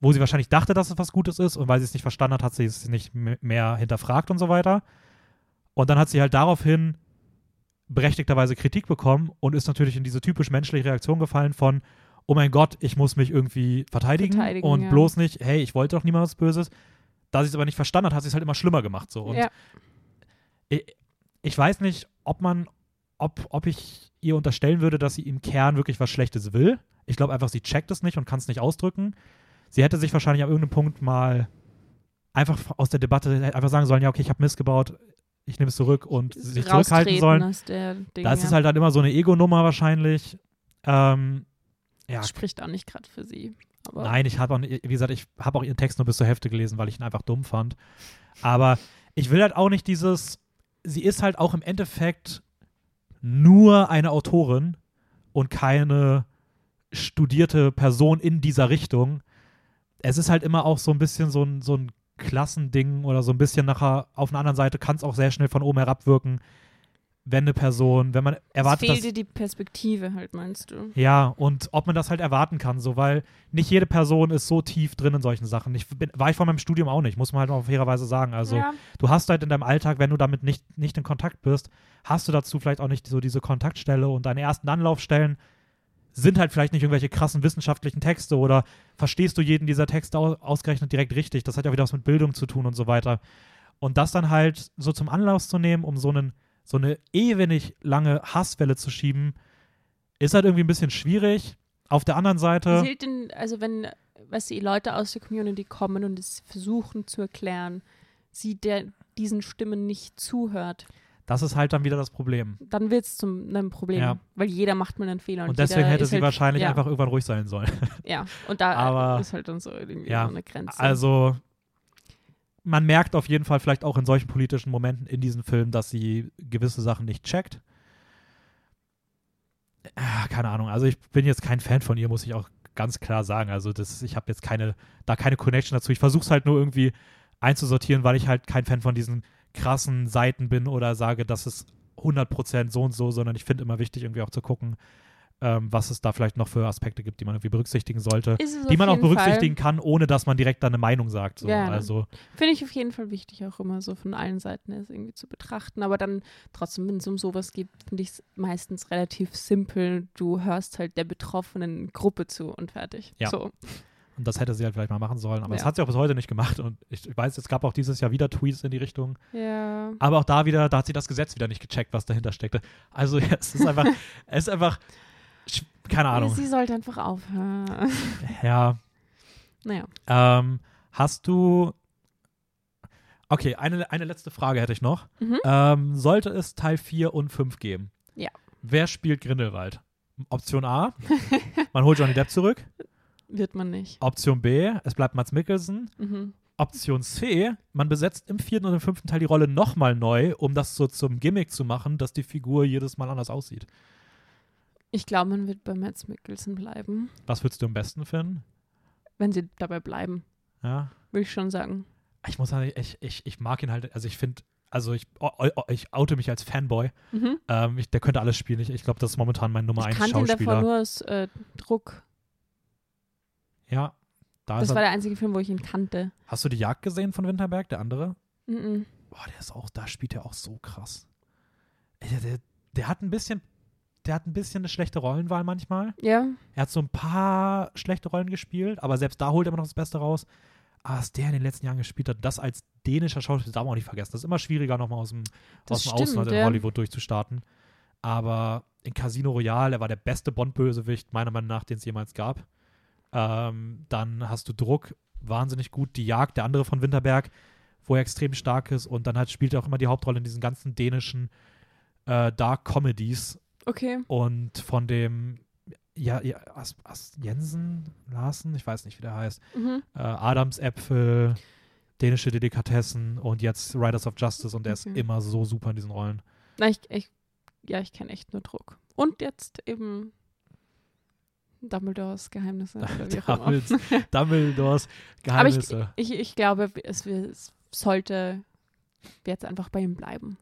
wo sie wahrscheinlich dachte, dass es was Gutes ist und weil sie es nicht verstanden hat, hat sie es nicht mehr hinterfragt und so weiter. Und dann hat sie halt daraufhin berechtigterweise Kritik bekommen und ist natürlich in diese typisch menschliche Reaktion gefallen von, oh mein Gott, ich muss mich irgendwie verteidigen, Verteidigen, und ja. bloß nicht, hey, ich wollte doch niemand was Böses. Da sie es aber nicht verstanden hat, hat sie es halt immer schlimmer gemacht. So. Und Ja. ich, ich weiß nicht, ob man, ob, ob ich ihr unterstellen würde, dass sie im Kern wirklich was Schlechtes will. Ich glaube einfach, sie checkt es nicht und kann es nicht ausdrücken. Sie hätte sich wahrscheinlich an irgendeinem Punkt mal einfach aus der Debatte einfach sagen sollen, ja, okay, ich habe Mist gebaut, ich nehme es zurück und sich zurückhalten sollen. Ding, Das ja. ist halt dann immer so eine Ego-Nummer wahrscheinlich. Ähm, ja, Spricht auch nicht gerade für sie. Nein, ich habe auch, wie gesagt, ich habe auch ihren Text nur bis zur Hälfte gelesen, weil ich ihn einfach dumm fand. Aber ich will halt auch nicht dieses, sie ist halt auch im Endeffekt nur eine Autorin und keine studierte Person in dieser Richtung. Es ist halt immer auch so ein bisschen so ein, so ein Klassending oder so ein bisschen nachher auf einer anderen Seite kann es auch sehr schnell von oben herab wirken, wenn eine Person, wenn man erwartet, es fehlt dir die Perspektive halt, meinst du? ja, und ob man das halt erwarten kann, so, weil nicht jede Person ist so tief drin in solchen Sachen. Ich bin, war ich vor meinem Studium auch nicht, muss man halt auch fairerweise sagen. Also, ja. du hast halt in deinem Alltag, wenn du damit nicht, nicht in Kontakt bist, hast du dazu vielleicht auch nicht so diese Kontaktstelle und deine ersten Anlaufstellen sind halt vielleicht nicht irgendwelche krassen wissenschaftlichen Texte oder verstehst du jeden dieser Texte au ausgerechnet direkt richtig. Das hat ja wieder was mit Bildung zu tun und so weiter. Und das dann halt so zum Anlass zu nehmen, um so, einen, so eine ewig lange Hasswelle zu schieben, ist halt irgendwie ein bisschen schwierig. Auf der anderen Seite. Zählt denn, also wenn, weißt du, Leute aus der Community kommen und es versuchen zu erklären, sie der diesen Stimmen nicht zuhört, Das ist halt dann wieder das Problem. dann wird es zu einem Problem. Ja. Weil jeder macht mal einen Fehler. Und, Und deswegen hätte sie halt, wahrscheinlich ja, einfach irgendwann ruhig sein sollen. [LAUGHS] Ja, und da Aber- ist halt dann so irgendwie Ja, so eine Grenze. Also, man merkt auf jeden Fall vielleicht auch in solchen politischen Momenten in diesem Film, dass sie gewisse Sachen nicht checkt. Ah, Keine Ahnung. Also, ich bin jetzt kein Fan von ihr, muss ich auch ganz klar sagen. Also, das, ich habe jetzt keine, da keine Connection dazu. Ich versuche es halt nur irgendwie einzusortieren, weil ich halt kein Fan von diesen krassen Seiten bin oder sage, das ist 100% so und so, sondern ich finde immer wichtig, irgendwie auch zu gucken, ähm, was es da vielleicht noch für Aspekte gibt, die man irgendwie berücksichtigen sollte die man auch berücksichtigen kann, ohne dass man direkt da eine Meinung sagt. So. Ja. Also, Fall, Finde ich auf jeden Fall wichtig, auch immer so von allen Seiten es irgendwie zu betrachten. Aber dann trotzdem, wenn es um sowas geht, finde ich es meistens relativ simpel. Du hörst halt der betroffenen Gruppe zu und fertig. Ja. So. Und das hätte sie halt vielleicht mal machen sollen. Aber das Ja. hat sie auch bis heute nicht gemacht. Und ich weiß, es gab auch dieses Jahr wieder Tweets in die Richtung. Ja. Aber auch da wieder, da hat sie das Gesetz wieder nicht gecheckt, was dahinter steckte. Also, [LAUGHS] ja, es ist einfach, es ist einfach, keine Ahnung. Sie sollte einfach aufhören. [LAUGHS] Ja, naja. ähm, hast du, okay, eine, eine letzte Frage hätte ich noch. Mhm. Ähm, sollte es Teil 4 und 5 geben? Ja. Wer spielt Grindelwald? Option A, man holt Johnny Depp zurück. Wird man nicht. Option B, es bleibt Mats Mikkelsen. Mhm. Option C, man besetzt im vierten und im fünften Teil die Rolle nochmal neu, um das so zum Gimmick zu machen, dass die Figur jedes Mal anders aussieht. Ich glaube, man wird bei Mads Mikkelsen bleiben, Was würdest du am besten finden? wenn sie dabei bleiben, Ja. würde ich schon sagen. Ich muss sagen, ich, ich, ich mag ihn halt, also ich finde, also ich, ich oute mich als Fanboy. Mhm. Ähm, ich, der könnte alles spielen. Ich, ich glaube, das ist momentan mein Nummer Ich 1 kannte ihn davor Schauspieler. nur aus äh, Druck. Ja. Da Das war er, der einzige Film, wo ich ihn kannte. hast du die Jagd gesehen von Winterberg, der andere? Mhm. Boah, der ist auch, da spielt er auch so krass. Der, der, der hat ein bisschen, der hat ein bisschen eine schlechte Rollenwahl manchmal. Ja, Er hat so ein paar schlechte Rollen gespielt, aber selbst da holt er immer noch das Beste raus. Aber was der in den letzten Jahren gespielt hat, das als dänischer Schauspieler, darf man auch nicht vergessen. Das ist immer schwieriger, nochmal aus dem, Das aus dem stimmt, Ausland in ja. Hollywood durchzustarten. Aber in Casino Royale, er war der beste Bond-Bösewicht, meiner Meinung nach, den es jemals gab. Ähm, dann hast du Druck, wahnsinnig gut. Die Jagd, der andere von Winterberg, wo er extrem stark ist. Und dann halt spielt er auch immer die Hauptrolle in diesen ganzen dänischen äh, Dark Comedies, okay. und von dem ja, ja As, As Jensen, Larsen, ich weiß nicht, wie der heißt, Mhm. äh, Adamsäpfel, dänische Delikatessen und jetzt Riders of Justice und der ist Okay. immer so super in diesen Rollen. Na, ich, ich, ja, ich kenne echt nur Druck. Und jetzt eben Dumbledores Geheimnisse. [LAUGHS] Dumbledores, Dumbledores Aber ich, Geheimnisse. ich, ich glaube, es, es sollte jetzt einfach bei ihm bleiben.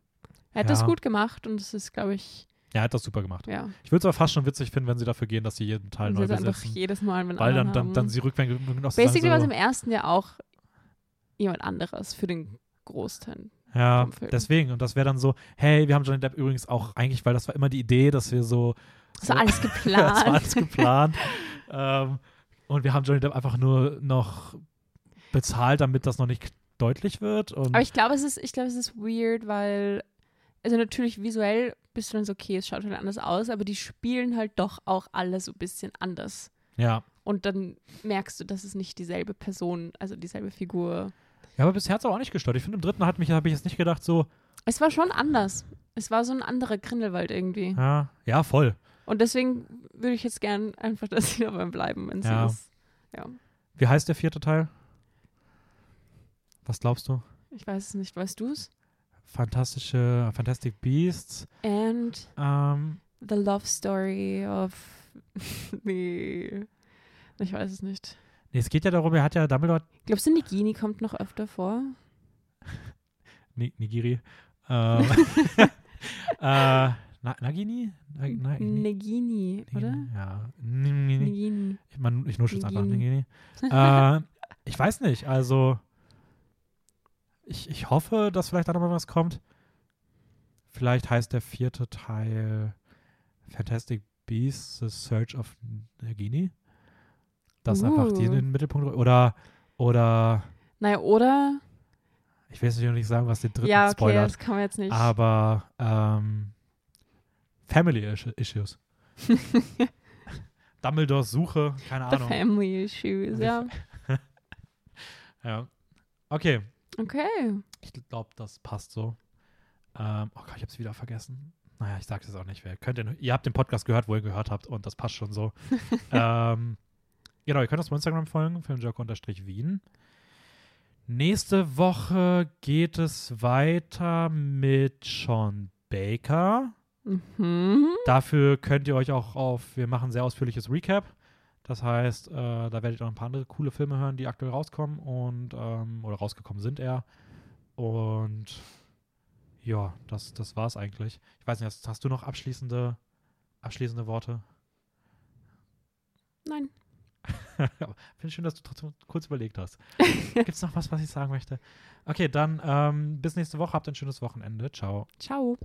Er hat Ja. das gut gemacht und es ist, glaube ich, ja, er hat das super gemacht. ja. Ich würde es aber fast schon witzig finden, wenn sie dafür gehen, dass sie jeden Teil Und neu es einfach besetzen. jedes Mal, wenn Weil dann, dann, dann sie rückwärts noch Basically war es im ersten Jahr auch jemand anderes für den Großteil. ja, deswegen. Und das wäre dann so, hey, wir haben Johnny Depp übrigens auch eigentlich, weil das war immer die Idee, dass wir so Das war alles [LAUGHS] das geplant. war alles geplant. ähm, und wir haben Johnny Depp einfach nur noch bezahlt, damit das noch nicht deutlich wird. Aber ich glaube, es ist, ich glaube, es ist weird, weil, also natürlich visuell bist du dann so, okay, es schaut halt anders aus, aber die spielen halt doch auch alle so ein bisschen anders. ja. Und dann merkst du, dass es nicht dieselbe Person, also dieselbe Figur. ja, aber bisher hat es auch nicht gestört. Ich finde, im dritten hat mich, habe ich jetzt nicht gedacht, so, Es war schon anders. Es war so ein anderer Grindelwald irgendwie. ja, ja, voll. Und deswegen würde ich jetzt gern einfach, [LAUGHS] dass sie dabei bleiben, wenn sie Ja. das. Ja, Wie heißt der vierte Teil? Was glaubst du? ich weiß es nicht. Weißt du es? Fantastische, Fantastic Beasts. And Ähm, the love story of [LAUGHS] the. Ich weiß es nicht. nee, es geht ja darum, er hat ja Dumbledore, Glaubst du, Nigini kommt noch öfter vor? [LAUGHS] Ni- Nigiri, ähm, äh, Na, Nagini? Na, na, Nigini, oder? Ja. Nigini. Ich, man, ich nuschel es einfach. Nigini. [LAUGHS] äh, ich weiß nicht, also ich, ich hoffe, dass vielleicht da nochmal was kommt. Vielleicht heißt der vierte Teil Fantastic Beasts, The Search of Nagini. Das einfach die in Uh. den Mittelpunkt oder oder Naja, oder Ich will jetzt natürlich nicht sagen, was den dritten Ja, okay, spoilert. das kann man jetzt nicht. Aber ähm, Family Is- Issues. [LAUGHS] Dumbledores Suche, keine The Ahnung. Family Issues, ja. [LAUGHS] Ja. Okay, Okay. ich glaube, das passt so. Ähm, oh Gott, ich habe es wieder vergessen. Naja, ich sage es auch nicht. Wer könnt ihr, ihr habt den Podcast gehört, wo ihr gehört habt und das passt schon so. [LAUGHS] ähm, genau, ihr könnt uns bei Instagram folgen, filmjoke-wien. Nächste Woche geht es weiter mit Sean Baker. Mhm. Dafür könnt ihr euch auch auf, wir machen ein sehr ausführliches Recap. Das heißt, äh, da werdet ihr noch ein paar andere coole Filme hören, die aktuell rauskommen und ähm, oder rausgekommen sind eher. Und ja, das, das war es eigentlich. Ich weiß nicht, hast, hast du noch abschließende, abschließende Worte? Nein. [LAUGHS] Finde ich schön, dass du trotzdem kurz überlegt hast. [LAUGHS] Gibt es noch was, was ich sagen möchte? Okay, dann ähm, bis nächste Woche. Habt ein schönes Wochenende. Ciao. Ciao.